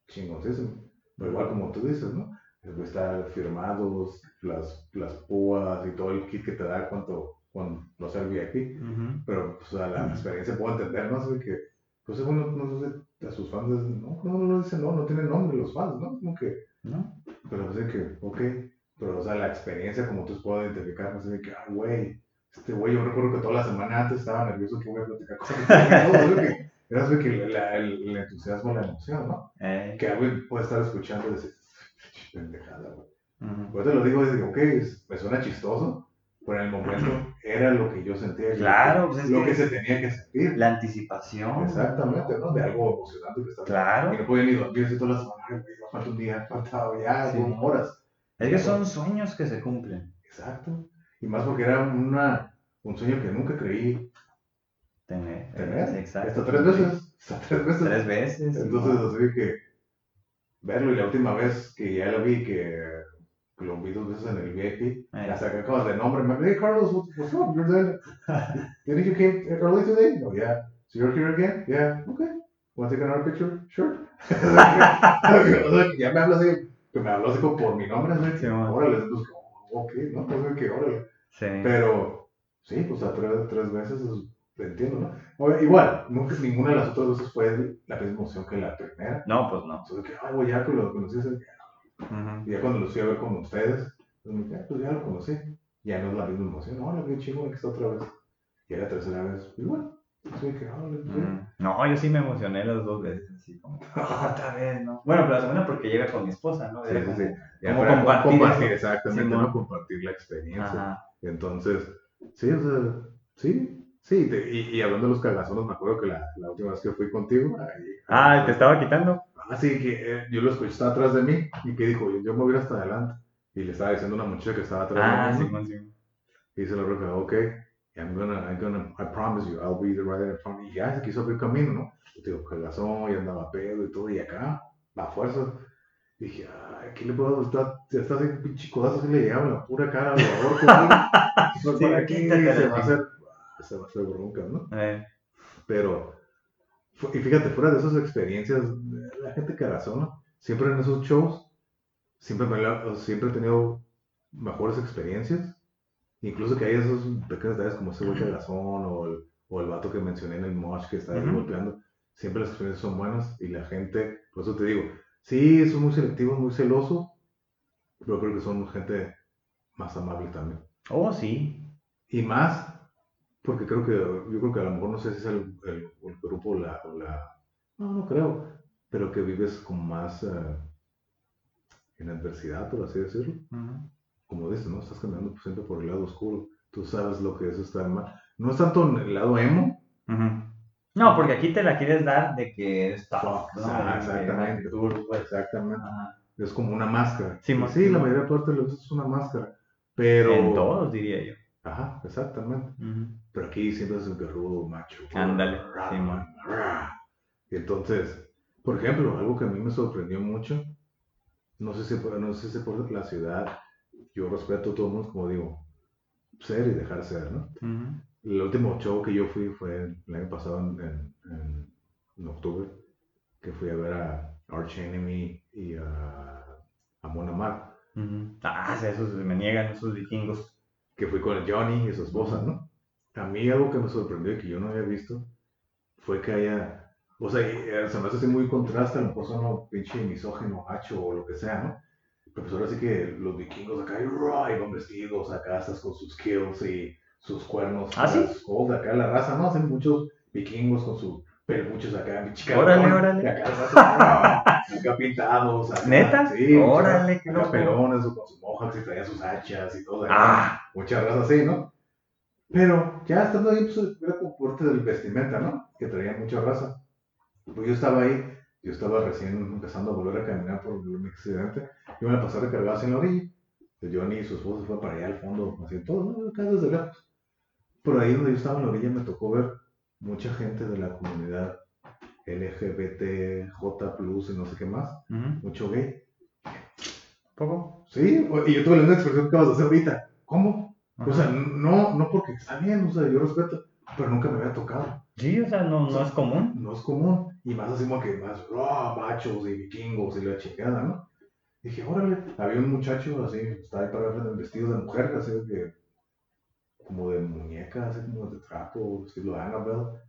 chingoncísima. Pero igual como tú dices, ¿no? estar firmados, las, las púas y todo el kit que te da cuando, cuando no el VIP. Pero pues, a la experiencia puedo entender, ¿no? Sé que, pues bueno, no a sus fans, no, no, no dicen, no, no tienen nombre los fans, ¿no? Como que, ¿no? Pero sé que, ok, pero o sea, la experiencia como tú puedo identificar, no sé, de que, ah, güey, este güey, yo recuerdo que toda la semana antes estaba nervioso que voy a platicar con él. Era que el, el, entusiasmo, la emoción, ¿no? Eh. Que alguien puede estar escuchando y decir, pendejada, güey. Uh te lo digo, es ok, me suena chistoso, pero en el momento era lo que yo sentía. Claro, pues lo que se tenía que sentir. La anticipación. Exactamente, ¿no? De algo emocionante que estaba. Claro. Y no podía ni dormir así todas las semanas, falta un día, faltaba ya, sí. horas. Es que son sueños que se cumplen. Exacto. Y más porque era una, un sueño que nunca creí tener. tener. Exacto. Hasta tres veces. Hasta tres veces. Tres veces. Entonces, así que verlo y la última vez que ya lo vi, que, lo vi dos veces en el VIP, hasta que acabas de nombre, me hey Carlos, what's up, you're there, didn't you came early today? No, yeah, so you're here again? Yeah, okay, want to take another picture? Sure. ya me hablas así, que me habló así como por mi nombre, así, sí, órale, entonces, ok, no, pues que órale. Sí. Pero, sí, pues a tres, tres veces entiendo, ¿no? igual, nunca, ninguna de las otras veces fue la misma emoción que la primera. No, pues no. Entonces, que, ah, güey, ya que lo conocí, y ya cuando lo fui a ver con ustedes, pues, dije, ah, pues ya lo conocí. Ya no es la misma emoción, la vi chingón que está otra vez. Y la tercera vez, igual. Así que, ah, mm. No, yo sí me emocioné las dos veces, así como, otra vez, ¿no? Bueno, pero la segunda porque llega con mi esposa, ¿no? sí, sí, sí. Ya como compartir, compartir exactamente, no compartir la experiencia. Entonces, sí, o sea, sí, Sí, y, hablando de los cagazones, me acuerdo que la, la, última vez que fui contigo. ah, ¿te estaba quitando? Ah, sí, que eh, yo lo escuché, estaba atrás de mí y que dijo, yo, me voy a ir hasta adelante. Y le estaba diciendo a una muchacha que estaba atrás ah, de mí. Sí, sí. Y dice la roca, ok, I'm gonna, I'm gonna, I promise you, I'll be the right in front. Y ya se quiso abrir camino, ¿no? Yo digo, cagazón, y andaba pedo y todo, y acá, la fuerza. Dije, ay, ¿qué le puedo estar? Ya está así, pinche codazo que le llegaba la pura cara al jugador. sí, aquí se va a hacer esa va a ser bronca, ¿no? Eh. Pero, y fíjate, fuera de esas experiencias, la gente que razona, siempre en esos shows, siempre, me, siempre he tenido mejores experiencias. Incluso que hay esos pequeños detalles como ese güey de razón o el, o el vato que mencioné en el mosh que está ahí golpeando. Siempre las experiencias son buenas y la gente, por eso te digo, sí, son muy selectivos, muy celosos, pero creo que son gente más amable también. Oh, sí. Y más porque creo que, yo creo que a lo mejor no sé si es el, el, grupo la, la, no, no creo, pero que vives como más eh, en adversidad, por así decirlo. Como dices, ¿no? Estás caminando siempre por el lado oscuro. Tú sabes lo que es estar mal. No es tanto en el lado emo. No, porque aquí te la quieres dar de que es tough, ah, exactamente. Pues. exactamente. Es como una máscara. Sí, sí la mayoría de parte de es una máscara. Pero... En todos, diría yo. Ajá, exactamente. Pero aquí siempre es un guerrudo macho. Ándale. y entonces, por ejemplo, algo que a mí me sorprendió mucho, no sé si, no sé si por la ciudad, yo respeto a todo el mundo, como digo, ser y dejar ser, ¿no? el último show que yo fui fue el año pasado en, en, en, octubre, que fui a ver a Arch Enemy y a, a Mona Mar. Ah, esos me niegan, esos vikingos. Que fui con Johnny y su esposa, ¿no? A mí algo que me sorprendió y que yo no había visto fue que haya, o sea, eh, se me hace muy contraste, a lo mejor un pinche misógeno, macho o lo que sea, ¿no? Pero pues ahora sí que los vikingos acá iban vestidos acá, estás con sus kills y sus cuernos. ¿Ah, sí? acá la raza, ¿no? Hacen muchos vikingos con sus peluchos acá, chica. Órale, órale. acá, acá pintados. Acá, ¿Neta? Sí. Órale, qué loco. pelones o con sus mohawks y traía sus hachas y todo. Ah. Mucha raza así, ¿no? Pero ya estando ahí, pues era como parte del vestimenta, ¿no? Que traía mucha raza. Pues yo estaba ahí, yo estaba recién empezando a volver a caminar por mi accidente. Yo me la pasé recargado en la orilla. Johnny y su esposa fue para allá al fondo, así todo, acá desde lejos. Por ahí donde yo estaba en la orilla me tocó ver mucha gente de la comunidad LGBT, J, y no sé qué más. Mucho gay. ¿Poco? Sí, y yo tuve la misma expresión que vas a hacer ahorita. ¿Cómo? O sea, no, no porque está bien, o sea, yo respeto, pero nunca me había tocado. Sí, o sea, no, no es común. No es común. Y más así como que más, oh, machos y vikingos y la chingada, ¿no? Dije, órale, había un muchacho así, estaba ahí para ver vestido de mujer, así que, como de muñeca, así como de trapo, estilo Annabelle.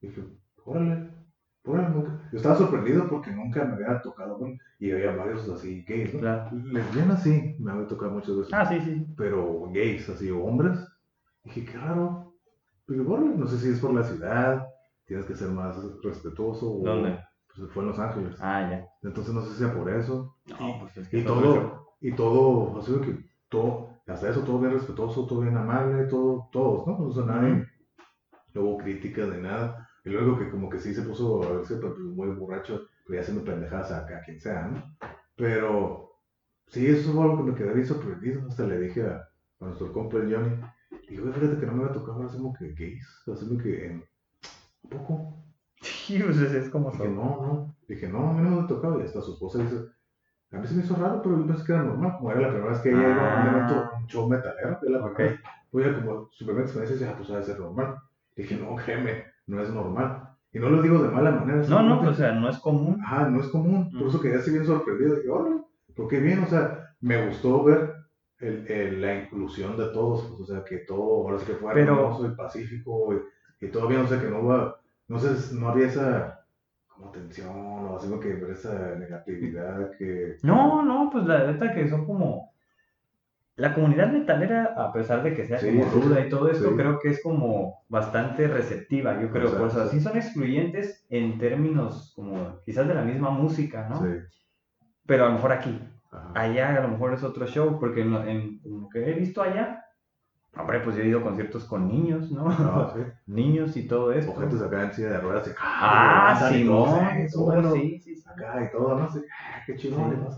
Dije, órale, órale, nunca. Yo estaba sorprendido porque nunca me había tocado, ¿no? y había varios así gays, ¿no? Claro. Lesbianas sí, me había tocado muchas veces. Ah, sí, sí. Pero gays, así, hombres. Dije, qué raro. Pero órale, no sé si es por la ciudad, tienes que ser más respetuoso. ¿Dónde? Pues fue en Los Ángeles. Ah, ya. Entonces no sé si sea por eso. No, pues es que y todo, y todo, así que todo, hasta eso todo bien respetuoso, todo bien amable, todo, todos, ¿no? No sea, nadie, no hubo crítica de nada. Y luego que como que sí se puso a veces pues, muy borracho, pero ya haciendo pendejadas a, a, quien sea, ¿no? Pero sí, eso fue algo que me quedé bien sorprendido. Hasta le dije a, nuestro compa el Johnny, y yo, fíjate que no me había tocado así como que gays, así como que en poco. Sí, pues es como Dije, no, no. Dije, no, a mí no me tocado. Y hasta su esposa dice, a mí se me hizo raro, pero yo pensé que era normal. Como era la primera vez que ella iba a un evento, un show metalero, que la okay. Pues como su primera experiencia, dice, ah, pues debe ser normal. Dije, no, créeme, no es normal. Y no lo digo de mala manera. No, no, pues, o sea, no es común. Ajá, no es común. Por eso quedé así bien sorprendido. Dije, órale, porque bien, o sea, me gustó ver el, el, la inclusión de todos. Pues, o sea, que todo, ahora es que fue pero... hermoso y pacífico. Y, y bien, o sea, que no va, no sé, no había esa como tensión o así que ver esa negatividad que... No, no, pues la neta que son como... La comunidad metalera, a pesar de que sea como ruda y todo esto, creo que es como bastante receptiva, yo creo. Pues así son excluyentes en términos como quizás de la misma música, ¿no? Sí. Pero a lo mejor aquí. Allá a lo mejor es otro show, porque en, en, lo que he visto allá, Hombre, pues yo he ido a conciertos con niños, ¿no? Ah, sí. niños y todo eso. O gente acá en silla de ruedas. Y, ah, sí, no. Eso, sí, sí, sí. Acá y todo, ¿no? sé qué chingón.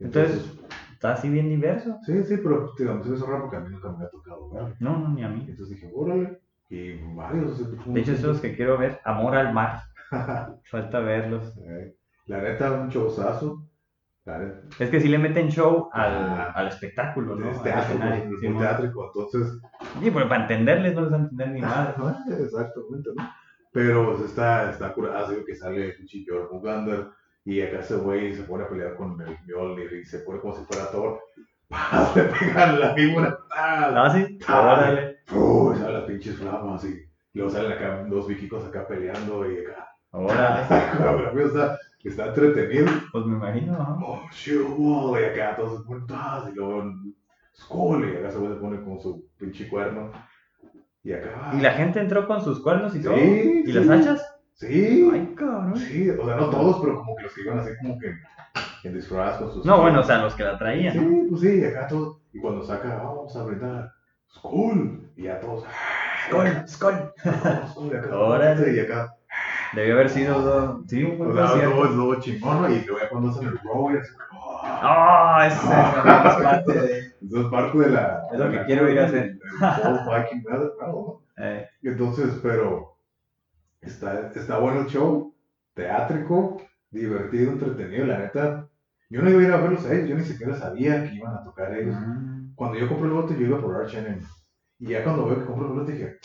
Entonces, está así bien diverso. Sí, sí, pero digamos, se me hizo raro porque a mí nunca me había tocado ver. No, no, ni a mí. Entonces dije, órale. Y varios. De hecho, esos que quiero ver, Amor al Mar. Falta verlos. La neta, un Es que si le meten show al, ah, al espectáculo, ¿no? Es teatro, es muy teátrico, entonces... Sí, pero para entenderles no les van a entender ni nada. Exactamente, ¿no? Pero está, está curado, así que sale un chillo Mugander y acá ese güey se pone a pelear con el Mjolnir y se pone como si fuera Thor. Le pegan la víbora. Ah, sí. Órale. Uy, salen las pinches flamas y luego salen acá dos vikingos acá peleando y acá. Órale. está, está entretenido. Pues me imagino, ¿no? Oh, Shield Wall, y acá todos ponen y luego Skull, y acá se pone con su pinche cuerno. Y acá. ¿Y la gente entró con sus cuernos y todo? Sí. ¿Y las hachas? Sí. Ay, cabrón. Sí, o sea, no todos, pero como que los que iban así como que en disfraz con sus. No, bueno, o sea, los que la traían. Sí, pues sí, acá todos. Y cuando saca, vamos a brindar, Skull, y ya todos. Skull, Skull. Skull, y acá. Debió haber sido sí, un buen concierto. es lo chingón, y luego cuando hacen el así, ¡Ah! ese es parte de. Eso es parte de la. Es lo que quiero ir a hacer. ¿no? Eh. Entonces, pero. Está, está bueno el show. Teátrico, divertido, entretenido, la neta. Yo no iba a ir a verlos a ellos, yo ni siquiera sabía que iban a tocar ellos. Mm. Cuando yo compré el bote, yo iba por Arch Enemy. Y ya cuando veo que compro boletos dije,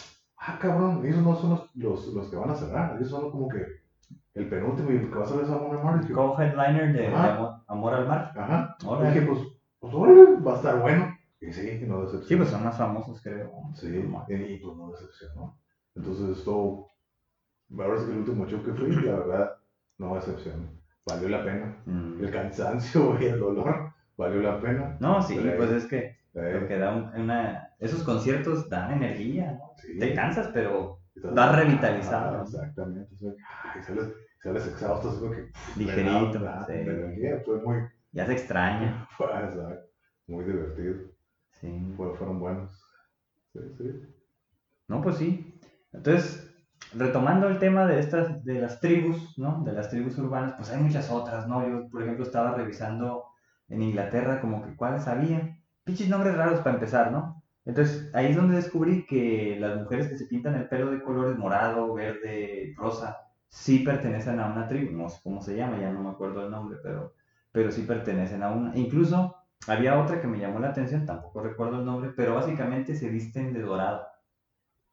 ah, cabrón, esos no son los, los, los que van a cerrar, ellos son como que el penúltimo y el que va a salir es Amor al Mar. Dije, Co-headliner de, Ajá. Amor, al Mar. Ajá. Órale. Dije, pues, pues órale, va a estar bueno. Y sí, no decepcionó. Sí, pues son más famosos, creo. Sí, y, y pues no decepcionó. Entonces esto, ahora sí que el último show que fui, la verdad, no decepcionó. Valió la pena. Mm. El cansancio y el dolor, valió la pena. No, sí, Pero pues es que lo Eh, que da un- una... Esos conciertos dan energía, ¿no? sí. Te cansas, pero Estás- va revitalizado, Ah. Exactamente. sales, sales exhausto, que ligerito, drenado, sí. energía, fue muy, ya se extraña. exacto, muy divertido. Sí. Fue- fueron buenos. Sí, sí. No, pues sí. Entonces, retomando el tema de estas, de las tribus, ¿no? De las tribus urbanas, pues hay muchas otras, ¿no? Yo, por ejemplo, estaba revisando en Inglaterra como que cuáles había. Pinches nombres raros para empezar, ¿no? Entonces, ahí es donde descubrí que las mujeres que se pintan el pelo de colores morado, verde, rosa, sí pertenecen a una tribu. No sé cómo se llama, ya no me acuerdo el nombre, pero, pero sí pertenecen a una. Incluso había otra que me llamó la atención, tampoco recuerdo el nombre, pero básicamente se visten de dorado.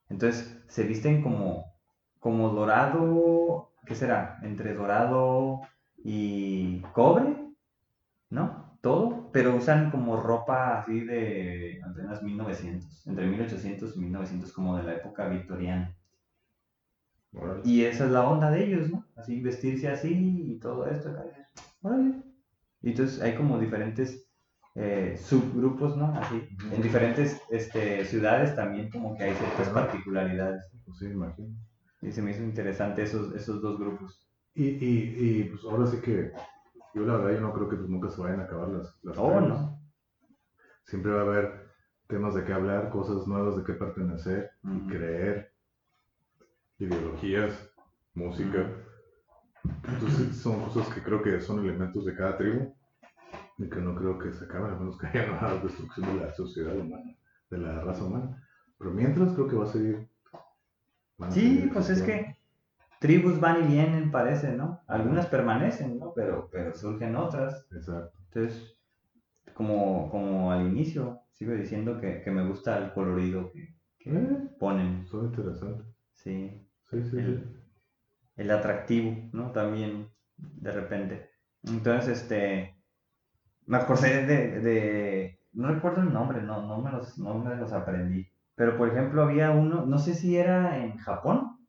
Entonces, se visten como, como dorado, ¿qué será? Entre dorado y cobre, ¿no? Todo, pero usan como ropa así de apenas 1900, entre 1800 y 1900, como de la época victoriana. Órale. Y esa es la onda de ellos, ¿no? Así vestirse así y todo esto. órale. Y entonces hay como diferentes eh, subgrupos, ¿no? Así. En diferentes este, ciudades también como que hay ciertas particularidades. Pues sí, imagino. Y se me hizo interesante esos, esos dos grupos. Y, y, y pues ahora sí que yo la verdad yo no creo que pues, nunca se vayan a acabar las, las Oh. ¿no? Siempre va a haber temas de qué hablar, cosas nuevas de qué pertenecer y Ujú. creer, ideologías, música. Entonces son cosas que creo que son elementos de cada tribu y que no creo que se acaben, a menos que haya una destrucción de la sociedad humana, de la raza humana. Pero mientras creo que va a seguir. a Sí, pues es que tribus van y vienen, parece, ¿no? Algunas permanecen, ¿no? Pero, pero surgen otras. Exacto. Entonces, como, como al inicio, sigo diciendo que, que me gusta el colorido que, que Eh, ponen. son interesantes. Sí, Sí, sí, sí. el, el atractivo, ¿no? También, de repente. Entonces, este, me acordé de, de- no recuerdo el nombre, no, no, me los, no me los aprendí. Pero, por ejemplo, había uno, no sé si era en Japón,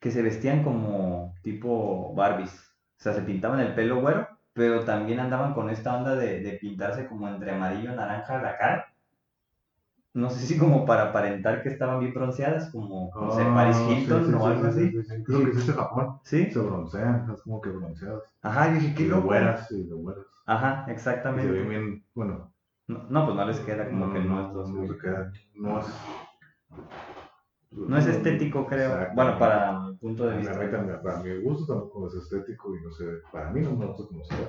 que se vestían como tipo Barbies. O sea, se pintaban el pelo güero, pero también andaban con esta onda de, de pintarse como entre amarillo y naranja la cara. No sé si como para aparentar que estaban bien bronceadas, como, no sé, Ah, Paris Hilton sí, o algo sí, así. sí, sí. Creo que es en Japón. ¿Sí? Se broncean, es como que bronceadas. Ajá, yo dije, Y qué de loco. güeras, y de güeras. Ajá, Y se ven exactamente. bien, bueno. No, no, pues no les queda como que no es no, se queda, no es. No es estético, creo. Bueno, para mi punto de vista. para mi gusto tampoco es estético y no sé, para mí no me gusta cómo se ve,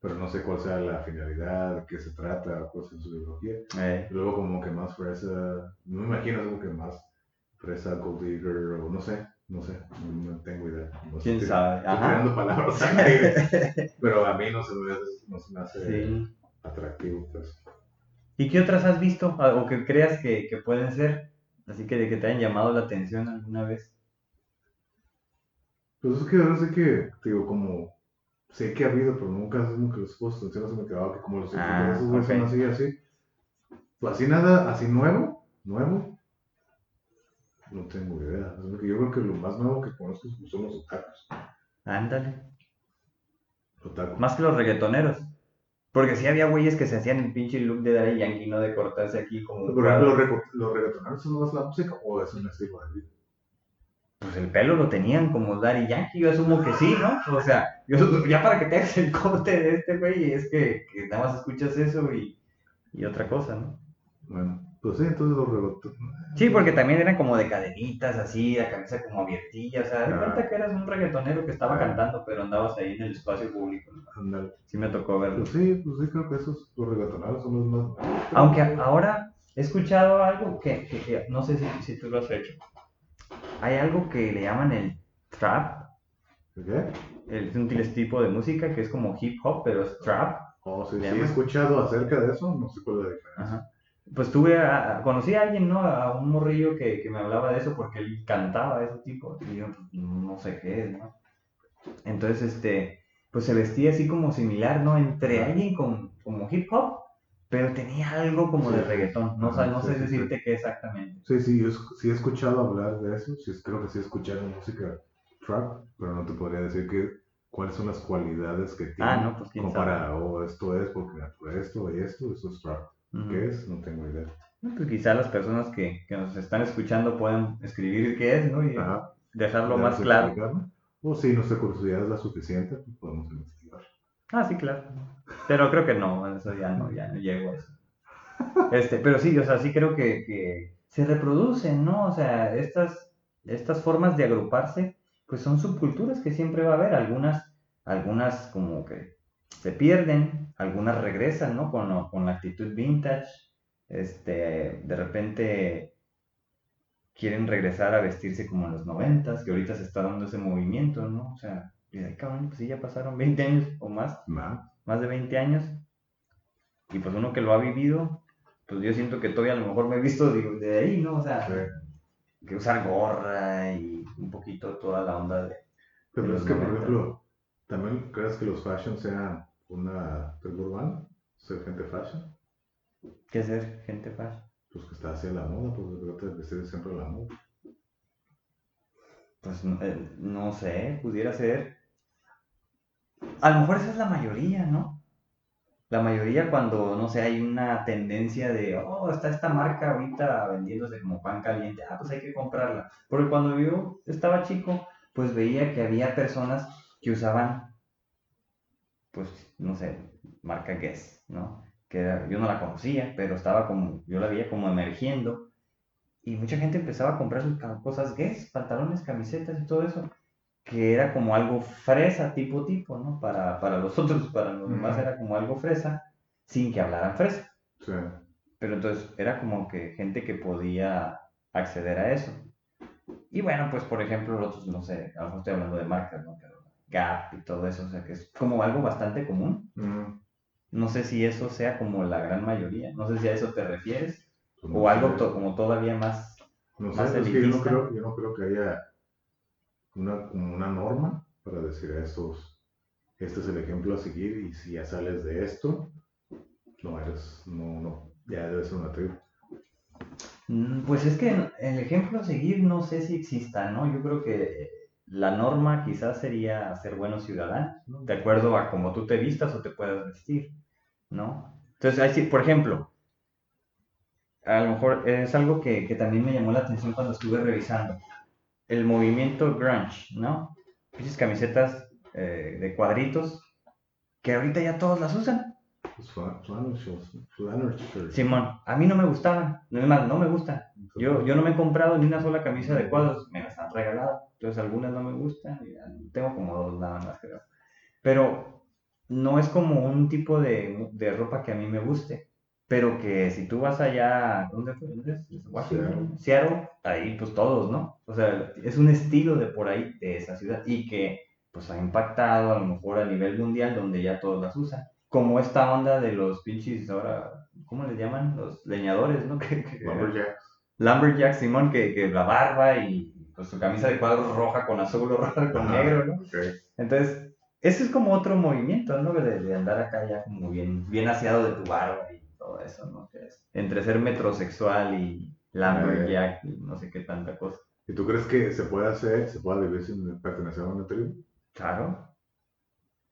pero no sé cuál sea la finalidad, qué se trata, cuál sea su ideología. Eh, luego como que más fresa, no me imagino, es como que más fresa, gold digger, o no sé, no sé, no, no tengo idea. No ¿Quién estoy- sabe? Estoy Ajá. tirando palabras al aire, pero a mí no se me, hace- no se me hace Sí. atractivo, pues. ¿Y qué otras has visto o que creas que, que pueden ser? Así que de que te hayan llamado la atención alguna vez. Pues es que ahora sí que, digo, como sé que ha habido, pero nunca es como que los puedo atención, se me quedaba que como los Ah, esos güeyes son así, así. Pues así nada, así nuevo, nuevo, no tengo idea. Es porque yo creo que lo más nuevo que conozco son los otakus. Ándale. Otaku. Más que los reggaetoneros. Porque sí había güeyes que se hacían el pinche look de Daddy Yankee, ¿no? De cortarse aquí como rego- los reggaetoneros son más la música o es un estilo de vida. Pues el pelo lo tenían como Daddy Yankee, yo asumo que sí, ¿no? O sea, yo, ya para que te hagas el corte de este güey, es que, que nada más escuchas eso y, y otra cosa, ¿no? Bueno, pues sí, entonces los reggaetoneros. Sí, porque también eran como de cadenitas, así, la camisa como abiertilla, o sea, de Ah. cuenta que eras un reggaetonero que estaba cantando, pero andabas ahí en el espacio público. ¿no? Sí me tocó verlo. Pues sí, pues sí, creo que esos, los reggaetoneros son los más. Aunque ahora he escuchado algo que, que- que no sé si, si tú lo has hecho. Hay algo que le llaman el trap, ¿Qué? el- es un tipo de música que es como hip hop, pero es trap. Oh, sí, sí, he escuchado acerca de eso, no sé cuál es la diferencia. Ajá. Pues tuve, a, conocí a alguien, ¿no? A un morrillo que, que, me hablaba de eso porque él cantaba ese tipo. Y yo, pues, no sé qué es, ¿no? Entonces, este, pues se vestía así como similar, ¿no? Entre alguien con, como hip hop, pero tenía algo como de reggaetón. No, no sé decirte qué exactamente. Sí, sí, yo sí he escuchado hablar de eso. Sí, creo que sí he escuchado música trap, pero no te podría decir que cuáles son las cualidades que tiene. Ah, no, pues quién para, oh, esto es porque esto y esto, eso es trap. ¿Qué es? No tengo idea. pues quizá las personas que, que, nos están escuchando puedan escribir qué es, ¿no? Y dejarlo más claro. O si nuestra curiosidad es la suficiente, pues podemos investigar. Ah, sí, claro. Pero creo que no, eso ya no, ya no llego a eso. Este, pero sí, o sea, sí creo que, que se reproducen, ¿no? O sea, estas, estas formas de agruparse, pues son subculturas que siempre va a haber. Algunas, algunas como que se pierden, algunas regresan, ¿no? Con, con la actitud vintage. Este, de repente quieren regresar a vestirse como en los noventas, que ahorita se está dando ese movimiento, ¿no? O sea, y de cabrón, pues sí, ya pasaron 20 años o más, más de 20 años, y pues uno que lo ha vivido, pues yo siento que todavía a lo mejor me he visto de ahí, ¿no? O sea, que usar gorra y un poquito toda la onda de... Pero es que, por ejemplo, ¿también crees que los fashion sean una tribu urbana? ¿Ser gente fashion? ¿Qué ser gente fashion? pues que está hacia la moda, pues trata de vestir siempre la moda. Pues eh, no, sé, pudiera ser. A lo mejor esa es la mayoría, ¿no? La mayoría cuando, no sé, hay una tendencia de, oh, está esta marca ahorita vendiéndose como pan caliente, ah, pues hay que comprarla. Porque cuando yo estaba chico, pues veía que había personas que usaban, pues, no sé, marca Guess, ¿no? que yo no la conocía, pero estaba como, yo la veía como emergiendo. Y mucha gente empezaba a comprar sus cosas gays, pantalones, camisetas y todo eso, que era como algo fresa, tipo tipo, ¿no? Para, para los otros, para los demás era como algo fresa, sin que hablaran fresa. Sí. Pero entonces era como que gente que podía acceder a eso. Y bueno, pues por ejemplo, los otros, no sé, a lo mejor estoy hablando de marcas, ¿no? Gap y todo eso, o sea que es como algo bastante común. No sé si eso sea como la gran mayoría. No sé si a eso te refieres. Pues o algo como todavía más. No sé, es que yo no, creo, yo no creo que haya una, una norma para decir a estos, este es el ejemplo a seguir y si ya sales de esto, no eres, no, no, ya debe ser una tribu. Mm, pues es que el ejemplo a seguir no sé si exista, ¿no? Yo creo que la norma quizás sería ser buenos ciudadanos, ¿no? de acuerdo a cómo tú te vistas o te puedas vestir. ¿no? Entonces, por ejemplo, a lo mejor es algo que, también me llamó la atención cuando estuve revisando. El movimiento grunge, ¿no? Esas camisetas eh, de cuadritos que ahorita ya todos las usan. Simón, a mí no me gustaban, no es más, no me gustan. Yo, yo no me he comprado ni una sola camisa de cuadros, me las han regalado. Entonces algunas no me gustan, tengo como dos nada más creo. Pero no es como un tipo de, de, ropa que a mí me guste, pero que si tú vas allá, ¿dónde fue? Washington, Seattle, ahí pues todos, ¿no? O sea, es un estilo de por ahí, de esa ciudad, y que pues ha impactado a lo mejor a nivel mundial donde ya todos las usan. Como esta onda de los pinches ahora, ¿cómo les llaman? Los leñadores, ¿no? Que, Lumberjacks. Lumberjacks, Simón, que, que la barba y pues su camisa de cuadros roja con azul o roja con negro, ¿no? Entonces, ese es como otro movimiento, ¿no? De, andar acá ya como bien, bien aseado de tu barba y todo eso, ¿no? Que es entre ser metrosexual y lumberjack y no sé qué tanta cosa. ¿Y tú crees que se puede hacer, se puede vivir sin pertenecer a una tribu? Claro.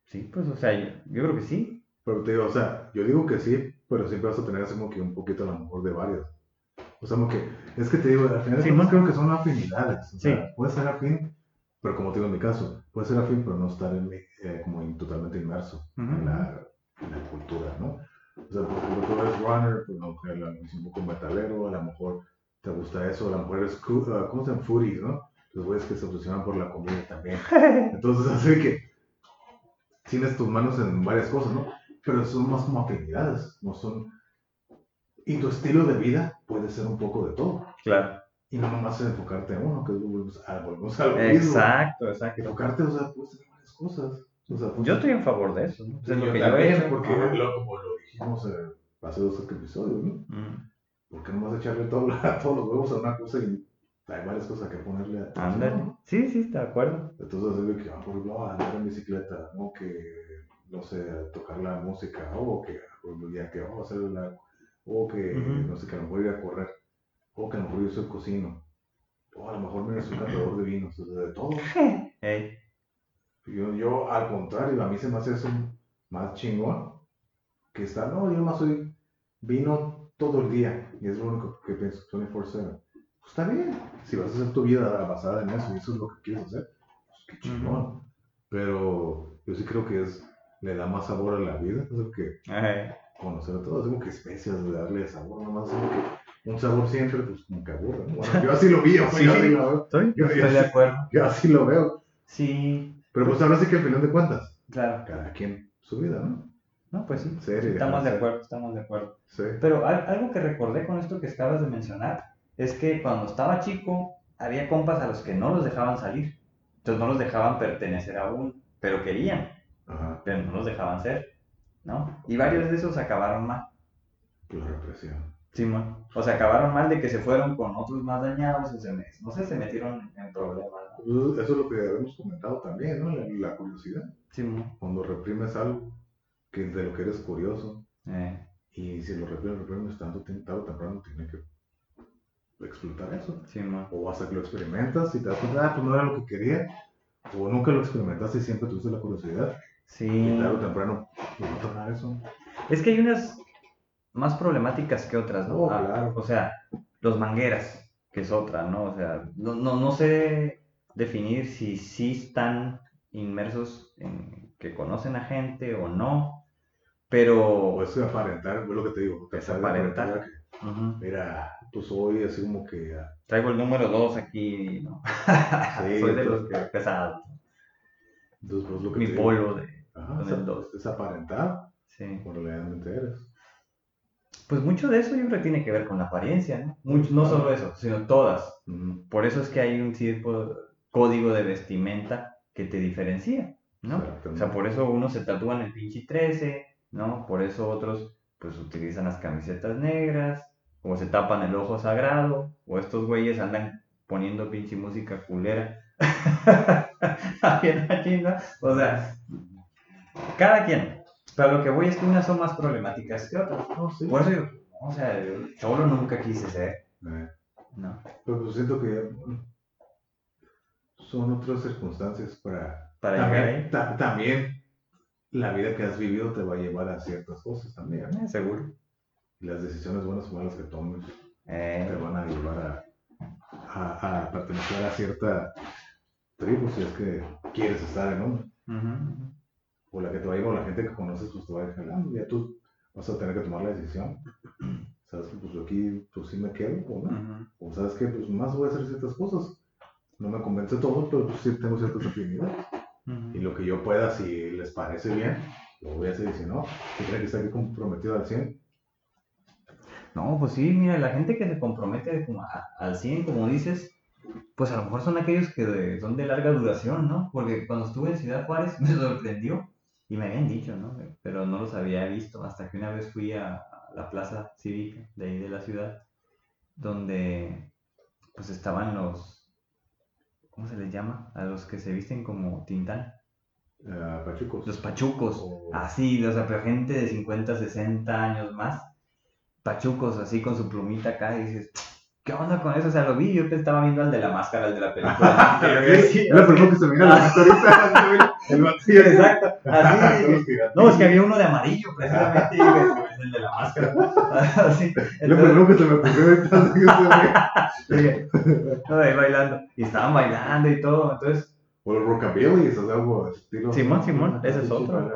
Sí, pues, o sea, yo, creo que sí. Pero te digo, o sea, yo digo que sí, pero siempre vas a tener así como que un poquito a lo mejor de varios. O sea, como que, es que te digo, al final sí, no creo que son afinidades. O sea, puede ser afín, pero como te digo en mi caso, puede ser afín, pero no estar en, eh, como totalmente inmerso en, la, en, la, cultura, ¿no? O sea, por ejemplo, tú eres runner, pues no, a lo un poco metalero, a lo mejor te gusta eso, a lo mejor eres, uh, ¿cómo se llama? Foodies, ¿no? Los güeyes que se obsesionan por la comida también. Entonces, así que tienes tus manos en varias cosas, ¿no? Pero son más como afinidades, no son... Y tu estilo de vida puede ser un poco de todo. Claro. Y no nomás enfocarte en uno, que volvemos a, volvemos a lo mismo. Exacto, exacto. Enfocarte, o sea, puedes tener varias cosas. O sea, yo estoy en favor de eso. ¿no? yo, lo que yo he hecho. Porque lo, como lo dijimos eh, hace dos episodios, ¿no? Mm. ¿por qué no vas a echarle todo, todos los huevos a una cosa y hay varias cosas que ponerle a Ándale. Sí, sí, está de acuerdo. Entonces, es que, ah, por ejemplo, ah, andar en bicicleta, o que, no sé, tocar la música, o que, ya que, oh, hacer la, o que, no sé, que a lo mejor ir a correr, o que a lo mejor yo soy cocino, o a lo mejor me soy catador de vinos, o sea, de todo. Yo, yo, al contrario, a mí se me hace eso más chingón que estar, no, yo más soy vino todo el día y es lo único que pienso 24-7. Pues está bien, si vas a hacer tu vida basada en eso y eso es lo que quieres hacer, pues qué chingón. Pero yo sí creo que es, le da más sabor a la vida, es lo que conocer a todos, es como que especias de darle sabor, nomás es como que un sabor siempre, pues como que aburre. ¿no? Bueno, yo así lo vi, yo así lo veo. Estoy, Yo- yo estoy de acuerdo. Yo así lo veo. Sí, Pero pues ahora sí que al final de cuentas, claro. cada quien su vida, ¿no? No, pues sí. Estamos de acuerdo, estamos de acuerdo. Sí. Pero al- algo que recordé con esto que acabas de mencionar es que cuando estaba chico había compas a los que no los dejaban salir. Entonces no los dejaban pertenecer a uno, pero querían, Ajá, pero no los dejaban ser, ¿no? Y varios de esos acabaron mal, la represión. Simón. O sea, acabaron mal de que se fueron con otros más dañados, o se me- no sé, se metieron en problemas, ¿no? Eso es lo que habíamos comentado también, ¿no? La, la curiosidad. Simón. Cuando reprimes algo que de lo que eres curioso Eh, y si lo reprimes, reprimes tanto, tarde o temprano tiene que explotar eso. Simón. O hasta que lo experimentas y te das cuenta, ah, pues no era lo que quería. O nunca lo experimentaste y siempre tuviste la curiosidad. Y Sí. tarde o temprano, pues va a tornar eso. Es que hay unas más problemáticas que otras, ¿no? Oh, Ah, claro. O sea, los mangueras, que es otra, ¿no? O sea, no, no, no sé definir si sí están inmersos en que conocen a gente o no, pero... O es aparentar, es lo que te digo. Es de aparentar. que, Ujú. Mira, pues soy así como que. ah, Traigo el número 2 aquí, ¿no? Sí, Soy de los que pesado. Entonces, pues lo que Mi digo. polo de... Ajá, con es, el dos. es aparentar Sí. cuando realmente eres. Pues mucho de eso yo creo que tiene que ver con la apariencia, ¿no? Mucho- no solo eso, sino todas. Por eso es que hay un cierto código de vestimenta que te diferencia, ¿no? O sea, por eso unos se tatúan el pinche 13, ¿no? Por eso otros pues utilizan las camisetas negras, o se tapan el ojo sagrado, o estos güeyes andan poniendo pinche música culera. O sea, cada quien. Pero lo que voy es que unas son más problemáticas que otras. No, sí. Por eso yo, o sea, yo solo nunca quise ser, Eh, ¿no? pero pues siento que son otras circunstancias para... Para llegar también, ahí. ta- también la vida que has vivido te va a llevar a ciertas cosas también. Eh, seguro. Y las decisiones buenas o malas que tomes te Eh, van a llevar a, a, a pertenecer a cierta tribu si es que quieres estar en una. ujú, o la que te va a ir o la gente que conoces pues te va a ir jalando, ya tú vas a tener que tomar la decisión. Sabes que pues yo aquí pues sí me quedo o no. ujú. O sabes que pues más voy a hacer ciertas cosas. No me convence todo, pero pues sí tengo ciertas afinidades. Y lo que yo pueda, si les parece bien, lo voy a hacer. Y si no, si creen que está aquí comprometido al 100, No, pues sí, mira, la gente que se compromete como a- al 100, como dices, pues a lo mejor son aquellos que de- son de larga duración, ¿no? Porque cuando estuve en Ciudad Juárez me sorprendió y me habían dicho, ¿no? Pero no los había visto hasta que una vez fui a, a la plaza cívica de ahí de la ciudad, donde pues estaban los, ¿cómo se les llama? A los que se visten como Tintán. eh, pachucos. Los pachucos, O- así, o sea, pero gente de 50, 60 años más, pachucos así con su plumita acá y dices, ¿qué onda con eso? O sea, lo vi, yo estaba viendo al de la máscara, al de la película. Que Sí, sí, lo primero que se me viene a la. El vacío. Exacto, así. No, es que había uno de amarillo, precisamente, y es el de la máscara. Así, Lo primero que se me ocurrió no, ahí bailando, y estaban bailando y todo, entonces, O el rockabilly, eso es algo estilo. Simón, Simón, ese es otro.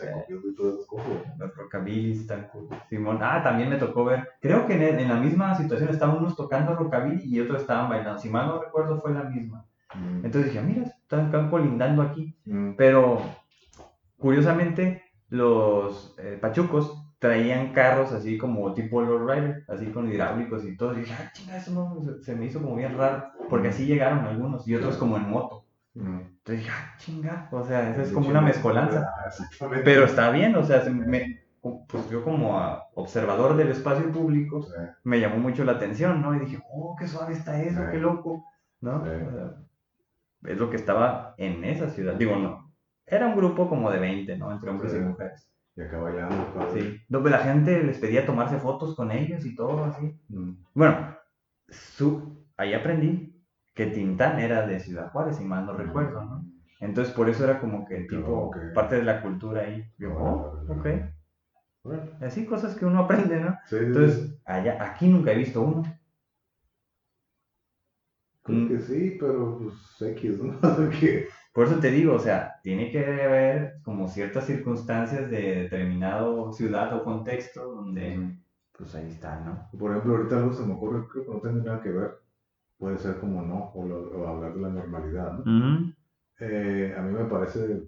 El rockabilly, psychobilly y todas esas cosas. Los rockabilly están cool. Simón, ah, también me tocó ver. Creo que en, en la misma situación estaban unos tocando rockabilly y otros estaban bailando. Si mal no recuerdo, fue la misma. Mm. Entonces dije, mira, están, están colindando aquí. Mm. Pero, curiosamente, los eh, pachucos traían carros así como tipo Lord Rider, así con hidráulicos y todo. Y dije, ah, chinga, eso no, se, se me hizo como bien raro. Porque así llegaron algunos y otros como en moto. Mm. Entonces dije, ah, chinga, o sea, eso es como una mezcolanza. Pero está bien, o sea, se me- pues yo como observador del espacio público, Sí, me llamó mucho la atención, ¿no? Y dije, oh, qué suave está eso, Sí. qué loco, ¿no? Sí. O sea, es lo que estaba en esa ciudad. Digo, no, era un grupo como de 20, ¿no? Entre hombres y mujeres. y bailando, padre. Sí. Donde la gente les pedía tomarse fotos con ellos y todo así. Mm, Bueno, su, ahí aprendí que Tintán era de Ciudad Juárez, si mal no recuerdo, ¿no? Entonces por eso era como que tipo Ok. parte de la cultura ahí. Yo, oh, ok. Órale. Así cosas que uno aprende, ¿no? Sí, sí, Entonces, allá, aquí nunca he visto uno. creo que sí, pero pues X, ¿no? que Por eso te digo, o sea, tiene que haber como ciertas circunstancias de determinado ciudad o contexto donde, pues ahí está, ¿no? Por ejemplo, ahorita algo se me ocurre, creo que no tiene nada que ver. Puede ser como no, o, lo- o hablar de la normalidad, ¿no? Eh, a mí me parece,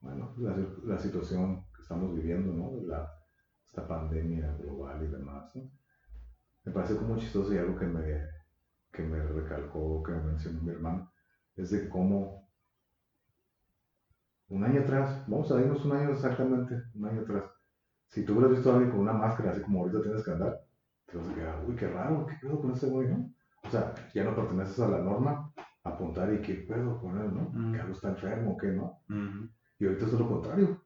bueno, la, la situación que estamos viviendo, ¿no? La, esta pandemia global y demás, ¿no? Me parece como chistoso y algo que me, que me recalcó, que me mencionó mi hermano, es de cómo un año atrás, vamos a irnos un año exactamente, un año atrás, si tú hubieras visto a alguien con una máscara así como ahorita tienes que andar, te vas a quedar, uy, qué raro, qué pedo con ese güey, ¿no? O sea, ya no perteneces a la norma, apuntar y qué pedo con él, ¿no? Mm. Que algo está enfermo, ¿qué no? Ujú. Y ahorita es lo contrario,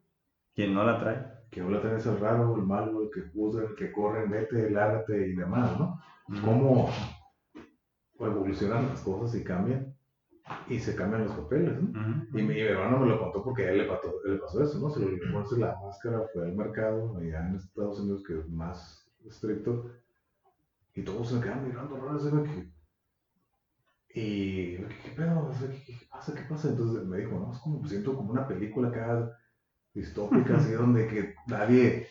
Quien no la trae. que ahora tenés el raro, el malo, el que juzga, el que corre, vete, lárgate y demás, ¿no? Cómo evolucionan las cosas y cambian, y se cambian los papeles, ¿no? Y mi, hermano me lo contó porque a él le pasó, le pasó eso, ¿no? Se lo entonces la máscara, fue al mercado, allá en Estados Unidos, que es más estricto, y todos se me quedaron mirando raro, así que... Y, ¿qué, qué pedo? ¿qué, qué pasa? ¿Qué pasa? Entonces me dijo, no, es como, siento como una película acá distópica, así, donde que nadie...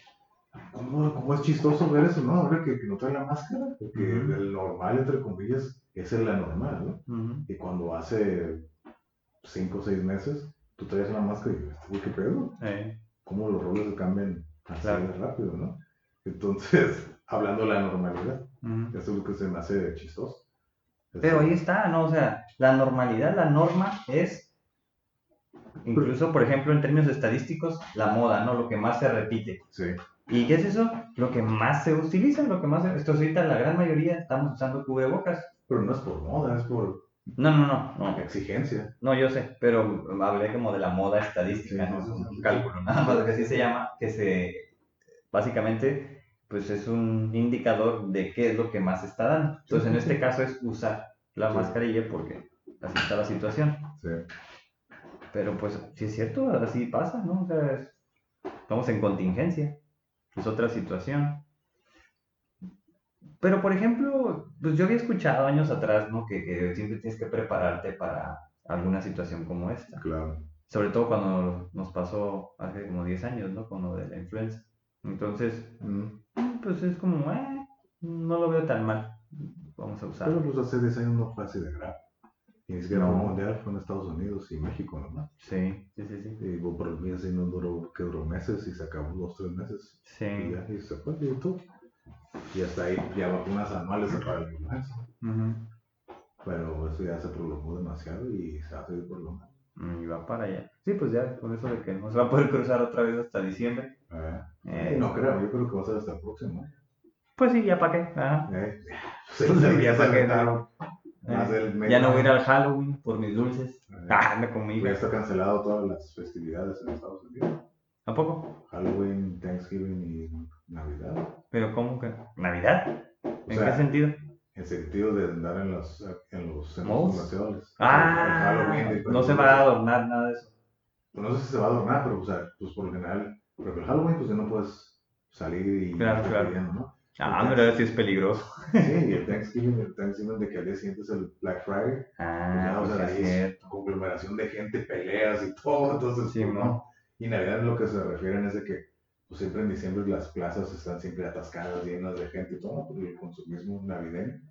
¿Cómo, cómo es chistoso ver eso, no? Ahora que, que no trae la máscara, porque el normal, entre comillas, es el anormal, ¿no? Ujú. Y cuando hace 5 o 6 meses, tú traías una máscara y dices, ¿qué pedo? Eh, ¿Cómo los roles se cambian así Claro. de rápido, no? Entonces, hablando de la normalidad, ujú. eso es lo que se me hace chistoso. Es- Pero ahí está, ¿no? O sea, la normalidad, la norma es, incluso, por ejemplo, en términos estadísticos, la moda, ¿no? Lo que más se repite. Sí, ¿Y qué es eso? Lo que más se utiliza, lo que más se... Esto ahorita la gran mayoría estamos usando cubrebocas. pero no es por moda, es por No, no, no, no. exigencia. No, yo sé, pero hablé como de la moda estadística, Sí, ¿no? Es un cálculo, nada más que así se llama, que se, básicamente, pues es un indicador de qué es lo que más está dando. Entonces, en este caso es usar la Sí. mascarilla porque así está la situación. Sí, Pero pues, si es cierto, así pasa, ¿no? O sea, es- estamos en contingencia, es otra situación. Pero, por ejemplo, pues yo había escuchado años atrás, ¿no? Que, que siempre tienes que prepararte para alguna situación como esta. claro. Sobre todo cuando nos pasó hace como 10 años, ¿no? Con lo de la influenza. Entonces, Mm. pues es como, eh, no lo veo tan mal. Vamos a Pero usarlo. pues hace 10 años no fue así de grave. Y ni siquiera No. mundial, fue en Estados Unidos y México nomás. Sí, sí, sí, sí. Y por mí así no duró, que duró meses y se acabó dos, tres meses. Y Sí. ya, y se fue, y todo. Y hasta ahí ya vacunas anuales para la influenza. Ujú. Pero eso ya se prolongó demasiado y se va a seguir prolongando. Y va para allá. Sí, pues ya, con eso de que no se va a poder cruzar otra vez hasta diciembre. Eh, Eh, no creo, yo creo que va a ser hasta el próximo. año. Pues sí, ya para qué. Ajá. Eh, se, Pues sí, ya qué, Eh, medio ya no voy a ir al Halloween por mis dulces. Eh, Ah, anda conmigo. Ya está cancelado todas las festividades en Estados Unidos. ¿A poco? Halloween, Thanksgiving y Navidad. ¿Pero cómo que? ¿Navidad? O ¿En sea, qué sentido? En sentido de andar en los, en los centros comerciales. Ah, Halloween, no se va a adornar nada de eso. Pues no sé si se va a adornar, pero o sea, pues por lo general, porque el Halloween pues ya no puedes salir y Claro, claro. pidiendo, ¿no? Ah, mira, sí es peligroso. Sí, y el Thanksgiving, el Thanksgiving de que al día siguiente es el Black Friday, pues Ah, ya, o pues sea, ahí es conglomeración de gente, peleas y todo, entonces, Sí, pues, ¿no? Y Navidad lo que se refieren es de que, pues siempre en diciembre las plazas están siempre atascadas, llenas de gente y todo, por el consumismo navideño.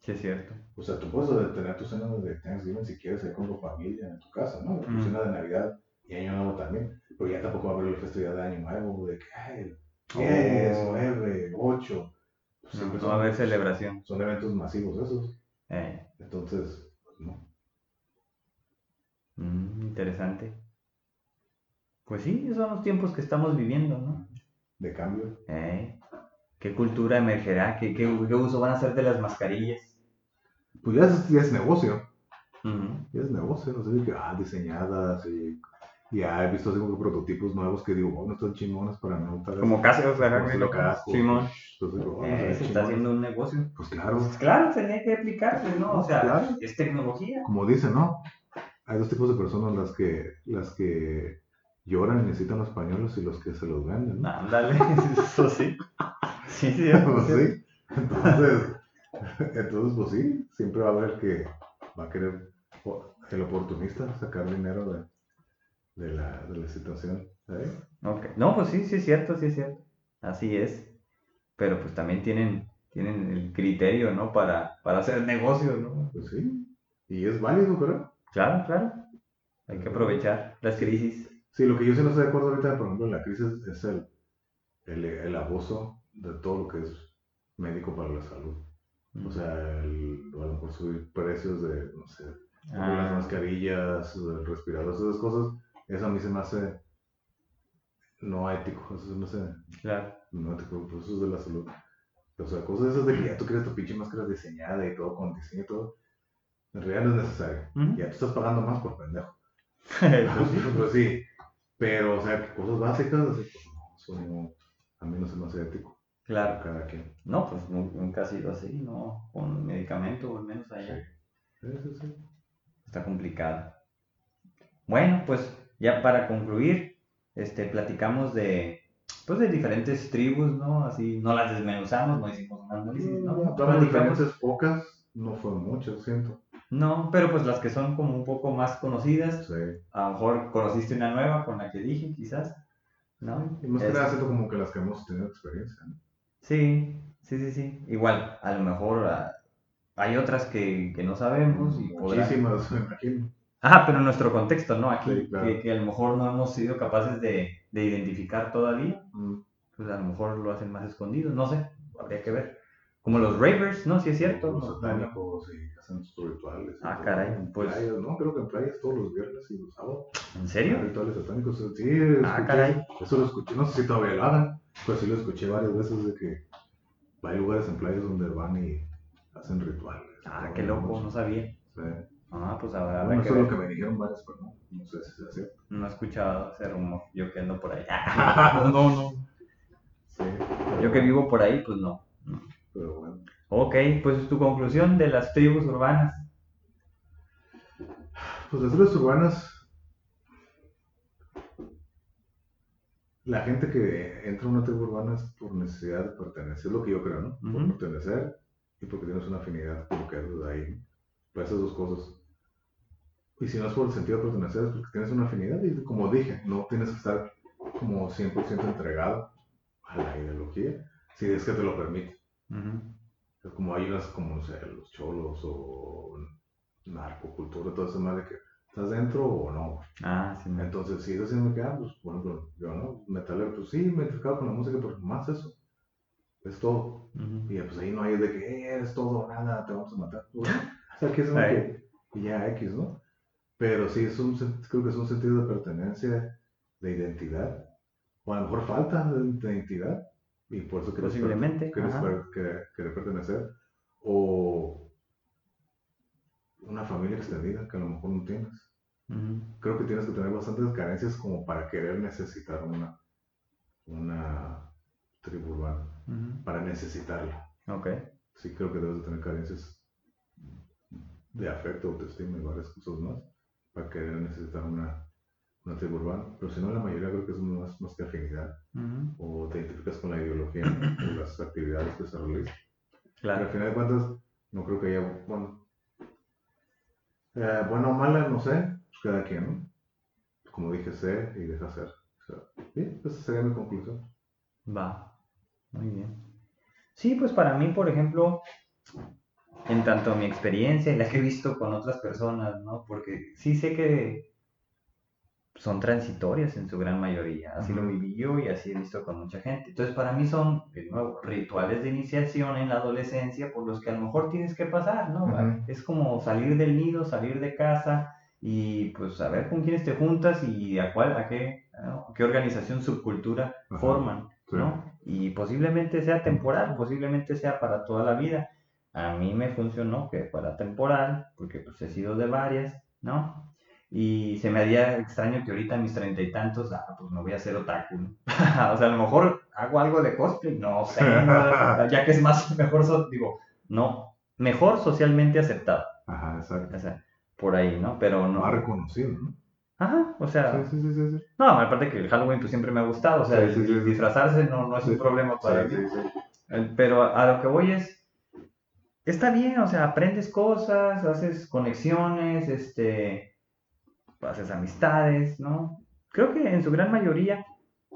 Sí es cierto. O sea, tú puedes tener tu cena de Thanksgiving si quieres ir con tu familia en tu casa, ¿no? Tu Mm. cena de Navidad y Año Nuevo también. Pero ya tampoco va a haber la festividad de Año Nuevo, de que, ay, 10, Oh. 9, 8. Pues No, siempre no va a haber celebración. Son eventos masivos esos. Eh, Entonces, pues no. mm, interesante. Pues sí, esos son los tiempos que estamos viviendo, ¿no? de cambio. ¿Eh? ¿Qué cultura emergerá? ¿Qué, qué, qué uso van a hacer de las mascarillas? Pues ya es, ya es negocio. Ujú. Ya es negocio, no sé, que, ah, diseñadas y ya he visto así como prototipos nuevos que digo, oh, no están chingones para no tal Como cascos, ¿verdad? Simón. Oh, Eh, no se está haciendo un negocio. Pues claro, Pues claro, tenía que aplicarse, ¿no? O sea, Claro. es tecnología. como dicen, ¿no? Hay dos tipos de personas, las que, las que lloran y necesitan los pañuelos y los que se los venden, ¿no? Ándale, eso sí. Sí, sí, Pues sí. Entonces, entonces, pues sí, siempre va a haber que va a querer el oportunista sacar dinero de, de, la, de la situación. ¿eh? Ok. No, pues sí, sí es cierto, sí es cierto. Así es. Pero pues también tienen, tienen el criterio, ¿no? Para, para hacer negocio, ¿no? Pues sí. Y es válido, ¿verdad? Claro, claro. Hay que aprovechar las crisis. Sí, lo que yo sí no estoy de acuerdo ahorita, por ejemplo, en la crisis es el, el, el abuso de todo lo que es médico para la salud. O sea, el, a lo mejor subir precios de, no sé, de las Ah, mascarillas, de respiradores, esas cosas, eso a mí se me hace no ético, eso se me hace claro. no ético, pues eso es de la salud. O sea, cosas esas de que ya tú quieres tu pinche máscara diseñada y todo, con diseño y todo, en realidad no es necesario. Ujú. Ya tú estás pagando más por pendejo. Pues sí. Pues sí, pero o sea, cosas básicas, así, pues no, eso no, a mí no se me hace ético, Claro. cada quien. No, pues nu- nunca ha sido así, ¿no? Con medicamento, o al menos allá. Sí, sí, sí. Está complicado. Bueno, pues ya para concluir, este, platicamos de, pues de diferentes tribus, ¿no? Así, no las desmenuzamos, no hicimos un análisis, ¿no? De Platicamos- diferentes pocas, no fue mucho, siento. No, pero pues las que son como un poco más conocidas, Sí. a lo mejor conociste una nueva con la que dije, quizás, ¿no? Y más que nada siento como que las que hemos tenido experiencia, ¿no? Sí, sí, sí, sí. Igual, a lo mejor ah, hay otras que, que no sabemos y podrán- Muchísimas, me imagino. Ajá, pero en nuestro contexto, ¿no? Aquí, Sí, claro. que, que a lo mejor no hemos sido capaces de, de identificar todavía, Mm, pues a lo mejor lo hacen más escondido, no sé, habría que ver. Como los ravers, ¿no? Sí es cierto. Los ¿no? satánicos y sus rituales. Ah, caray, En pues- playas, no, creo que en playas todos los viernes y los sábados. ¿En serio? Rituales satánicos. Sí, Ah, escuché- caray. Eso lo escuché, no sé si todavía lo hagan, pero sí lo escuché varias veces de que hay lugares en playas donde van y hacen rituales. Ah, qué loco, mucho. no sabía. Sí. Ah, pues habrá, Bueno, eso es lo que me dijeron varias personas, no sé si es cierto. No he escuchado ese rumor, yo que ando por ahí. no, no. Sí, Yo que vivo por ahí, pues no. Pero bueno. Ok, pues tu conclusión de las tribus urbanas. Pues las tribus urbanas, la gente que entra a una tribu urbana es por necesidad de pertenecer, es lo que yo creo, ¿no? Por pertenecer y porque tienes una afinidad con lo que haces ahí. Esas dos cosas. Y si no es por el sentido de pertenecer, es porque tienes una afinidad y como dije, no tienes que estar como 100% entregado a la ideología, si es que te lo permite. Es como hay unas como, no sé, los cholos o narcocultura, todo eso más de que estás dentro o no. Ah, sí, Entonces, si eso sí me queda, pues, por ejemplo, yo, ¿no? Metalero, pues sí, me he identificado con la música, pero más eso. Es todo. Y pues ahí no hay de que "Eh, eres todo o nada, te vamos a matar. O sea, que es que ya X, ¿no? Pero sí, es un, creo que es un sentido de pertenencia, de identidad. O a lo mejor falta de identidad. Y por eso quieres, Posiblemente, quieres querer, pertenecer. O una familia extendida que a lo mejor no tienes creo que tienes que tener bastantes carencias como para querer necesitar una, una tribu urbana, para necesitarla. Ok. Sí creo que debes de tener carencias de afecto, autoestima y varias cosas más para querer necesitar una, una tribu urbana. Pero si no, la mayoría creo que es más, más que afinidad o te identificas con la ideología o las actividades que se realizan. Pero al final de cuentas, no creo que haya, bueno, eh, buena o mala, no sé, pues cada quien, ¿no? Como dije, sé y deja ser. O sea, esa sería mi conclusión. Va. Muy bien. Sí, pues para mí, por ejemplo, en tanto mi experiencia y la que he visto con otras personas, ¿no? Porque sí sé que son transitorias en su gran mayoría. Así lo viví yo y así he visto con mucha gente. Entonces, para mí son, de nuevo, rituales de iniciación en la adolescencia por los que a lo mejor tienes que pasar, ¿no? Es como salir del nido, salir de casa y pues saber con quiénes te juntas y a cuál, a qué, ¿no? qué organización, subcultura Ajá. forman. ¿no? Y posiblemente sea temporal, posiblemente sea para toda la vida. A mí me funcionó que fuera temporal, porque pues he sido de varias, ¿no? Y se me haría extraño que ahorita a mis treinta y tantos, ah, pues me voy a hacer otaku, ¿no? o sea, a lo mejor hago algo de cosplay, no sé, ya que es más, mejor, digo, no, mejor socialmente aceptado. Ajá, exacto. O sea, por ahí, ¿no? Pero no. Más reconocido, ¿no? Ajá, o sea. Sí, sí, sí, sí. No, aparte que el Halloween pues siempre me ha gustado, o sea, disfrazarse no, no es un problema para mí. Pero a lo que voy es, está bien, o sea, aprendes cosas, haces conexiones, este, haces amistades, ¿no? Creo que en su gran mayoría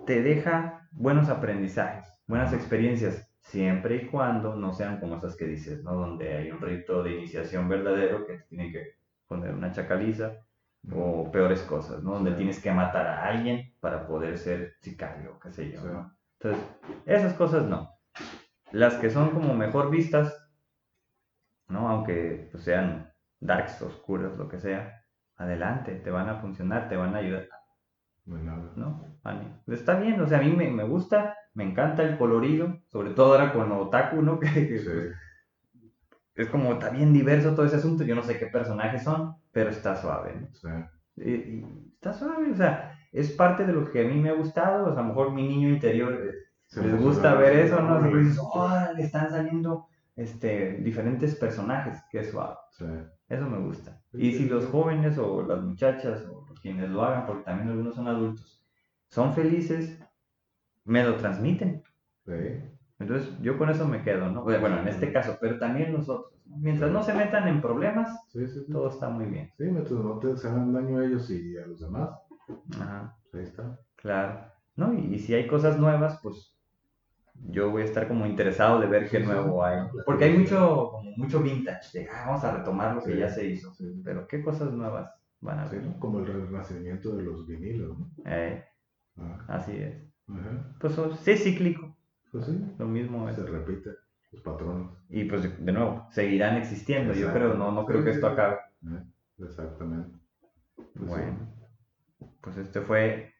te deja buenos aprendizajes, buenas experiencias, siempre y cuando no sean como esas que dices, ¿no? Donde hay un rito de iniciación verdadero que tiene que poner una chacaliza o peores cosas, ¿no? Donde tienes que matar a alguien para poder ser sicario, qué sé yo, ¿no? Entonces, esas cosas no. Las que son como mejor vistas, ¿no? Aunque pues, sean darks, oscuras, lo que sea, adelante, te van a funcionar, te van a ayudar. ¿No? Está bien, o sea, a mí me, gusta, me encanta el colorido, sobre todo ahora con Otaku, ¿no? Que, es como, está bien diverso todo ese asunto, yo no sé qué personajes son, pero está suave, ¿no? Sí. Y, está suave, o sea, es parte de lo que a mí me ha gustado, o sea, a lo mejor mi niño interior eh, les gusta ver eso, ¿no? Así dices, oh, le están saliendo este, diferentes personajes, es suave. Sí. Eso me gusta. Y si los jóvenes o las muchachas o quienes lo hagan, porque también algunos son adultos, son felices, me lo transmiten. Sí. Entonces, yo con eso me quedo, ¿no? Bueno, en este caso, pero también nosotros. Mientras no se metan en problemas, todo está muy bien. Sí, mientras no te hagan daño a ellos y a los demás. Ajá. Ahí está. Claro. ¿No? Y, si hay cosas nuevas, pues yo voy a estar como interesado de ver qué nuevo hay. Porque hay mucho, como mucho vintage, de ah, vamos a retomar lo que ya se hizo. Pero qué cosas nuevas van a ver. Como el renacimiento de los vinilos, ¿no? Eh, ah. Así es. Pues sí, es cíclico. Pues sí. Lo mismo es. Se repite los patrones. Y pues de nuevo, seguirán existiendo. Yo creo, no, no creo que esto acabe. Eh, exactamente. Pues bueno, pues este fue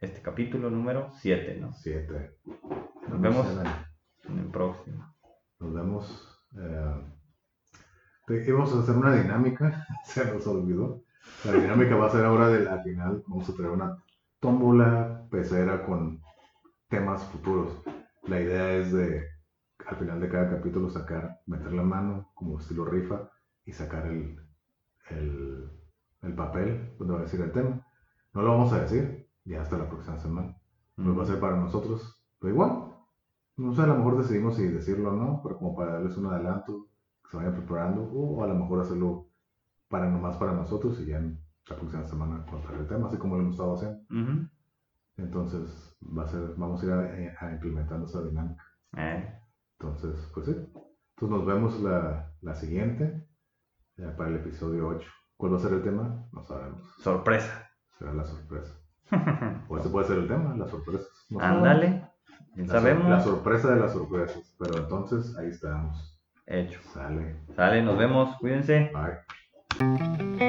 este capítulo número 7, ¿no? 7. Nos, vemos en el, próximo. Nos vemos. Eh, íbamos a hacer una dinámica, se nos olvidó. La dinámica va a ser ahora de la final. Vamos a traer una tómbola pecera con temas futuros. La idea es de, al final de cada capítulo, sacar, meter la mano como estilo rifa y sacar el, el, el papel donde va a decir el tema. No lo vamos a decir, ya hasta la próxima semana. No va a ser para nosotros, pero igual. No sé, a lo mejor decidimos si decirlo o no, pero como para darles un adelanto, que se vayan preparando, o a lo mejor hacerlo para nomás para nosotros y ya en la próxima semana contar el tema, así como lo hemos estado haciendo. Entonces, va a ser, vamos a ir a, implementando esa dinámica. Eh. Entonces, pues sí. Entonces nos vemos la, la siguiente, para el episodio 8. ¿Cuál va a ser el tema? No sabemos. Sorpresa. Será la sorpresa. o ese puede ser el tema, las sorpresas. Ándale. Sabemos. La sorpresa de las sorpresas. Pero entonces, ahí estamos. Hecho. Sale. Sale, nos vemos. Cuídense. Bye.